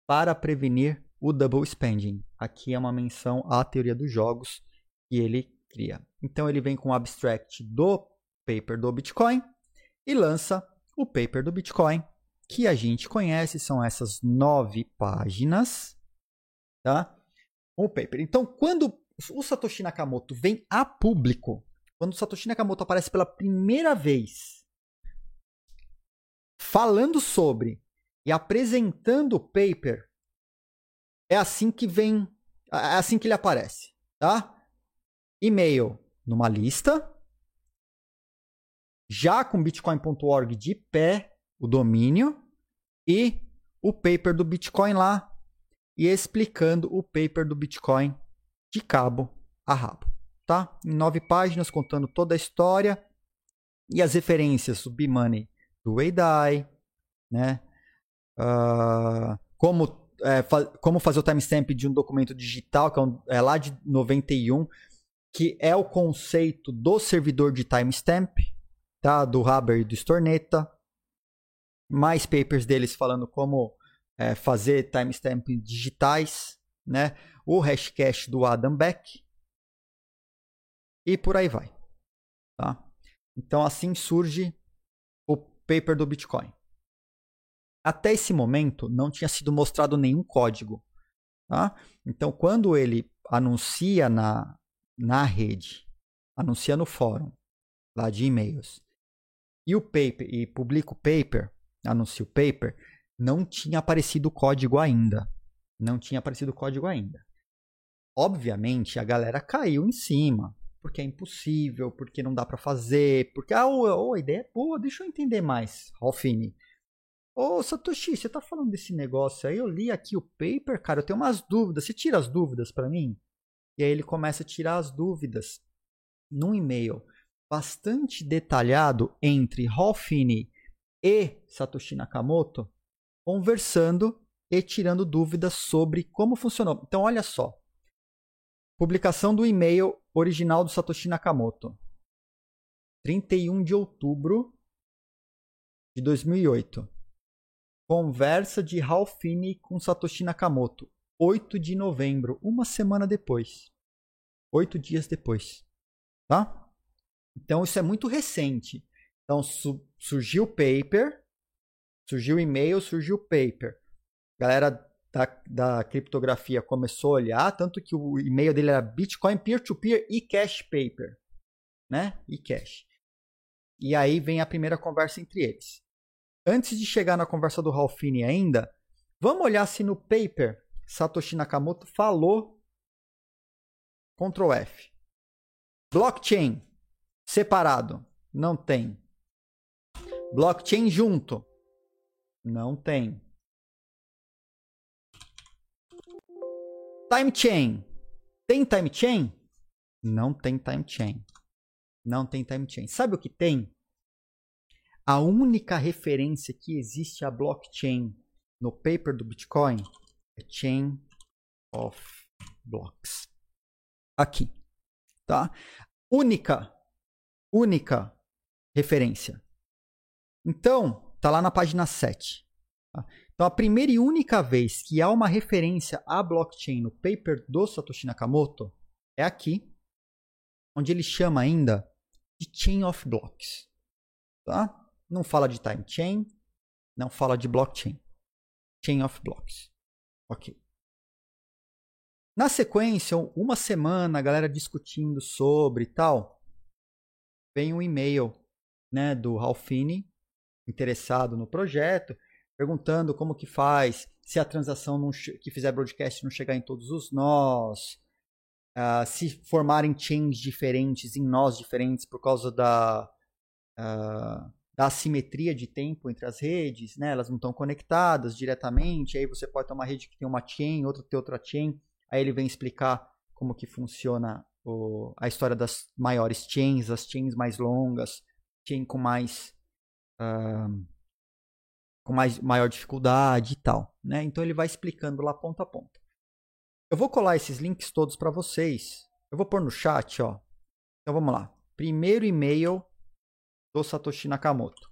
para prevenir o double spending. Aqui é uma menção à teoria dos jogos que ele cria. Então ele vem com o abstract do paper do Bitcoin e lança o paper do Bitcoin, que a gente conhece, são essas nove páginas, tá? O paper. Então, quando o Satoshi Nakamoto vem a público, quando o Satoshi Nakamoto aparece pela primeira vez falando sobre e apresentando o paper, é assim que vem, é assim que ele aparece, tá? E-mail numa lista, já com bitcoin.org de pé, o domínio, e o paper do Bitcoin lá, e explicando o paper do Bitcoin de cabo a rabo, tá? Em nove páginas, contando toda a história e as referências do B-Money do Weidai, né? Uh, como é, fa como fazer o timestamp de um documento digital, que é, um, é, lá de 91, que é o conceito do servidor de timestamp, tá? do Haber e do Storneta. Mais papers deles falando como é, fazer timestamp digitais, né? o hashcash do Adam Beck, e por aí vai. Tá? Então assim surge o paper do Bitcoin. Até esse momento não tinha sido mostrado nenhum código. Tá? Então, quando ele anuncia na, na rede, anuncia no fórum lá de e-mails, e o paper e publica o paper, anuncia o paper, não tinha aparecido o código ainda. Não tinha aparecido o código ainda. Obviamente, a galera caiu em cima, porque é impossível, porque não dá para fazer, porque ah, oh, oh, a ideia é boa, deixa eu entender mais, Ralfini. Ô, Satoshi, você tá falando desse negócio aí? Eu li aqui o paper, cara, eu tenho umas dúvidas. Você tira as dúvidas para mim? E aí ele começa a tirar as dúvidas num e-mail bastante detalhado entre Finney e Satoshi Nakamoto, conversando e tirando dúvidas sobre como funcionou. Então, olha só. Publicação do e-mail original do Satoshi Nakamoto. 31 de outubro de 2008. Conversa de Ralph Finney com Satoshi Nakamoto, 8 de novembro, uma semana depois. Oito dias depois. Tá? Então isso é muito recente. Então su surgiu o paper, surgiu o e-mail, surgiu o paper. A galera da, da criptografia começou a olhar, tanto que o e-mail dele era Bitcoin Peer-to-Peer -peer e Cash Paper. Né? E Cash. E aí vem a primeira conversa entre eles. Antes de chegar na conversa do Ralphine ainda, vamos olhar se no paper Satoshi Nakamoto falou Ctrl F. Blockchain separado, não tem. Blockchain junto, não tem. Time chain. Tem time chain? Não tem time chain. Não tem time chain. Sabe o que tem? A única referência que existe a blockchain no paper do Bitcoin é Chain of Blocks. Aqui, tá? Única, única referência. Então, tá lá na página 7. Tá? Então, a primeira e única vez que há uma referência à blockchain no paper do Satoshi Nakamoto é aqui, onde ele chama ainda de Chain of Blocks. Tá? Não fala de time chain, não fala de blockchain. Chain of blocks. Ok. Na sequência, uma semana, a galera discutindo sobre e tal, vem um e-mail né, do Ralfini, interessado no projeto, perguntando como que faz, se a transação não, que fizer broadcast não chegar em todos os nós, uh, se formarem chains diferentes em nós diferentes por causa da, uh, da assimetria de tempo entre as redes, né? Elas não estão conectadas diretamente. Aí você pode ter uma rede que tem uma chain, outra tem outra chain. Aí ele vem explicar como que funciona o, a história das maiores chains, as chains mais longas, chain com mais uh, com mais maior dificuldade e tal, né? Então ele vai explicando lá ponto a ponto. Eu vou colar esses links todos para vocês. Eu vou pôr no chat, ó. Então vamos lá. Primeiro e-mail do Satoshi Nakamoto.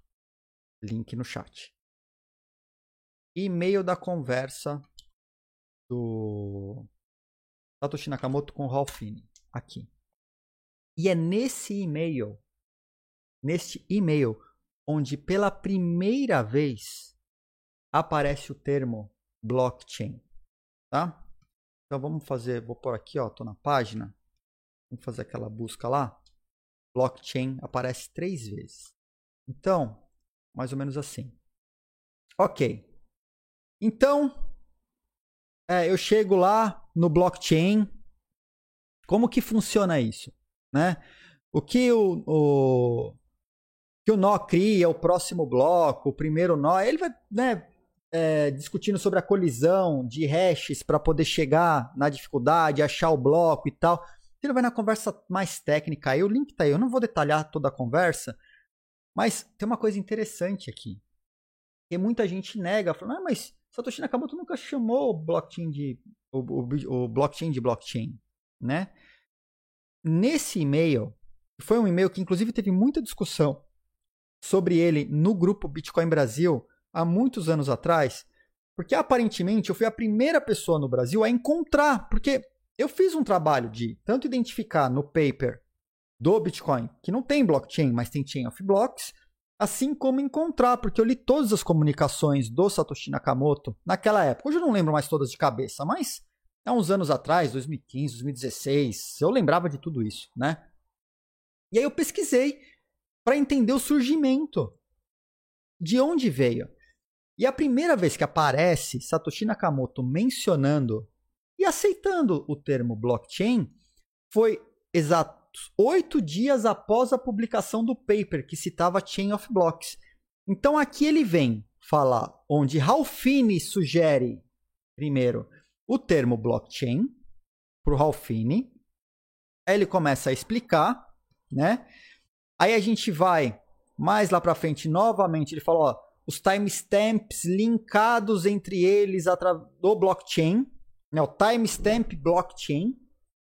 Link no chat. E-mail da conversa do Satoshi Nakamoto com o Ralph Finney, aqui. E é nesse e-mail, neste e-mail, onde pela primeira vez aparece o termo blockchain, tá? Então vamos fazer, vou por aqui, ó, tô na página. Vamos fazer aquela busca lá. Blockchain aparece três vezes. Então, mais ou menos assim. Ok. Então, é, eu chego lá no blockchain. Como que funciona isso? Né? O que o, o, que o nó cria, o próximo bloco, o primeiro nó, ele vai né, é, discutindo sobre a colisão de hashes para poder chegar na dificuldade, achar o bloco e tal. Ele vai na conversa mais técnica aí, o link tá aí. Eu não vou detalhar toda a conversa, mas tem uma coisa interessante aqui. Que muita gente nega, falando, ah, mas Satoshi Nakamoto nunca chamou blockchain de o, o, o blockchain de blockchain, né? Nesse e-mail, foi um e-mail que inclusive teve muita discussão sobre ele no grupo Bitcoin Brasil há muitos anos atrás, porque aparentemente eu fui a primeira pessoa no Brasil a encontrar, porque eu fiz um trabalho de tanto identificar no paper do Bitcoin, que não tem blockchain, mas tem chain of blocks, assim como encontrar, porque eu li todas as comunicações do Satoshi Nakamoto naquela época. Hoje eu não lembro mais todas de cabeça, mas há uns anos atrás, 2015, 2016, eu lembrava de tudo isso, né? E aí eu pesquisei para entender o surgimento. De onde veio? E a primeira vez que aparece Satoshi Nakamoto mencionando e aceitando o termo blockchain foi exatos oito dias após a publicação do paper que citava Chain of Blocks. Então aqui ele vem falar onde Ralphine sugere, primeiro, o termo blockchain para o Ralphine. Aí ele começa a explicar, né? Aí a gente vai mais lá para frente novamente, ele fala, ó, os timestamps linkados entre eles do blockchain, né, o timestamp blockchain,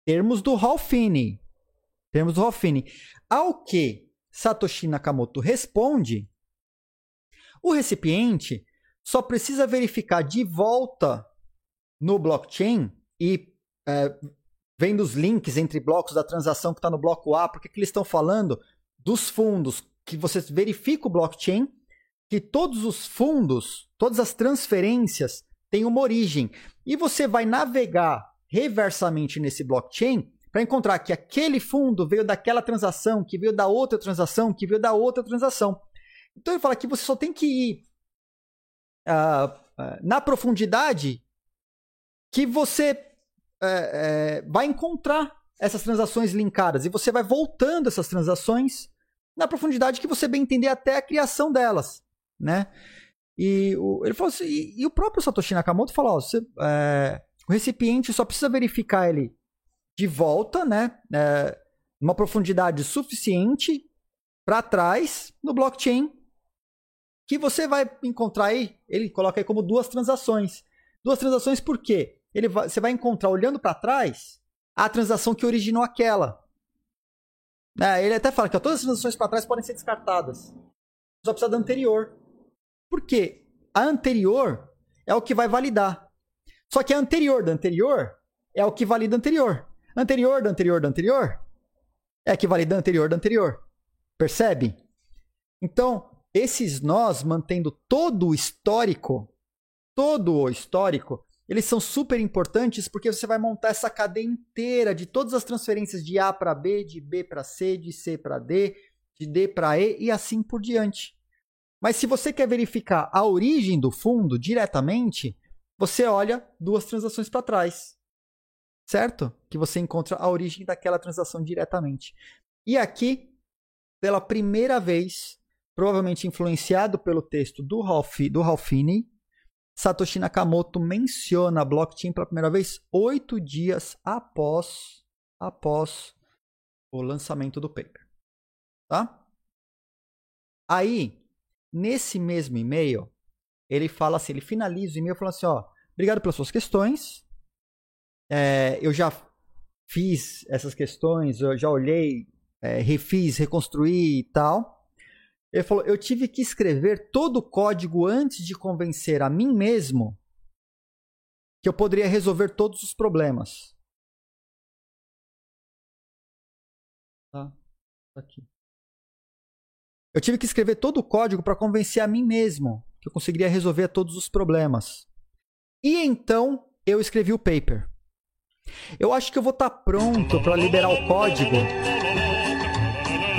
termos do Ralphine. Termos do Ralphine. Ao que Satoshi Nakamoto responde, o recipiente só precisa verificar de volta no blockchain e é, vendo os links entre blocos da transação que está no bloco A, porque que eles estão falando dos fundos, que você verifica o blockchain que todos os fundos, todas as transferências têm uma origem. E você vai navegar reversamente nesse blockchain para encontrar que aquele fundo veio daquela transação, que veio da outra transação, que veio da outra transação. Então ele fala que você só tem que ir uh, na profundidade que você uh, vai encontrar essas transações linkadas e você vai voltando essas transações na profundidade que você bem entender até a criação delas né? E o, ele falou assim, e, e, o próprio Satoshi Nakamoto falou, ó, você, é, o recipiente só precisa verificar ele de volta, né? É, uma profundidade suficiente para trás no blockchain que você vai encontrar aí, ele coloca aí como duas transações. Duas transações por quê? Ele vai, você vai encontrar olhando para trás a transação que originou aquela. É, ele até fala que ó, todas as transações para trás podem ser descartadas. Só precisa da anterior. Porque a anterior é o que vai validar. Só que a anterior da anterior é o que valida a anterior. Anterior da anterior da anterior é que valida a anterior da anterior. Percebe? Então, esses nós, mantendo todo o histórico, todo o histórico, eles são super importantes porque você vai montar essa cadeia inteira de todas as transferências de A para B, de B para C, de C para D, de D para E e assim por diante. Mas se você quer verificar a origem do fundo diretamente, você olha duas transações para trás. Certo? Que você encontra a origem daquela transação diretamente. E aqui, pela primeira vez, provavelmente influenciado pelo texto do, Ralph, do Ralphine, Satoshi Nakamoto menciona a blockchain pela primeira vez oito dias após, após o lançamento do paper. Tá? Aí, Nesse mesmo e-mail, ele fala assim, ele finaliza o e-mail falando assim, ó, obrigado pelas suas questões. É, eu já fiz essas questões, eu já olhei, é, refiz, reconstruí e tal. Ele falou, eu tive que escrever todo o código antes de convencer a mim mesmo que eu poderia resolver todos os problemas. Tá? Aqui. Eu tive que escrever todo o código para convencer a mim mesmo que eu conseguiria resolver todos os problemas. E então eu escrevi o paper. Eu acho que eu vou estar tá pronto para liberar o código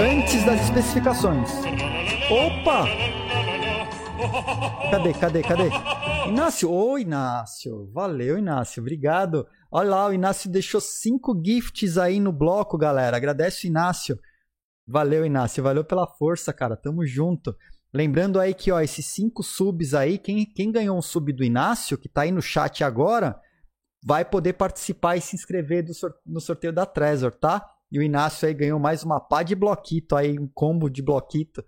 antes das especificações. Opa! Cadê, cadê, cadê? Inácio, oi Inácio. Valeu, Inácio. Obrigado. Olha lá, o Inácio deixou cinco gifts aí no bloco, galera. Agradece o Inácio. Valeu, Inácio. Valeu pela força, cara. Tamo junto. Lembrando aí que, ó, esses cinco subs aí, quem, quem ganhou um sub do Inácio, que tá aí no chat agora, vai poder participar e se inscrever no sorteio da Trezor, tá? E o Inácio aí ganhou mais uma pá de bloquito aí, um combo de bloquito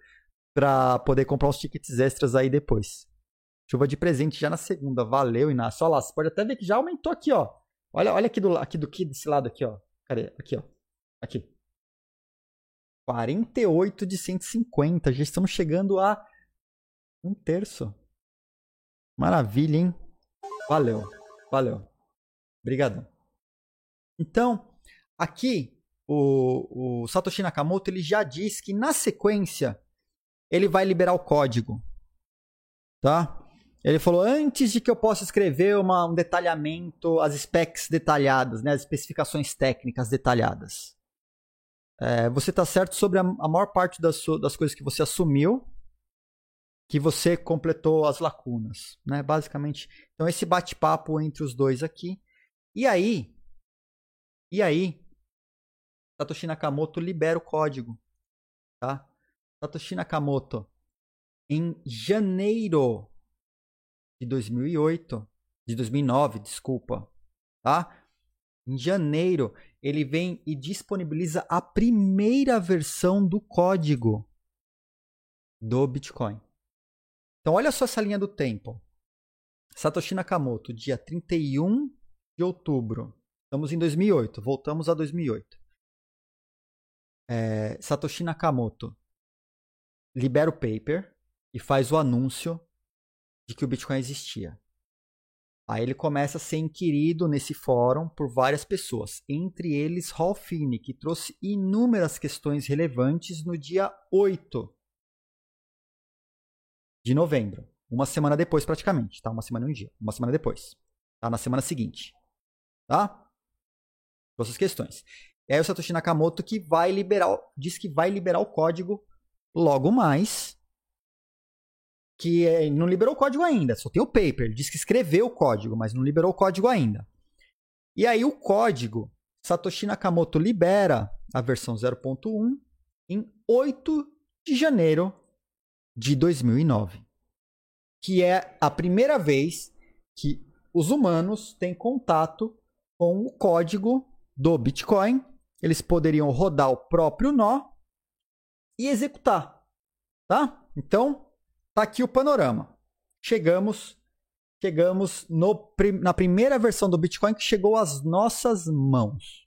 para poder comprar uns tickets extras aí depois. Chuva de presente já na segunda. Valeu, Inácio. Olha lá, você pode até ver que já aumentou aqui, ó. Olha, olha aqui do aqui do que desse lado aqui, ó. Cadê? Aqui, ó. Aqui. 48 de 150. Já estamos chegando a um terço. Maravilha, hein? Valeu. Valeu. Obrigadão. Então, aqui o, o Satoshi Nakamoto ele já diz que na sequência ele vai liberar o código. Tá? Ele falou antes de que eu possa escrever uma, um detalhamento, as specs detalhadas, né, as especificações técnicas detalhadas. É, você está certo sobre a, a maior parte das, das coisas que você assumiu, que você completou as lacunas, né? Basicamente. Então esse bate-papo entre os dois aqui e aí, e aí, Satoshi Nakamoto libera o código, tá? Satoshi Nakamoto, em janeiro de 2008, de 2009, desculpa, tá? Em janeiro, ele vem e disponibiliza a primeira versão do código do Bitcoin. Então, olha só essa linha do tempo. Satoshi Nakamoto, dia 31 de outubro. Estamos em 2008, voltamos a 2008. É, Satoshi Nakamoto libera o paper e faz o anúncio de que o Bitcoin existia. Aí ele começa a ser inquirido nesse fórum por várias pessoas, entre eles Finney, que trouxe inúmeras questões relevantes no dia 8 de novembro. Uma semana depois, praticamente, tá? Uma semana e um dia. Uma semana depois. Tá? Na semana seguinte. Tá? Essas questões. E aí o Satoshi Nakamoto que vai liberar, diz que vai liberar o código logo mais. Que é, não liberou o código ainda, só tem o paper. Ele diz que escreveu o código, mas não liberou o código ainda. E aí o código, Satoshi Nakamoto libera a versão 0.1 em 8 de janeiro de 2009. Que é a primeira vez que os humanos têm contato com o código do Bitcoin. Eles poderiam rodar o próprio nó e executar, tá? Então, tá aqui o panorama. Chegamos chegamos no, na primeira versão do Bitcoin que chegou às nossas mãos.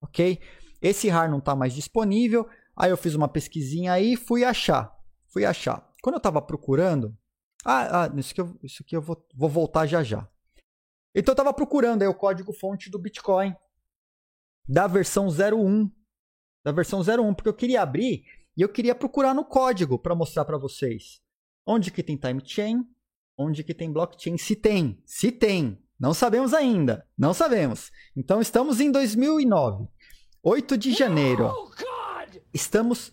OK? Esse RAR não está mais disponível. Aí eu fiz uma pesquisinha aí fui achar. Fui achar. Quando eu estava procurando, ah, ah, isso aqui eu, isso eu vou, vou voltar já já. Então eu estava procurando aí o código fonte do Bitcoin da versão 01, da versão 01, porque eu queria abrir e eu queria procurar no código para mostrar para vocês onde que tem time chain, onde que tem blockchain, se tem, se tem, não sabemos ainda, não sabemos. Então estamos em 2009, 8 de janeiro. Estamos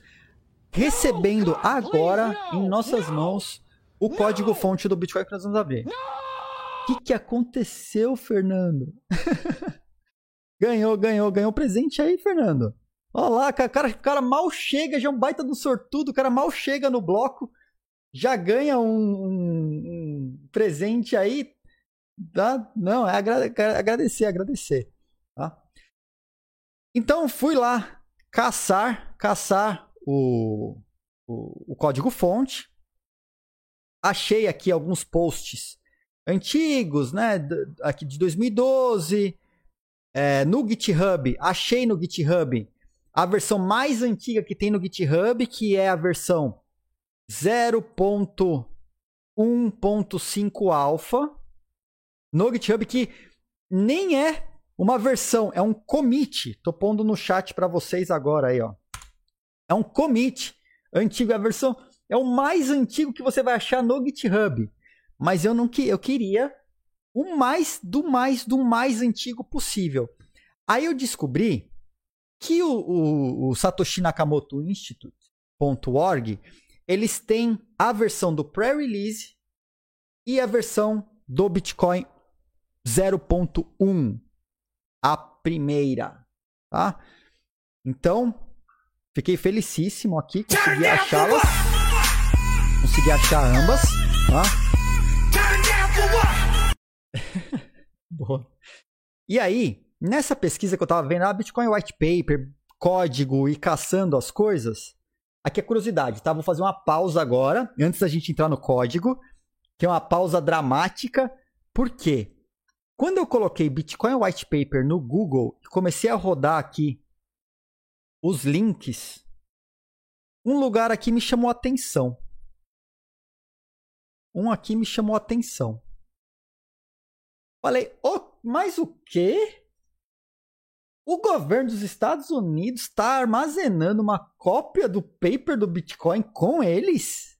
recebendo agora em nossas mãos o código fonte do Bitcoin que nós vamos abrir que, que aconteceu, Fernando? ganhou, ganhou, ganhou presente aí, Fernando. Olha lá, cara, cara, cara mal chega, já é um baita do sortudo, o cara mal chega no bloco, já ganha um, um, um presente aí. Tá? Não, é agradecer, agradecer. Tá? Então fui lá caçar, caçar o, o, o código fonte. Achei aqui alguns posts antigos, né? Aqui de 2012. É, no GitHub, achei no GitHub a versão mais antiga que tem no GitHub, que é a versão 0.1.5 alpha. no GitHub que nem é uma versão, é um commit. Tô pondo no chat para vocês agora aí, ó. É um commit antigo, é a versão é o mais antigo que você vai achar no GitHub. Mas eu não que eu queria o mais do mais do mais antigo possível. Aí eu descobri que o, o, o Satoshi Nakamoto Institute.org eles têm a versão do pré-release e a versão do Bitcoin 0.1, a primeira, tá? Então, fiquei felicíssimo aqui, consegui achá-las, consegui achar ambas, tá? Boa. E aí, nessa pesquisa que eu tava vendo, a Bitcoin White Paper, código e caçando as coisas, aqui é curiosidade, tá? Vou fazer uma pausa agora, antes da gente entrar no código, que é uma pausa dramática. Por quê? Quando eu coloquei Bitcoin White Paper no Google e comecei a rodar aqui os links, um lugar aqui me chamou atenção. Um aqui me chamou atenção. Falei, oh, mas o quê? O governo dos Estados Unidos está armazenando uma cópia do paper do Bitcoin com eles?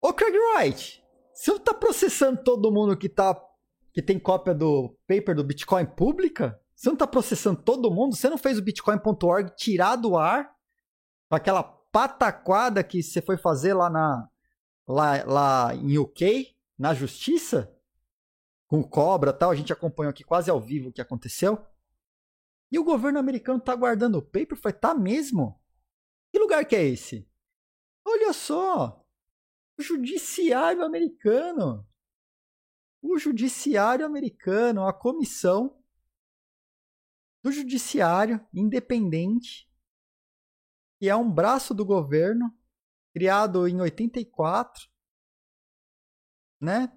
Ô Craig Wright, você não está processando todo mundo que, tá, que tem cópia do paper do Bitcoin pública? Você não está processando todo mundo? Você não fez o Bitcoin.org tirar do ar? Aquela pataquada que você foi fazer lá, na, lá, lá em UK, na justiça? Com cobra tal, a gente acompanhou aqui quase ao vivo o que aconteceu. E o governo americano tá guardando o paper? Foi, tá mesmo? Que lugar que é esse? Olha só! O judiciário americano. O judiciário americano, a comissão do judiciário independente, que é um braço do governo, criado em 84, né?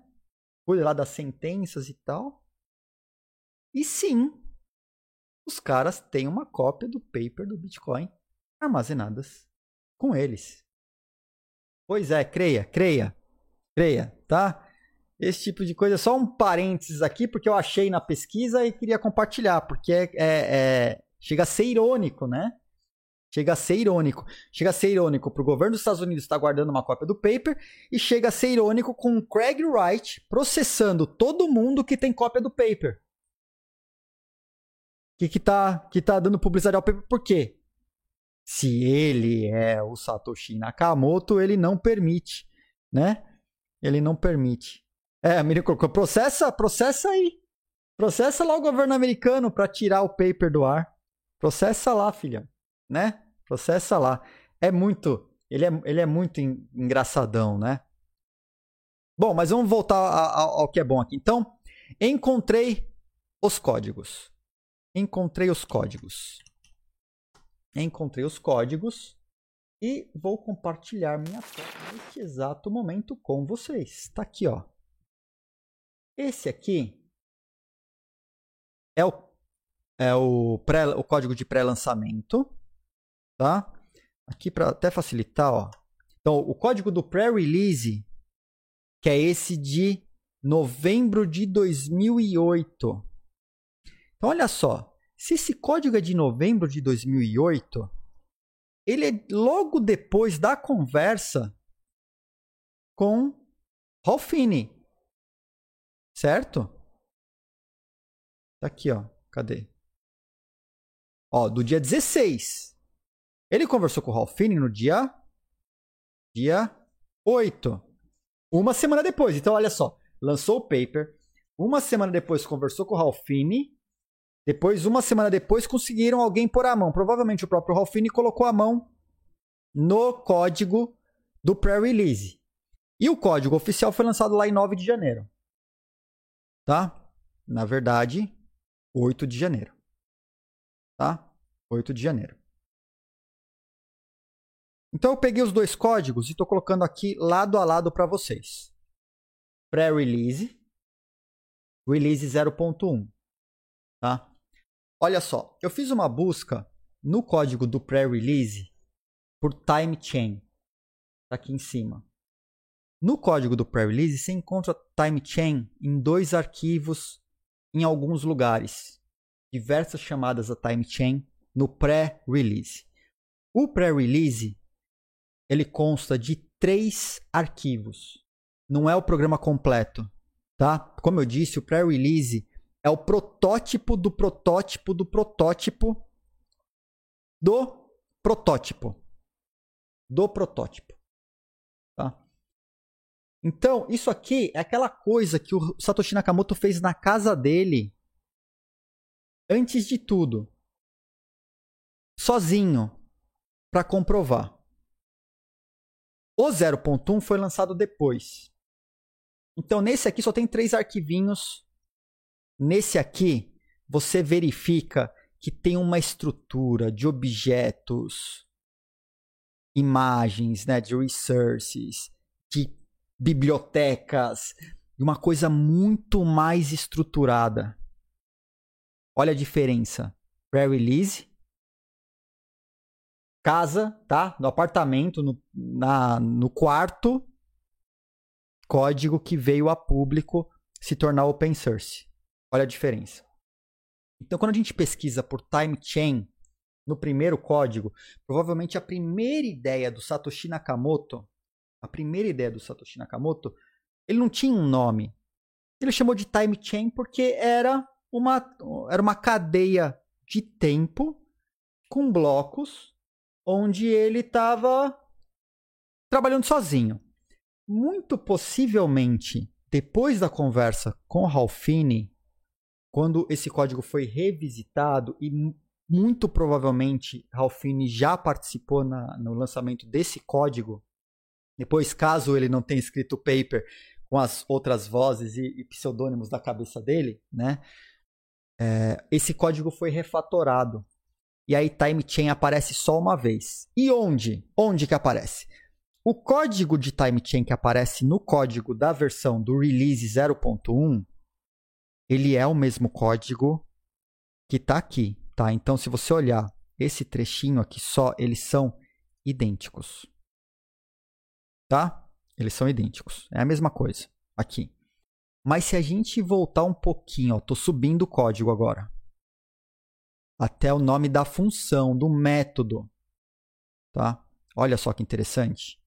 Cuida lá das sentenças e tal. E sim, os caras têm uma cópia do paper do Bitcoin armazenadas com eles. Pois é, creia, creia, creia, tá? Esse tipo de coisa, só um parênteses aqui, porque eu achei na pesquisa e queria compartilhar, porque é, é, é chega a ser irônico, né? Chega a ser irônico. Chega a ser irônico para o governo dos Estados Unidos estar guardando uma cópia do paper e chega a ser irônico com o Craig Wright processando todo mundo que tem cópia do paper. Que, que, tá, que tá dando publicidade ao paper. Por quê? Se ele é o Satoshi Nakamoto, ele não permite, né? Ele não permite. É, a processa, processa aí. Processa lá o governo americano para tirar o paper do ar. Processa lá, filha, né? Processa lá. É muito. Ele é, ele é muito engraçadão, né? Bom, mas vamos voltar ao, ao que é bom aqui. Então, encontrei os códigos. Encontrei os códigos. Encontrei os códigos e vou compartilhar minha tela neste exato momento com vocês. Está aqui, ó. Esse aqui é o, é o, pré, o código de pré-lançamento tá? Aqui para até facilitar, ó. Então, o código do pré-release, que é esse de novembro de 2008. Então, olha só, se esse código é de novembro de 2008, ele é logo depois da conversa com Rolfini. Certo? Tá aqui, ó. Cadê? Ó, do dia 16. Ele conversou com o Ralph no dia dia 8. Uma semana depois. Então, olha só. Lançou o paper. Uma semana depois conversou com o Ralph Finney. Depois, uma semana depois, conseguiram alguém pôr a mão. Provavelmente o próprio Ralph Finney colocou a mão no código do pré-release. E o código oficial foi lançado lá em 9 de janeiro. Tá? Na verdade, 8 de janeiro. Tá? 8 de janeiro. Então eu peguei os dois códigos e estou colocando aqui lado a lado para vocês. Pré-release, release 0.1. Tá? Olha só, eu fiz uma busca no código do pré-release por time chain. Tá aqui em cima. No código do pré-release, você encontra time chain em dois arquivos em alguns lugares. Diversas chamadas a time chain no pré-release. O pré-release ele consta de três arquivos. Não é o programa completo, tá? Como eu disse, o pré-release é o protótipo do protótipo do protótipo do protótipo. Do protótipo. Tá? Então, isso aqui é aquela coisa que o Satoshi Nakamoto fez na casa dele antes de tudo. Sozinho. Para comprovar. O 0.1 foi lançado depois. Então, nesse aqui só tem três arquivinhos Nesse aqui, você verifica que tem uma estrutura de objetos, imagens, né, de resources, de bibliotecas, uma coisa muito mais estruturada. Olha a diferença. Pré-release, casa, tá? No apartamento, no, na, no quarto, código que veio a público se tornar open source. Olha a diferença. Então, quando a gente pesquisa por time chain no primeiro código, provavelmente a primeira ideia do Satoshi Nakamoto, a primeira ideia do Satoshi Nakamoto, ele não tinha um nome. Ele chamou de time chain porque era uma, era uma cadeia de tempo com blocos onde ele estava trabalhando sozinho. Muito possivelmente, depois da conversa com Ralphine, quando esse código foi revisitado e muito provavelmente Ralphine já participou na, no lançamento desse código. Depois, caso ele não tenha escrito o paper com as outras vozes e, e pseudônimos da cabeça dele, né? É, esse código foi refatorado. E aí time chain aparece só uma vez. E onde? Onde que aparece? O código de time chain que aparece no código da versão do release 0.1 ele é o mesmo código que está aqui, tá? Então, se você olhar esse trechinho aqui só, eles são idênticos. Tá? Eles são idênticos. É a mesma coisa aqui. Mas se a gente voltar um pouquinho, ó, tô subindo o código agora. Até o nome da função, do método. Tá? Olha só que interessante.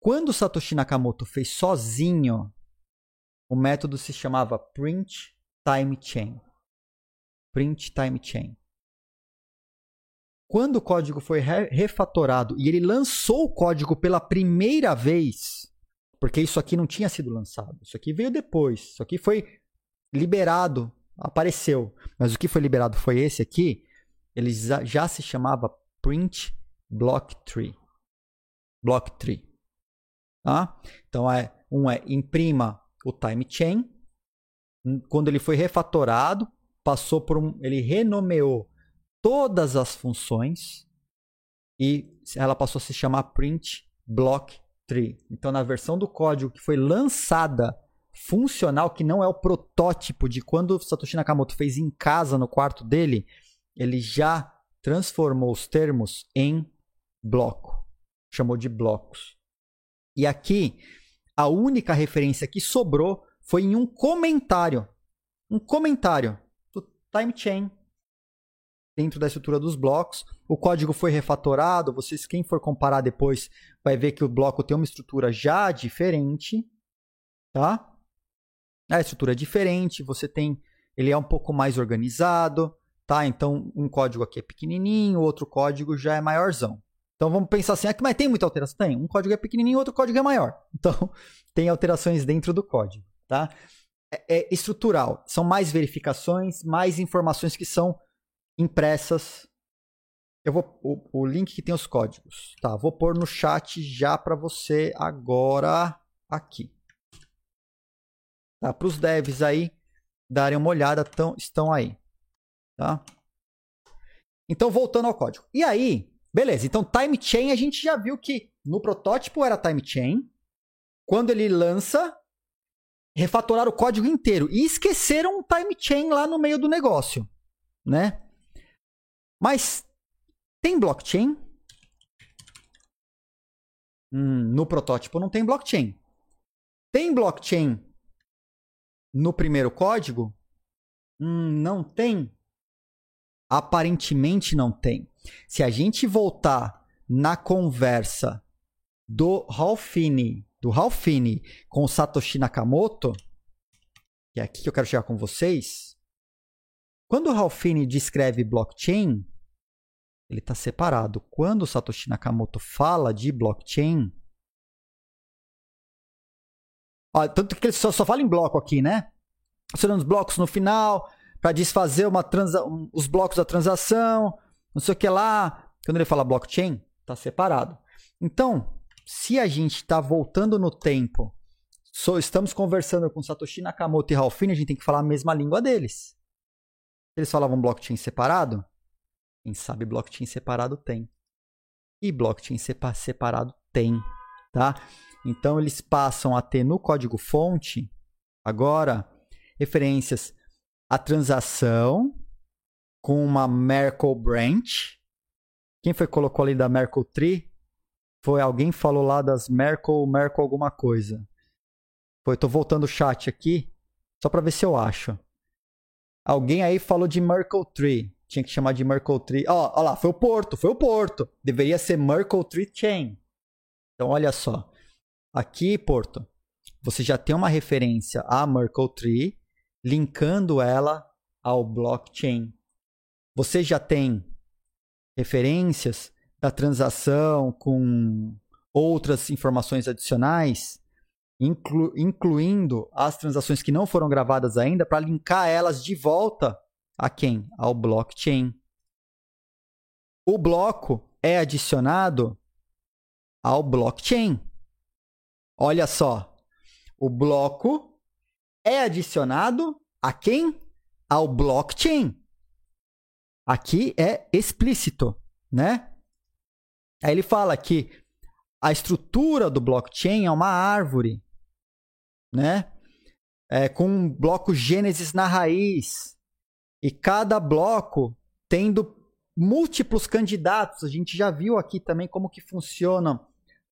Quando Satoshi Nakamoto fez sozinho o método se chamava print time chain. Print time chain. Quando o código foi re refatorado e ele lançou o código pela primeira vez, porque isso aqui não tinha sido lançado, isso aqui veio depois, isso aqui foi liberado, apareceu, mas o que foi liberado foi esse aqui, ele já se chamava print block tree. Block tree. Tá? Então é um é imprima o time chain. Quando ele foi refatorado, passou por um, ele renomeou todas as funções e ela passou a se chamar print block tree. Então, na versão do código que foi lançada funcional, que não é o protótipo de quando Satoshi Nakamoto fez em casa no quarto dele, ele já transformou os termos em bloco, chamou de blocos. E aqui a única referência que sobrou foi em um comentário. Um comentário do time chain dentro da estrutura dos blocos. O código foi refatorado. Vocês, quem for comparar depois, vai ver que o bloco tem uma estrutura já diferente, tá? A estrutura é diferente. Você tem, ele é um pouco mais organizado, tá? Então, um código aqui é pequenininho, outro código já é maiorzão. Então vamos pensar assim, ah, mas tem muita alteração? Tem. Um código é pequenininho, outro código é maior. Então tem alterações dentro do código, tá? É, é estrutural. São mais verificações, mais informações que são impressas. Eu vou o, o link que tem os códigos, tá? Vou pôr no chat já para você agora aqui. Tá? Para os devs aí darem uma olhada, tão, estão aí, tá? Então voltando ao código. E aí Beleza, então time chain a gente já viu que no protótipo era time chain. Quando ele lança, refatorar o código inteiro. E esqueceram um time chain lá no meio do negócio, né? Mas tem blockchain? Hum, no protótipo não tem blockchain. Tem blockchain no primeiro código? Hum, não tem. Aparentemente não tem. Se a gente voltar na conversa do Ralphine, do Ralphine com o Satoshi Nakamoto, que é aqui que eu quero chegar com vocês, quando o Ralphine descreve blockchain, ele está separado. Quando o Satoshi Nakamoto fala de blockchain, tanto que ele só, só fala em bloco aqui, né? Serão os blocos no final, para desfazer uma transa, um, os blocos da transação, não sei o que lá. Quando ele fala blockchain, está separado. Então, se a gente está voltando no tempo, so, estamos conversando com Satoshi Nakamoto e Ralphine, a gente tem que falar a mesma língua deles. Eles falavam blockchain separado? Quem sabe blockchain separado tem. E blockchain separado tem, tá? Então eles passam a ter no código fonte agora referências à transação com uma Merkle branch. Quem foi que colocou ali da Merkle tree? Foi alguém falou lá das Merkle, Merkle alguma coisa. Foi, tô voltando o chat aqui só para ver se eu acho. Alguém aí falou de Merkle tree. Tinha que chamar de Merkle tree. Ó, ó lá, foi o Porto, foi o Porto. Deveria ser Merkle tree chain. Então olha só. Aqui, Porto, você já tem uma referência a Merkle tree linkando ela ao blockchain. Você já tem referências da transação com outras informações adicionais, inclu incluindo as transações que não foram gravadas ainda, para linkar elas de volta a quem? Ao blockchain. O bloco é adicionado ao blockchain. Olha só, o bloco é adicionado a quem? Ao blockchain. Aqui é explícito, né? Aí ele fala que a estrutura do blockchain é uma árvore, né? É, com um bloco gênesis na raiz. E cada bloco tendo múltiplos candidatos. A gente já viu aqui também como que funciona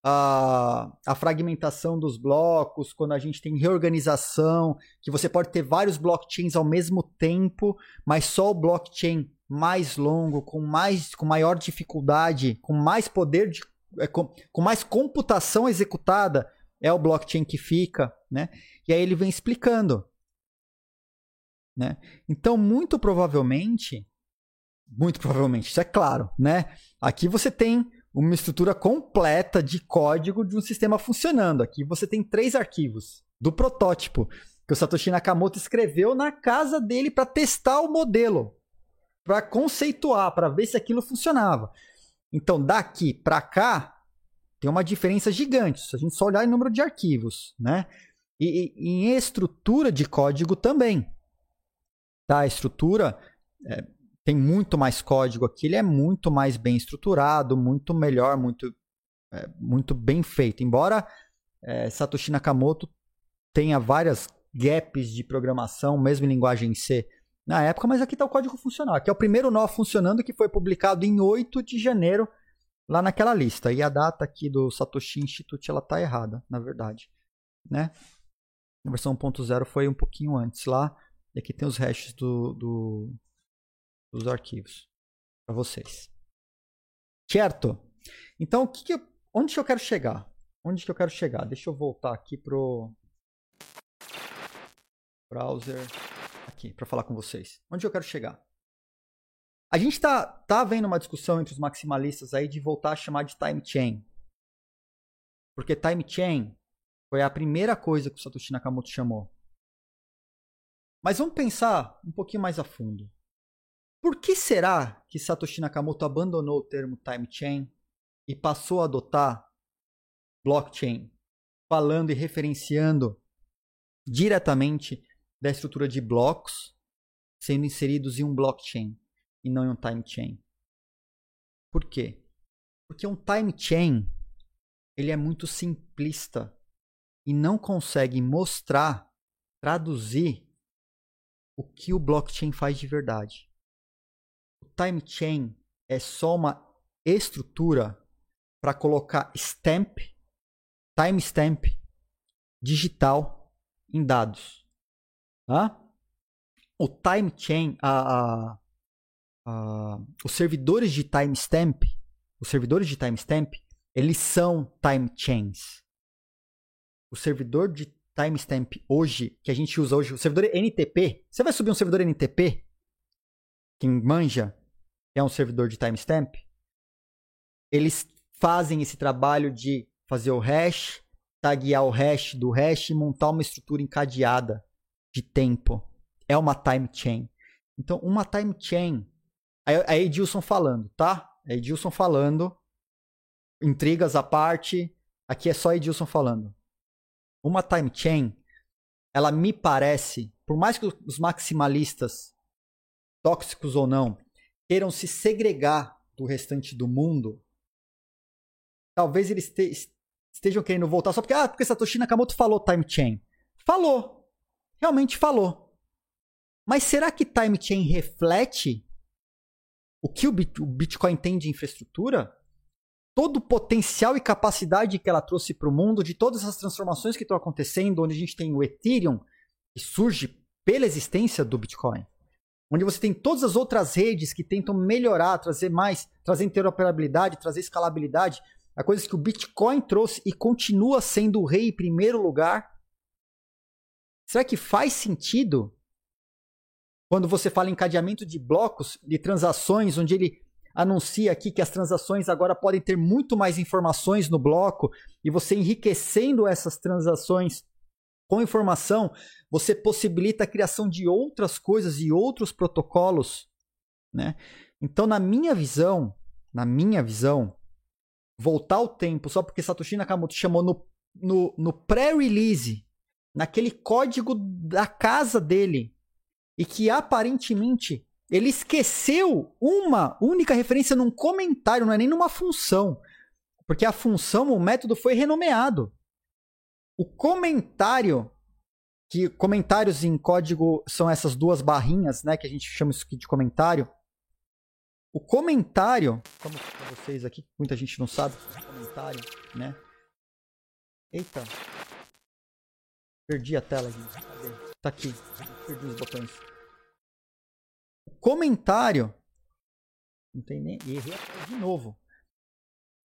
a, a fragmentação dos blocos, quando a gente tem reorganização, que você pode ter vários blockchains ao mesmo tempo, mas só o blockchain mais longo, com mais com maior dificuldade, com mais poder de é, com, com mais computação executada, é o blockchain que fica, né? E aí ele vem explicando, né? Então, muito provavelmente, muito provavelmente, isso é claro, né? Aqui você tem uma estrutura completa de código de um sistema funcionando. Aqui você tem três arquivos do protótipo que o Satoshi Nakamoto escreveu na casa dele para testar o modelo, para conceituar, para ver se aquilo funcionava. Então, daqui para cá tem uma diferença gigante, se a gente só olhar em número de arquivos, né? E, em estrutura de código também. Tá? A estrutura é, tem muito mais código aqui, ele é muito mais bem estruturado, muito melhor, muito, é, muito bem feito. Embora é, Satoshi Nakamoto tenha várias gaps de programação, mesmo em linguagem C na época, mas aqui está o código funcional. Aqui é o primeiro nó funcionando que foi publicado em 8 de janeiro, lá naquela lista. E a data aqui do Satoshi Institute ela está errada, na verdade. Né? A versão 1.0 foi um pouquinho antes lá. E aqui tem os hashes do, do dos arquivos para vocês. Certo? Então, que, que eu, onde que eu quero chegar? Onde que eu quero chegar? Deixa eu voltar aqui pro browser aqui para falar com vocês. Onde eu quero chegar? A gente tá tá vendo uma discussão entre os maximalistas aí de voltar a chamar de time chain. Porque time chain foi a primeira coisa que o Satoshi Nakamoto chamou. Mas vamos pensar um pouquinho mais a fundo. Por que será que Satoshi Nakamoto abandonou o termo time chain e passou a adotar blockchain, falando e referenciando diretamente da estrutura de blocos sendo inseridos em um blockchain e não em um time chain? Por quê? Porque um time chain ele é muito simplista e não consegue mostrar, traduzir o que o blockchain faz de verdade time chain é só uma estrutura para colocar stamp timestamp digital em dados. Tá? O time chain, a, a, a, os servidores de timestamp, os servidores de timestamp, eles são time chains. O servidor de timestamp hoje, que a gente usa hoje, o servidor NTP, você vai subir um servidor NTP, quem manja, é um servidor de timestamp, eles fazem esse trabalho de fazer o hash, taguear o hash do hash e montar uma estrutura encadeada de tempo. É uma time chain. Então, uma time chain. É Edilson falando, tá? É Edilson falando. Intrigas à parte. Aqui é só Edilson falando. Uma time chain, ela me parece, por mais que os maximalistas, tóxicos ou não, queiram se segregar do restante do mundo, talvez eles estejam querendo voltar só porque, ah, porque Satoshi Nakamoto falou time chain. Falou. Realmente falou. Mas será que time chain reflete o que o Bitcoin tem de infraestrutura? Todo o potencial e capacidade que ela trouxe para o mundo, de todas as transformações que estão acontecendo, onde a gente tem o Ethereum, que surge pela existência do Bitcoin. Onde você tem todas as outras redes que tentam melhorar, trazer mais, trazer interoperabilidade, trazer escalabilidade a coisas que o Bitcoin trouxe e continua sendo o rei em primeiro lugar. Será que faz sentido quando você fala em encadeamento de blocos de transações, onde ele anuncia aqui que as transações agora podem ter muito mais informações no bloco e você enriquecendo essas transações com informação, você possibilita a criação de outras coisas e outros protocolos, né? Então, na minha visão, na minha visão, voltar o tempo só porque Satoshi Nakamoto chamou no, no, no pré-release, naquele código da casa dele, e que aparentemente ele esqueceu uma única referência num comentário, não é nem numa função. Porque a função, o método foi renomeado. O comentário, que comentários em código são essas duas barrinhas, né, que a gente chama isso aqui de comentário. O comentário, como para vocês aqui, muita gente não sabe, comentário, né? Eita. Perdi a tela, gente. Cadê? Tá aqui. Perdi os botões. O comentário. Não tem nem. Errei de novo.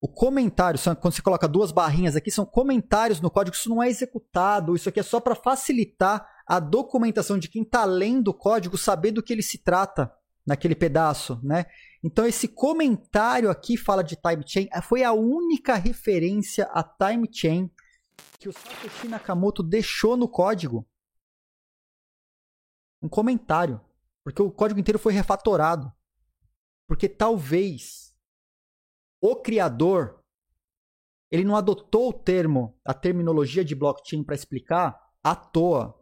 O comentário, quando você coloca duas barrinhas aqui, são comentários no código. Isso não é executado. Isso aqui é só para facilitar a documentação de quem está lendo o código saber do que ele se trata naquele pedaço, né? Então esse comentário aqui fala de time chain, eh, foi a única referência a time chain que o Satoshi Nakamoto deixou no código. Um comentário, porque o código inteiro foi refatorado. Porque talvez o criador ele não adotou o termo, a terminologia de blockchain para explicar à toa.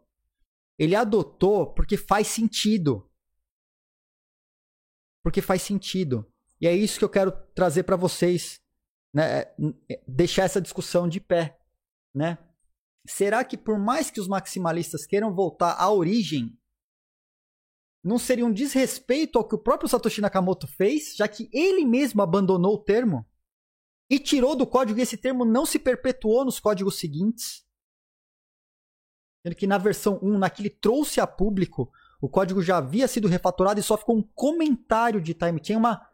Ele adotou porque faz sentido porque faz sentido. E é isso que eu quero trazer para vocês, né? É, é, deixar essa discussão de pé, né? Será que por mais que os maximalistas queiram voltar à origem, não seria um desrespeito ao que o próprio Satoshi Nakamoto fez, já que ele mesmo abandonou o termo e tirou do código e esse termo não se perpetuou nos códigos seguintes? Sendo que na versão 1, naquele trouxe a público o código já havia sido refatorado e só ficou um comentário de time chain, uma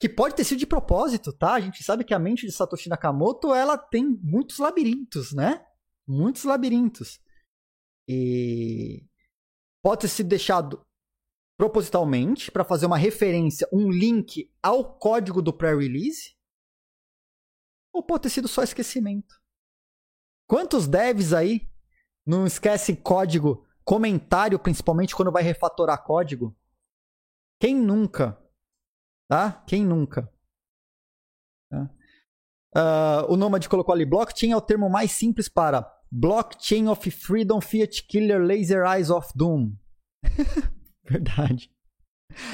que pode ter sido de propósito, tá? A gente sabe que a mente de Satoshi Nakamoto, ela tem muitos labirintos, né? Muitos labirintos. E pode ter sido deixado propositalmente para fazer uma referência, um link ao código do pré-release, ou pode ter sido só esquecimento. Quantos devs aí não esquecem código Comentário, principalmente quando vai refatorar código. Quem nunca? Tá? Quem nunca? Tá? Uh, o Nomad colocou ali: blockchain é o termo mais simples para Blockchain of Freedom Fiat Killer Laser Eyes of Doom. Verdade.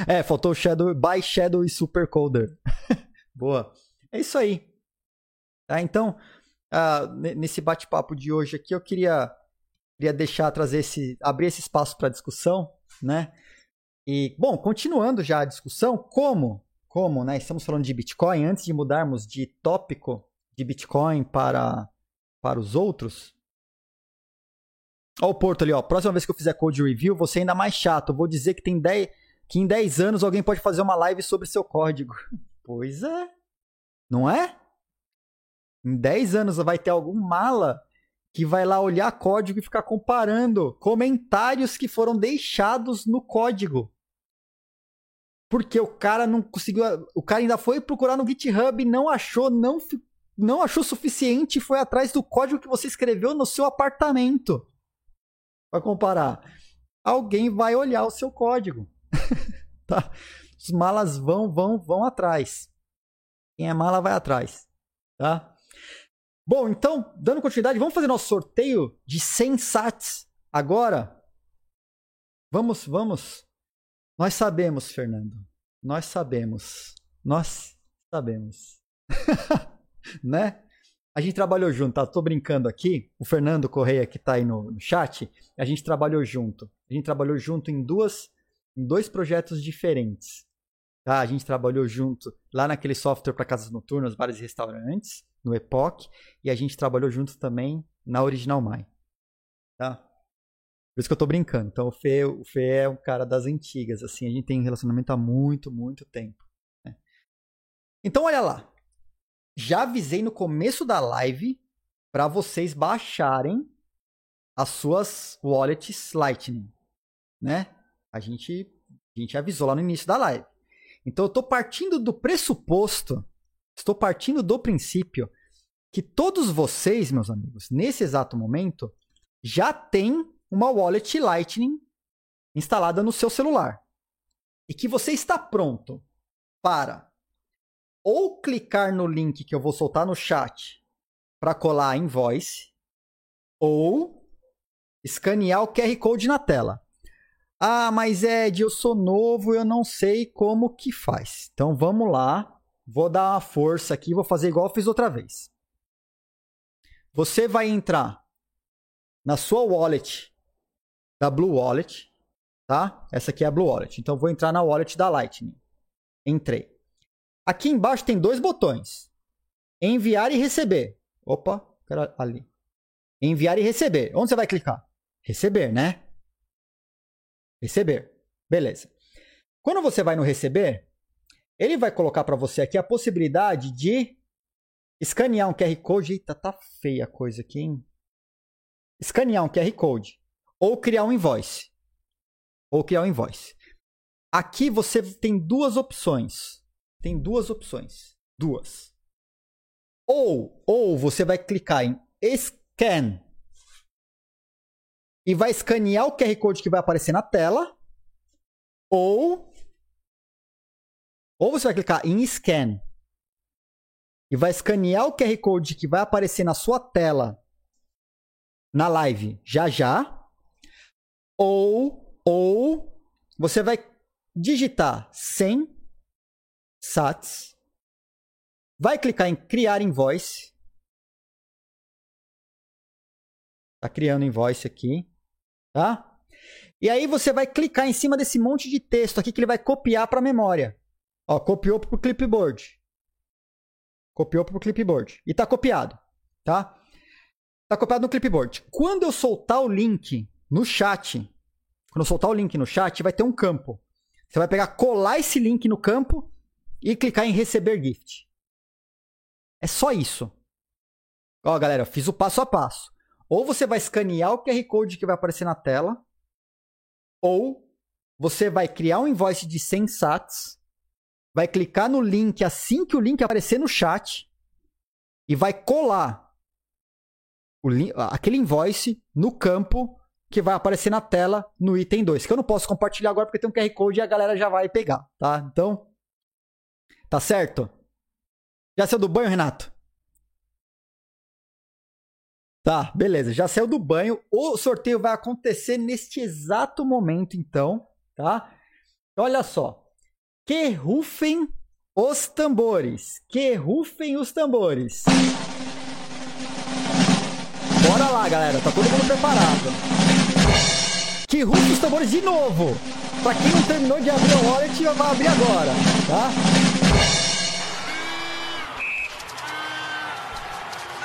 É, faltou Shadow, by Shadow e Supercoder. Boa. É isso aí. Tá, então, uh, nesse bate-papo de hoje aqui, eu queria queria deixar trazer esse abrir esse espaço para discussão, né? E bom, continuando já a discussão, como como, né? Estamos falando de Bitcoin antes de mudarmos de tópico de Bitcoin para para os outros. Ó o Porto ali, ó. Próxima vez que eu fizer code review, você ainda mais chato. Vou dizer que tem 10, que em 10 anos alguém pode fazer uma live sobre seu código. Pois é. Não é? Em 10 anos vai ter algum mala que vai lá olhar código e ficar comparando comentários que foram deixados no código. Porque o cara não conseguiu. O cara ainda foi procurar no GitHub, não achou, não, não achou suficiente e foi atrás do código que você escreveu no seu apartamento. Para comparar. Alguém vai olhar o seu código. tá? Os malas vão, vão, vão atrás. Quem é mala vai atrás. Tá? Bom, então, dando continuidade, vamos fazer nosso sorteio de 100 sats agora? Vamos, vamos. Nós sabemos, Fernando. Nós sabemos. Nós sabemos. né? A gente trabalhou junto, tá? Tô brincando aqui. O Fernando Correia, que tá aí no, no chat, a gente trabalhou junto. A gente trabalhou junto em duas em dois projetos diferentes. Tá? A gente trabalhou junto lá naquele software para casas noturnas, bares e restaurantes, no Epoch, e a gente trabalhou junto também na Original My. Tá? Por isso que eu tô brincando. Então o Fê, o Fê é um cara das antigas, assim, a gente tem relacionamento há muito, muito tempo. Né? Então olha lá. Já avisei no começo da live para vocês baixarem as suas wallets Lightning, né? A gente, a gente avisou lá no início da live. Então eu estou partindo do pressuposto, estou partindo do princípio que todos vocês, meus amigos, nesse exato momento, já têm uma wallet Lightning instalada no seu celular. E que você está pronto para ou clicar no link que eu vou soltar no chat para colar a invoice, ou escanear o QR Code na tela. Ah, mas Ed, eu sou novo, eu não sei como que faz. Então vamos lá, vou dar uma força aqui, vou fazer igual eu fiz outra vez. Você vai entrar na sua wallet da Blue Wallet, tá? Essa aqui é a Blue Wallet. Então vou entrar na wallet da Lightning. Entrei. Aqui embaixo tem dois botões: enviar e receber. Opa, ali. Enviar e receber. Onde você vai clicar? Receber, né? Receber. Beleza. Quando você vai no receber, ele vai colocar para você aqui a possibilidade de escanear um QR Code. Eita, tá feia a coisa aqui, hein? Escanear um QR Code. Ou criar um invoice. Ou criar um invoice. Aqui você tem duas opções. Tem duas opções. Duas. Ou, ou você vai clicar em Scan e vai escanear o QR Code que vai aparecer na tela, ou ou você vai clicar em Scan e vai escanear o QR Code que vai aparecer na sua tela na live já já, ou ou você vai digitar 100 sats, vai clicar em criar invoice, tá criando invoice aqui tá? E aí você vai clicar em cima desse monte de texto aqui que ele vai copiar para a memória. Ó, copiou para o clipboard. Copiou para o clipboard. E está copiado, tá? Está copiado no clipboard. Quando eu soltar o link no chat, quando eu soltar o link no chat, vai ter um campo. Você vai pegar, colar esse link no campo e clicar em receber gift. É só isso. Ó, galera, fiz o passo a passo. Ou você vai escanear o QR Code que vai aparecer na tela, ou você vai criar um invoice de 100 sats, vai clicar no link assim que o link aparecer no chat e vai colar link, aquele invoice no campo que vai aparecer na tela no item 2, que eu não posso compartilhar agora porque tem um QR Code e a galera já vai pegar, tá? Então, tá certo? Já saiu do banho, Renato? Tá, beleza. Já saiu do banho. O sorteio vai acontecer neste exato momento, então, tá? Olha só. Que rufem os tambores. Que rufem os tambores. Bora lá, galera. Tá todo mundo preparado. Que rufem os tambores de novo. Pra quem não terminou de abrir o wallet, vai abrir agora, tá?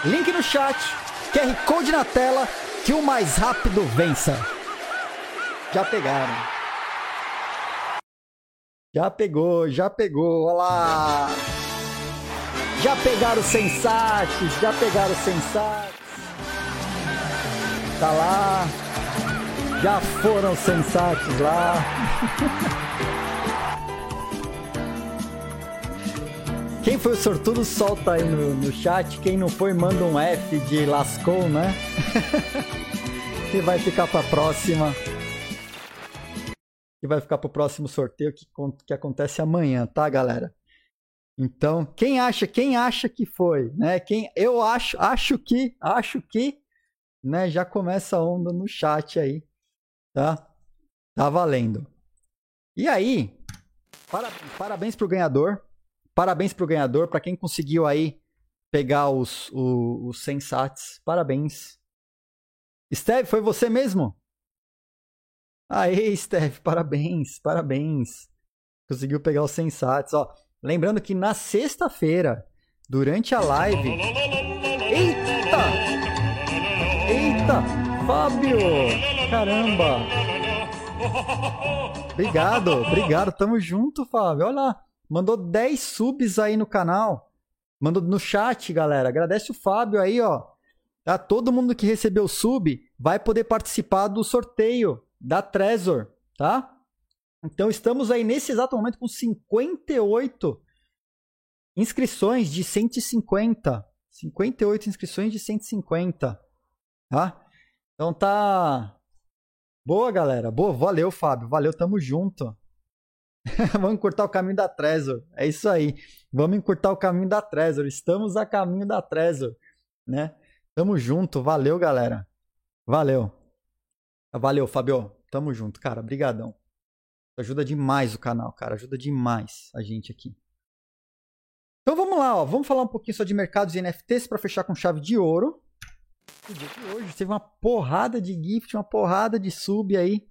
Link no chat QR Code na tela, que o mais rápido vença. Já pegaram. Já pegou, já pegou, olha lá. Já pegaram os sensates, já pegaram os sensates. Tá lá. Já foram sensates lá. Quem foi o sortudo, solta aí no, no chat. Quem não foi, manda um F de lascou, né? que vai ficar pra próxima. Que vai ficar pro próximo sorteio que, que acontece amanhã, tá, galera? Então, quem acha, quem acha que foi, né? Quem eu acho, acho que, acho que, né, já começa a onda no chat aí, tá? Tá valendo. E aí, para, parabéns pro ganhador. Parabéns pro ganhador, para quem conseguiu aí pegar os, os, os. Parabéns. Steve, foi você mesmo? Aê, Steve, parabéns, parabéns. Conseguiu pegar os sensats, ó. Lembrando que na sexta-feira, durante a live. Eita! Eita! Fábio! Caramba! Obrigado, obrigado. Tamo junto, Fábio. Olha lá. Mandou 10 subs aí no canal. Mandou no chat, galera. Agradece o Fábio aí, ó. Tá? Todo mundo que recebeu sub vai poder participar do sorteio da Trezor, tá? Então estamos aí nesse exato momento com 58 inscrições de 150. 58 inscrições de 150, tá? Então tá Boa, galera. Boa, valeu, Fábio. Valeu, tamo junto. Vamos encurtar o caminho da Trezor. É isso aí. Vamos encurtar o caminho da Trezor. Estamos a caminho da Trezor, né? Tamo junto. Valeu, galera. Valeu. Valeu, Fabio. Tamo junto, cara. Brigadão. Ajuda demais o canal, cara. Ajuda demais a gente aqui. Então vamos lá, ó. Vamos falar um pouquinho só de mercados e NFTs para fechar com chave de ouro. O dia de hoje teve uma porrada de gift, uma porrada de sub aí.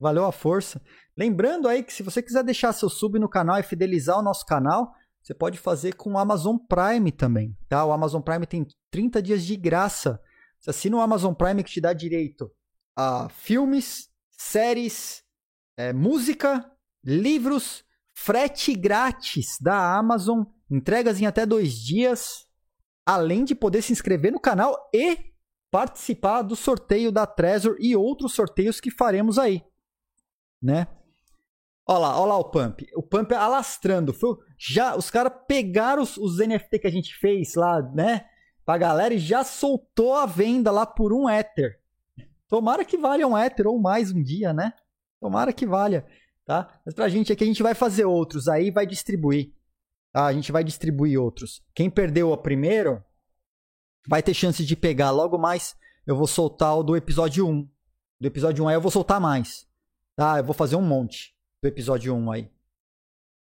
Valeu a força. Lembrando aí que se você quiser deixar seu sub no canal e fidelizar o nosso canal, você pode fazer com o Amazon Prime também, tá? O Amazon Prime tem 30 dias de graça. Você assina o Amazon Prime que te dá direito a filmes, séries, é, música, livros, frete grátis da Amazon, entregas em até dois dias, além de poder se inscrever no canal e participar do sorteio da Trezor e outros sorteios que faremos aí né? Olha lá, olha lá o Pump. O Pump alastrando. Foi, já, os caras pegaram os, os NFT que a gente fez lá, né? Pra galera e já soltou a venda lá por um Ether. Tomara que valha um Ether ou mais um dia, né? Tomara que valha, tá? Mas pra gente aqui a gente vai fazer outros, aí vai distribuir. Tá? A gente vai distribuir outros. Quem perdeu o primeiro vai ter chance de pegar logo mais. Eu vou soltar o do episódio 1. Do episódio 1 aí eu vou soltar mais. Tá, eu vou fazer um monte do episódio 1 aí.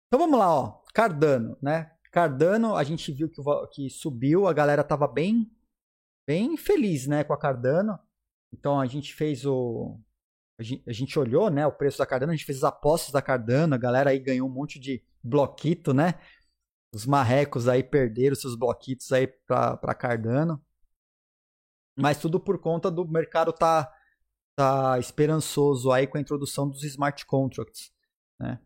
Então vamos lá, ó. Cardano, né? Cardano, a gente viu que, que subiu, a galera tava bem, bem feliz, né, com a Cardano. Então a gente fez o. A gente, olhou, né, o preço da Cardano, a gente fez as apostas da Cardano, a galera aí ganhou um monte de bloquito, né? Os marrecos aí perderam seus bloquitos aí pra, pra Cardano. Mas tudo por conta do mercado tá tá esperançoso aí com a introdução dos smart contracts, né?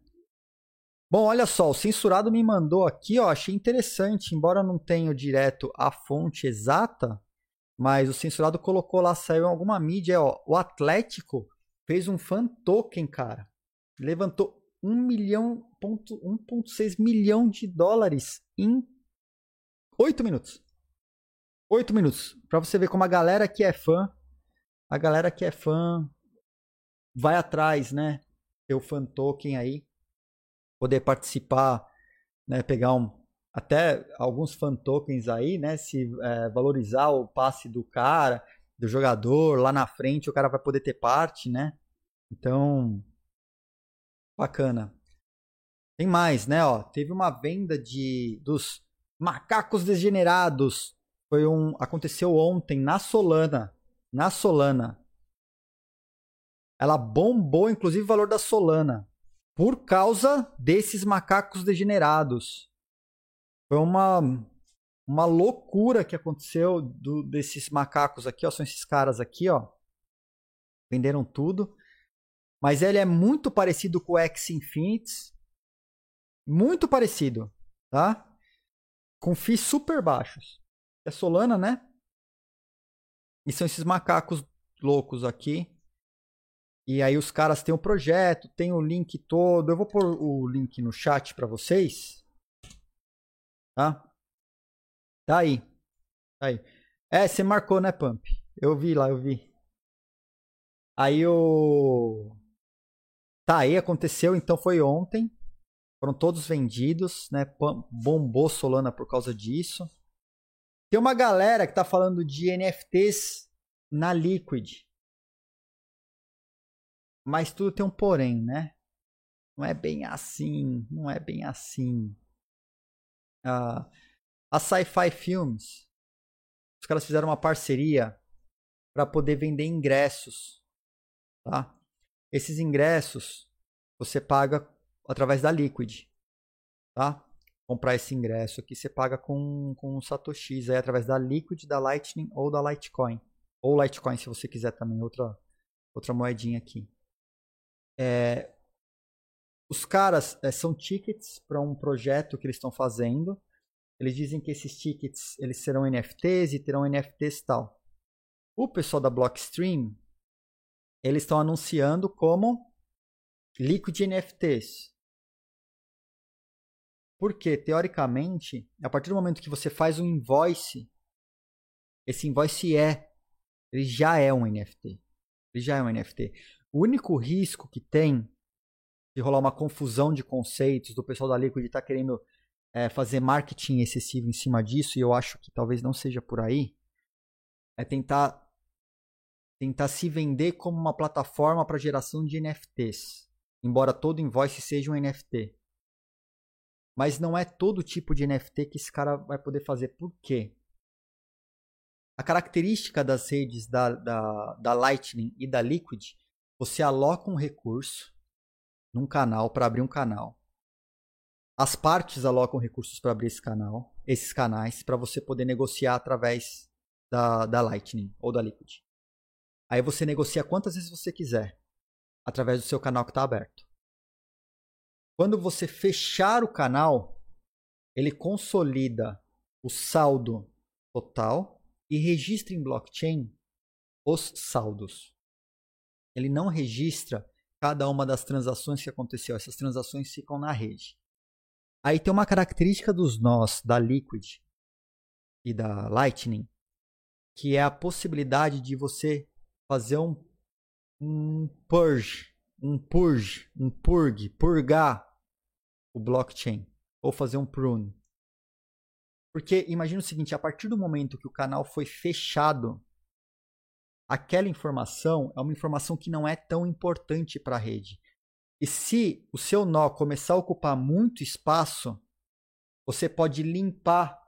Bom, olha só, o censurado me mandou aqui, ó, achei interessante, embora não tenha direto a fonte exata, mas o censurado colocou lá, saiu em alguma mídia, ó, o Atlético fez um fan token, cara. Levantou 1 milhão, 1.6 milhão de dólares em 8 minutos. 8 minutos. Para você ver como a galera que é fã a galera que é fã vai atrás, né? Ter o fan token aí, poder participar, né? Pegar um, até alguns fan tokens aí, né? Se é, valorizar o passe do cara, do jogador, lá na frente o cara vai poder ter parte, né? Então, bacana. Tem mais, né? Ó, teve uma venda de dos macacos degenerados. Foi um aconteceu ontem na Solana na Solana. Ela bombou, inclusive, o valor da Solana por causa desses macacos degenerados. Foi uma uma loucura que aconteceu do, desses macacos aqui, ó, são esses caras aqui, ó. Venderam tudo. Mas ele é muito parecido com o X Infinities. Muito parecido, tá? Com FIIs super baixos. É Solana, né? E são esses macacos loucos aqui. E aí os caras têm o projeto, tem o link todo. Eu vou pôr o link no chat para vocês. Tá? Tá aí. Tá aí. É, você marcou, né, Pump? Eu vi lá, eu vi. Aí o. Tá aí, aconteceu, então foi ontem. Foram todos vendidos, né? Bombou Solana por causa disso. Tem uma galera que tá falando de NFTs na Liquid. Mas tudo tem um porém, né? Não é bem assim, não é bem assim. Uh, a Sci-Fi Films, os caras fizeram uma parceria para poder vender ingressos, tá? Esses ingressos você paga através da Liquid, tá? Comprar esse ingresso aqui você paga com, com satoshis aí através da Liquid, da Lightning ou da Litecoin. Ou Litecoin se você quiser também, outra, outra moedinha aqui. É, os caras é, são tickets para um projeto que eles estão fazendo. Eles dizem que esses tickets eles serão NFTs e terão NFTs tal. O pessoal da Blockstream eles estão anunciando como Liquid NFTs. Porque, teoricamente, a partir do momento que você faz um invoice, esse invoice é, ele já é um NFT. Ele já é um NFT. O único risco que tem de rolar uma confusão de conceitos, do pessoal da Liquid estar tá querendo é, fazer marketing excessivo em cima disso, e eu acho que talvez não seja por aí, é tentar tentar se vender como uma plataforma para geração de NFTs, embora todo invoice seja um NFT. Mas não é todo tipo de NFT que esse cara vai poder fazer. Por quê? A característica das redes da, da, da Lightning e da Liquid você aloca um recurso num canal para abrir um canal. As partes alocam recursos para abrir esse canal, esses canais, para você poder negociar através da, da Lightning ou da Liquid. Aí você negocia quantas vezes você quiser, através do seu canal que está aberto. Quando você fechar o canal, ele consolida o saldo total e registra em blockchain os saldos ele não registra cada uma das transações que aconteceu. Essas transações ficam na rede. Aí tem uma característica dos nós da Liquid e da Lightning, que é a possibilidade de você fazer um, um purge, um purge, um purge, purgar o blockchain ou fazer um prune. Porque imagina o seguinte, a partir do momento que o canal foi fechado aquela informação é uma informação que não é tão importante para a rede. E se o seu nó começar a ocupar muito espaço, você pode limpar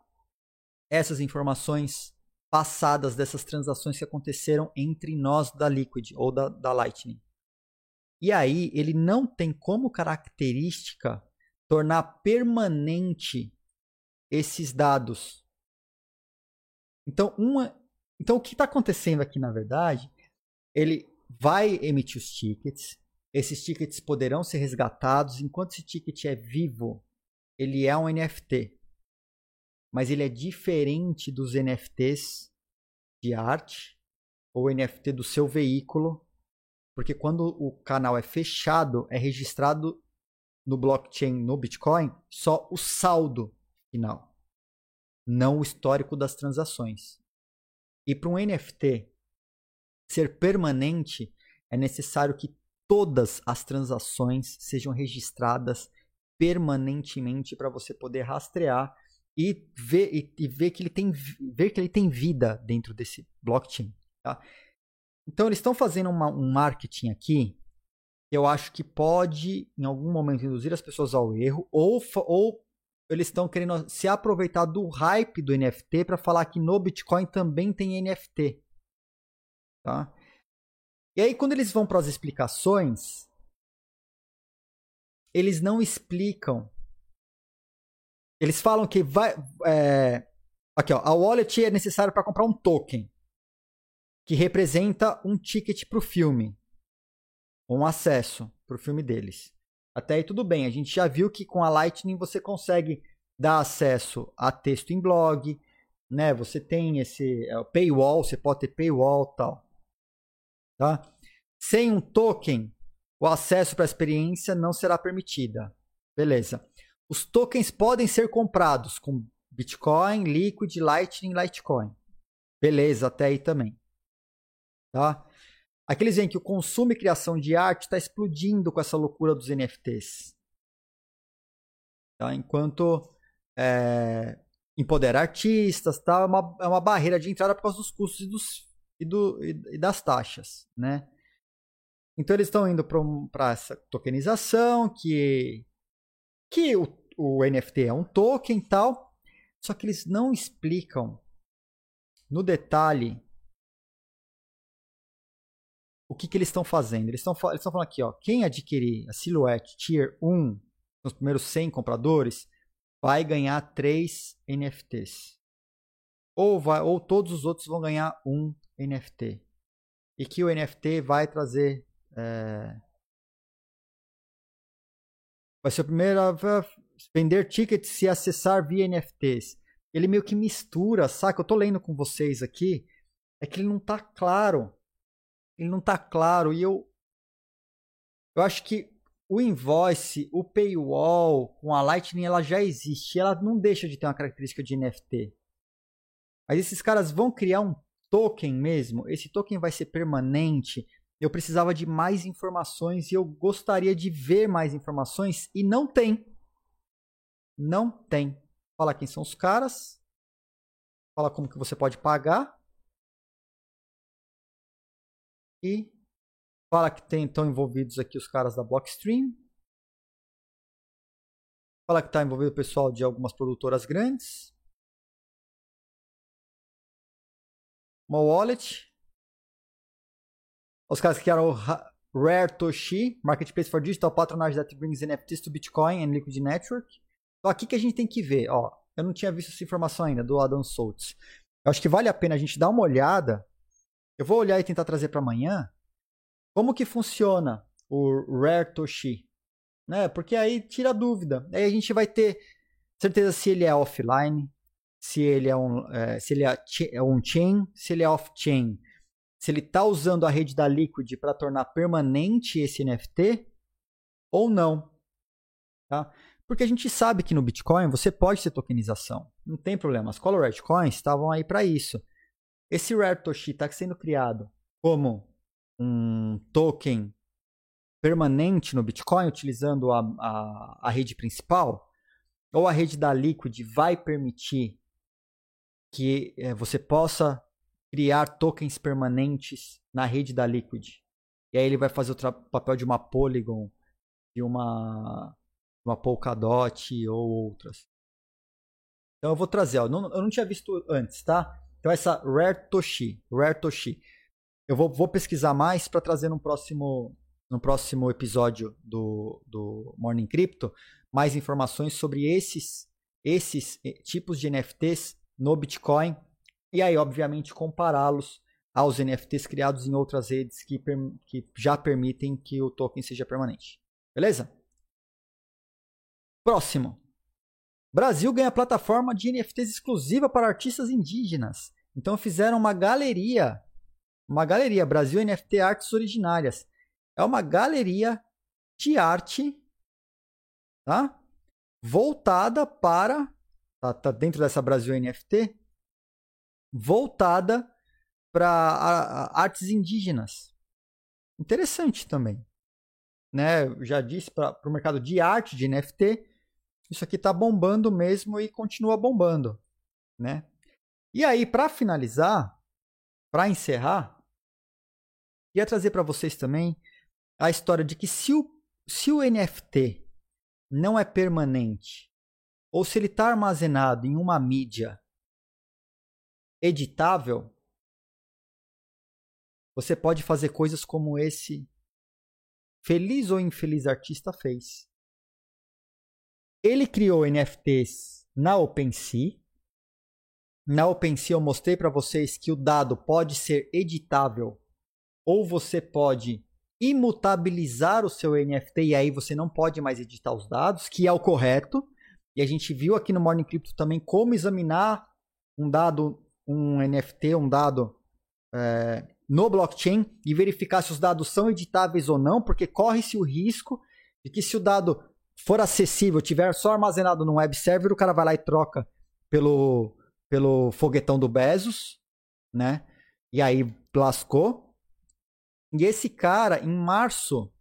essas informações passadas dessas transações que aconteceram entre nós da Liquid ou da, da Lightning. E aí ele não tem como característica tornar permanente esses dados. Então, uma, então, o que está acontecendo aqui, na verdade, ele vai emitir os tickets, esses tickets poderão ser resgatados. Enquanto esse ticket é vivo, ele é um NFT. Mas ele é diferente dos NFTs de arte ou NFT do seu veículo, porque quando o canal é fechado, é registrado no blockchain, no Bitcoin, só o saldo final, não o histórico das transações. E para um NFT ser permanente, é necessário que todas as transações sejam registradas permanentemente para você poder rastrear e ver, e, e, ver, que ele tem, ver que ele tem vida dentro desse blockchain. Tá? Então eles estão fazendo uma, um marketing aqui que eu acho que pode, em algum momento, induzir as pessoas ao erro ou, ou eles estão querendo se aproveitar do hype do NFT para falar que no Bitcoin também tem NFT. Tá? E aí, quando eles vão para as explicações, eles não explicam. Eles falam que vai, é, Aqui, ó, a wallet é necessária para comprar um token que representa um ticket para o filme, um acesso para o filme deles. Até aí tudo bem. A gente já viu que com a Lightning você consegue dar acesso a texto em blog, né? Você tem esse é, paywall, você pode ter paywall tal, tá? Sem um token, o acesso para a experiência não será permitida. Beleza. Os tokens podem ser comprados com Bitcoin, Liquid, Lightning, Litecoin. Beleza, até aí também. Tá? Aqui eles veem que o consumo e criação de arte está explodindo com essa loucura dos NFTs. Tá? Enquanto é, empoderar artistas tá? é, uma, é uma barreira de entrada por causa dos custos e, dos, e, do, e das taxas. Né? Então eles estão indo para essa tokenização, que, que o, o NFT é um token e tal, só que eles não explicam no detalhe o que, que eles estão fazendo. Eles estão eles falando aqui, ó, quem adquirir a Silhouette Tier 1, nos primeiros 100 compradores, vai ganhar 3 NFTs. Ou, vai, ou todos os outros vão ganhar um NFT. E que o NFT vai trazer. É... Vai ser o primeiro a vender tickets se acessar via NFTs. Ele meio que mistura, saca? Eu tô lendo com vocês aqui. É que ele não tá claro ele não está claro e eu eu acho que o invoice, o paywall com a Lightning ela já existe, ela não deixa de ter uma característica de NFT. Mas esses caras vão criar um token mesmo, esse token vai ser permanente. Eu precisava de mais informações e eu gostaria de ver mais informações e não tem. Não tem. Fala quem são os caras. Fala como que você pode pagar. E fala que tem, estão envolvidos aqui os caras da Blockstream. Fala que está envolvido o pessoal de algumas produtoras grandes. Uma wallet. Os caras que criaram o Rare Toshi, Marketplace for Digital Patronage that brings NFTs to Bitcoin and Liquid Network. Então aqui que a gente tem que ver, ó. Eu não tinha visto essa informação ainda do Adam Soltz. Eu acho que vale a pena a gente dar uma olhada eu vou olhar e tentar trazer para amanhã como que funciona o Rare Toshi, né? Porque aí tira a dúvida. Aí a gente vai ter certeza se ele é offline, se ele é um, é, se ele é, é um chain, se ele é off-chain, se ele está usando a rede da Liquid para tornar permanente esse NFT ou não, tá? Porque a gente sabe que no Bitcoin você pode ter tokenização, não tem problema. As Colored Coins estavam aí para isso. Esse Rare Toshi está sendo criado como um token permanente no Bitcoin, utilizando a, a, a rede principal, ou a rede da Liquid vai permitir que é, você possa criar tokens permanentes na rede da Liquid. E aí ele vai fazer o papel de uma Polygon, de uma, uma Polkadot ou outras. Então eu vou trazer, ó, não, eu não tinha visto antes, tá? Então essa Rare Toshi, Rare Toshi. Eu vou, vou pesquisar mais para trazer no próximo, no próximo episódio do, do Morning Crypto mais informações sobre esses, esses eh, tipos de NFTs no Bitcoin e aí, obviamente, compará-los aos NFTs criados em outras redes que, que já permitem que o token seja permanente. Beleza? Próximo. Brasil ganha plataforma de NFTs exclusiva para artistas indígenas. Então fizeram uma galeria, uma galeria Brasil NFT Artes Originárias. É uma galeria de arte, tá? Voltada para tá, tá dentro dessa Brasil NFT, voltada para artes indígenas. Interessante também. Né? Eu já disse para o mercado de arte de NFT, isso aqui está bombando mesmo e continua bombando, né? E aí, para finalizar, para encerrar, queria trazer para vocês também a história de que se o, se o NFT não é permanente, ou se ele está armazenado em uma mídia editável, você pode fazer coisas como esse feliz ou infeliz artista fez. Ele criou NFTs na OpenSea, Na OpenSea eu mostrei para vocês que o dado pode ser editável ou você pode imutabilizar o seu NFT e aí você não pode mais editar os dados, que é o correto. E a gente viu aqui no Morning Crypto também como examinar um dado, um NFT, um dado é, no blockchain e verificar se os dados são editáveis ou não, porque corre-se o risco de que se o dado for acessível, tiver só armazenado no web server, o cara vai lá e troca pelo, pelo foguetão do Bezos, né? E aí lascou. E esse cara, em março,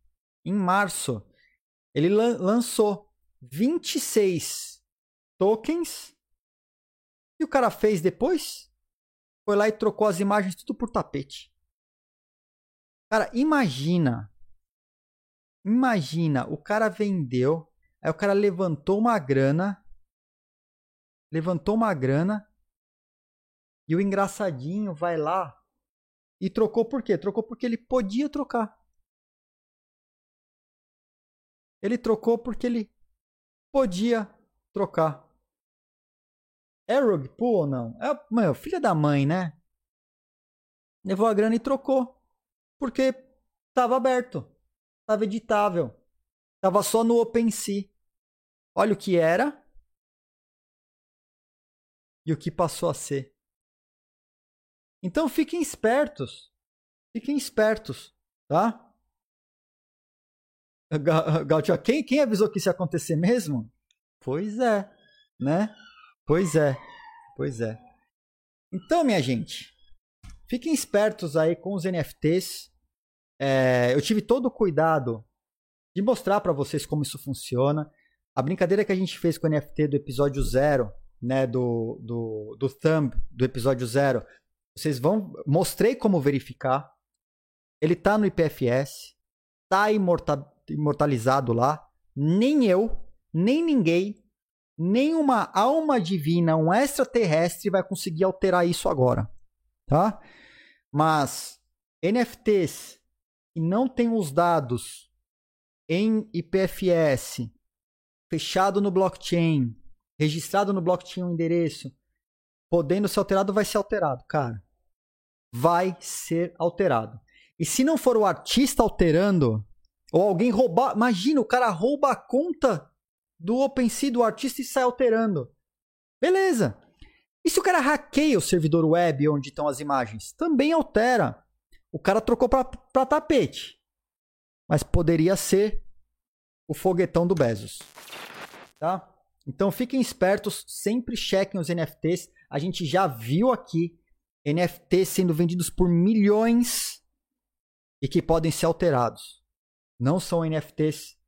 em março, ele lan lançou 26 tokens. E o cara fez depois? Foi lá e trocou as imagens tudo por tapete. Cara, imagina. Imagina, o cara vendeu, aí o cara levantou uma grana, levantou uma grana, e o engraçadinho vai lá e trocou por quê? Trocou porque ele podia trocar. Ele trocou porque ele podia trocar. É rug ou não? É, meu, filha da mãe, né? Levou a grana e trocou porque estava aberto, estava editável, estava só no OpenSea. Olha o que era e o que passou a ser. Então fiquem espertos, fiquem espertos, tá? Gautia, quem, quem avisou que isso ia acontecer mesmo? Pois é, né? Pois é, pois é. Então, minha gente, Fiquem espertos aí com os NFTs. É, eu tive todo o cuidado de mostrar para vocês como isso funciona. A brincadeira que a gente fez com o NFT do episódio zero, né, do, do, do thumb do episódio zero, vocês vão. Mostrei como verificar. Ele está no IPFS, está imorta, imortalizado lá. Nem eu, nem ninguém, nem uma alma divina, um extraterrestre vai conseguir alterar isso agora, tá? Mas NFTs que não têm os dados em IPFS, fechado no blockchain, registrado no blockchain o um endereço, podendo ser alterado, vai ser alterado, cara. Vai ser alterado. E se não for o artista alterando, ou alguém roubar. Imagina, o cara rouba a conta do OpenSea do artista e sai alterando. Beleza. E se o cara hackeia o servidor web onde estão as imagens? Também altera. O cara trocou para tapete. Mas poderia ser o foguetão do Bezos. Tá? Então fiquem espertos, sempre chequem os NFTs. A gente já viu aqui NFTs sendo vendidos por milhões e que podem ser alterados. Não são NFTs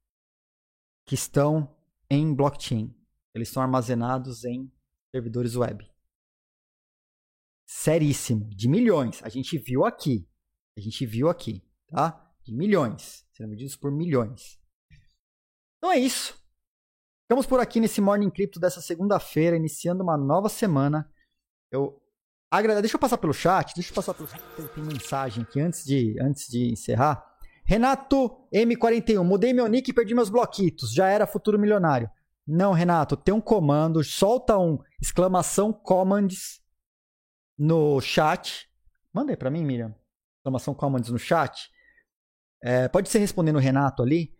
que estão em blockchain. Eles estão armazenados em servidores web seríssimo, de milhões. A gente viu aqui. A gente viu aqui, tá? De milhões. Sendo vendidos por milhões. Então é isso. Ficamos por aqui nesse Morning Crypto dessa segunda-feira, iniciando uma nova semana. Eu agradeço. Deixa eu passar pelo chat. Deixa eu passar pelo chat. Tem mensagem aqui antes de, antes de encerrar. Renato M41. Mudei meu nick e perdi meus bloquitos. Já era futuro milionário. Não, Renato, tem um comando, solta um exclamação commands no chat. Manda aí para mim, Miriam. Exclamação Commons no chat. É, pode ser respondendo o Renato ali.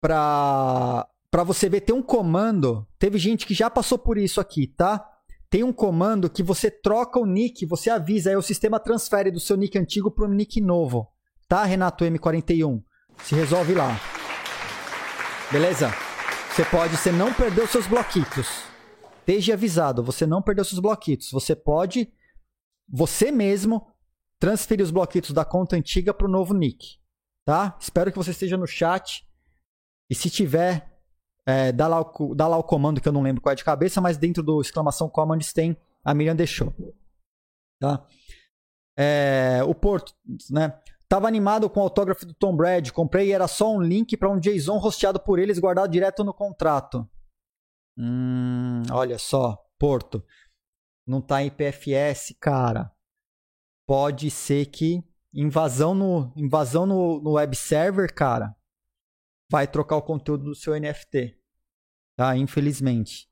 Pra, pra você ver, tem um comando. Teve gente que já passou por isso aqui, tá? Tem um comando que você troca o nick, você avisa, aí o sistema transfere do seu nick antigo pro nick novo. Tá, Renato M41? Se resolve lá. Beleza? Você pode, você não perdeu seus bloquitos. Esteja avisado, você não perdeu seus bloquitos. Você pode você mesmo transferir os bloquitos da conta antiga para o novo nick. Tá? Espero que você esteja no chat. E se tiver, é, dá, lá o, dá lá o comando que eu não lembro qual é de cabeça, mas dentro do exclamação commands tem, a Miriam deixou. Tá? É, o Porto, né? Tava animado com o autógrafo do Tom Brady, comprei e era só um link para um JSON rosteado por eles guardado direto no contrato. Hum, olha só, Porto não está em PFS, cara, pode ser que invasão no invasão no, no web server, cara, vai trocar o conteúdo do seu NFT, tá? Infelizmente.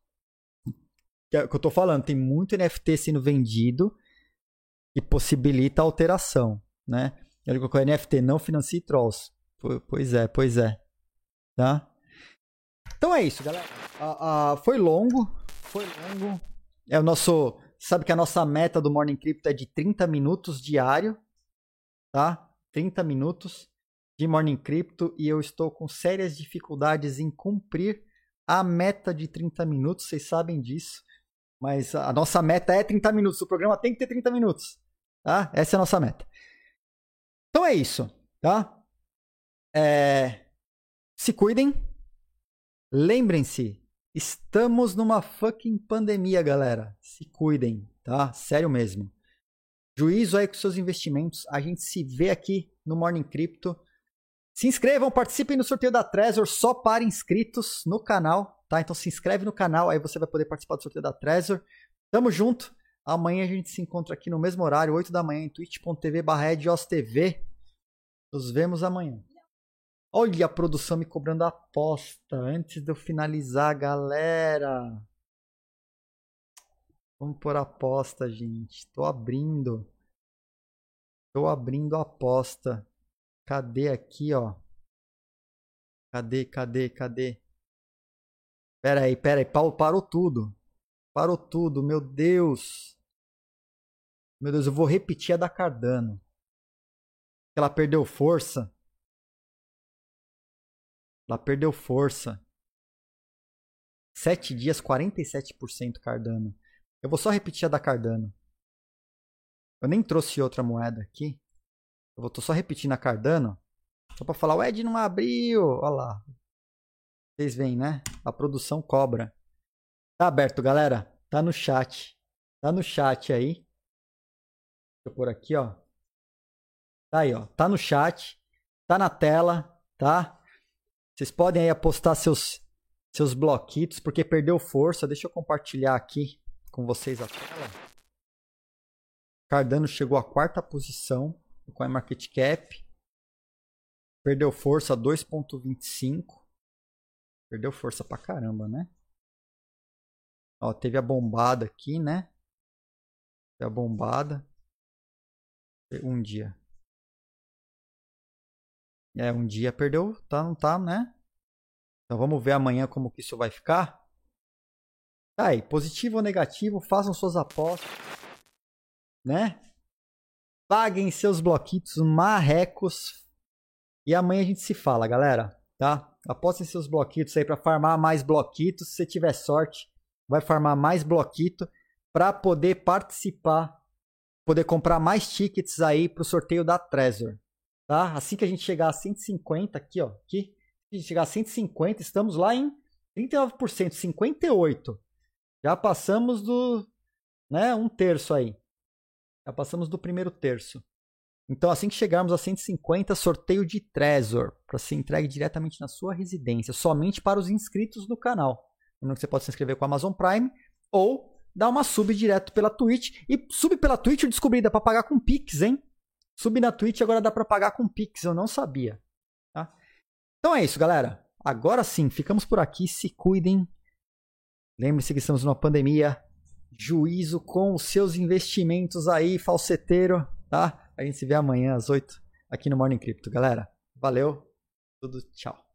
Que é o que eu tô falando, tem muito NFT sendo vendido e possibilita alteração, né? Ele colocou NFT, não financie trolls. Pois é, pois é. Tá? Então é isso, galera. Ah, ah, foi longo, foi longo. É o nosso. Sabe que a nossa meta do Morning Crypto é de 30 minutos diário, tá? 30 minutos de Morning Crypto e eu estou com sérias dificuldades em cumprir a meta de 30 minutos, vocês sabem disso. Mas a nossa meta é 30 minutos, o programa tem que ter 30 minutos, tá? Essa é a nossa meta. Então é isso, tá? É... Se cuidem. Lembrem-se, estamos numa fucking pandemia, galera. Se cuidem, tá? Sério mesmo. Juízo aí com seus investimentos. A gente se vê aqui no Morning Crypto. Se inscrevam, participem no sorteio da Trezor só para inscritos no canal, tá? Então se inscreve no canal, aí você vai poder participar do sorteio da Trezor. Tamo junto. Amanhã a gente se encontra aqui no mesmo horário, 8 da manhã, em twitch.tv TV. Nos vemos amanhã. Olha a produção me cobrando aposta antes de eu finalizar, galera. Vamos por aposta, gente. Tô abrindo. Tô abrindo a aposta. Cadê aqui, ó? Cadê, cadê, cadê? Pera aí, pera aí. Parou tudo. Parou tudo, meu Deus. Meu Deus, eu vou repetir a da Cardano. Ela perdeu força. Ela perdeu força. Sete dias, 47% Cardano. Eu vou só repetir a da Cardano. Eu nem trouxe outra moeda aqui. Eu vou tô só repetindo a Cardano. Só para falar, o Ed não abriu. Olha lá. Vocês veem, né? A produção cobra. Tá aberto, galera. Tá no chat. Tá no chat aí. Deixa eu pôr aqui, ó. Tá aí, ó. Tá no chat. Tá na tela, tá? Vocês podem aí apostar seus seus bloquitos porque perdeu força. Deixa eu compartilhar aqui com vocês a tela. Cardano chegou à quarta posição no CoinMarketCap. Perdeu força 2.25. Perdeu força pra caramba, né? Ó, teve a bombada aqui, né? Teve a bombada. Um dia. É, um dia perdeu, tá, não tá, né? Então vamos ver amanhã como que isso vai ficar. Tá aí, positivo ou negativo, façam suas apostas, né? Paguem seus bloquitos marrecos. E amanhã a gente se fala, galera, tá? Apostem seus bloquitos aí para farmar mais bloquitos. Se tiver sorte, vai farmar mais bloquito para poder participar, poder comprar mais tickets aí pro sorteio da Trezor, tá? Assim que a gente chegar a 150 aqui, ó, aqui, a gente chegar a 150, estamos lá em 39%, 58. Já passamos do, né, um terço aí. Já passamos do primeiro terço. Então, assim que chegarmos a 150, sorteio de Trezor para ser entregue diretamente na sua residência, somente para os inscritos no canal. Lembrando que você pode se inscrever com a Amazon Prime ou dar uma sub direto pela Twitch. E sub pela Twitch eu descobri, dá para pagar com Pix, hein? Sub na Twitch agora dá para pagar com Pix, eu não sabia. Tá? Então é isso, galera. Agora sim, ficamos por aqui. Se cuidem. Lembre-se que estamos numa pandemia juízo com os seus investimentos aí, falseteiro, tá? A gente se vê amanhã às 8 aqui no Morning Crypto, galera. Valeu, tudo, tchau.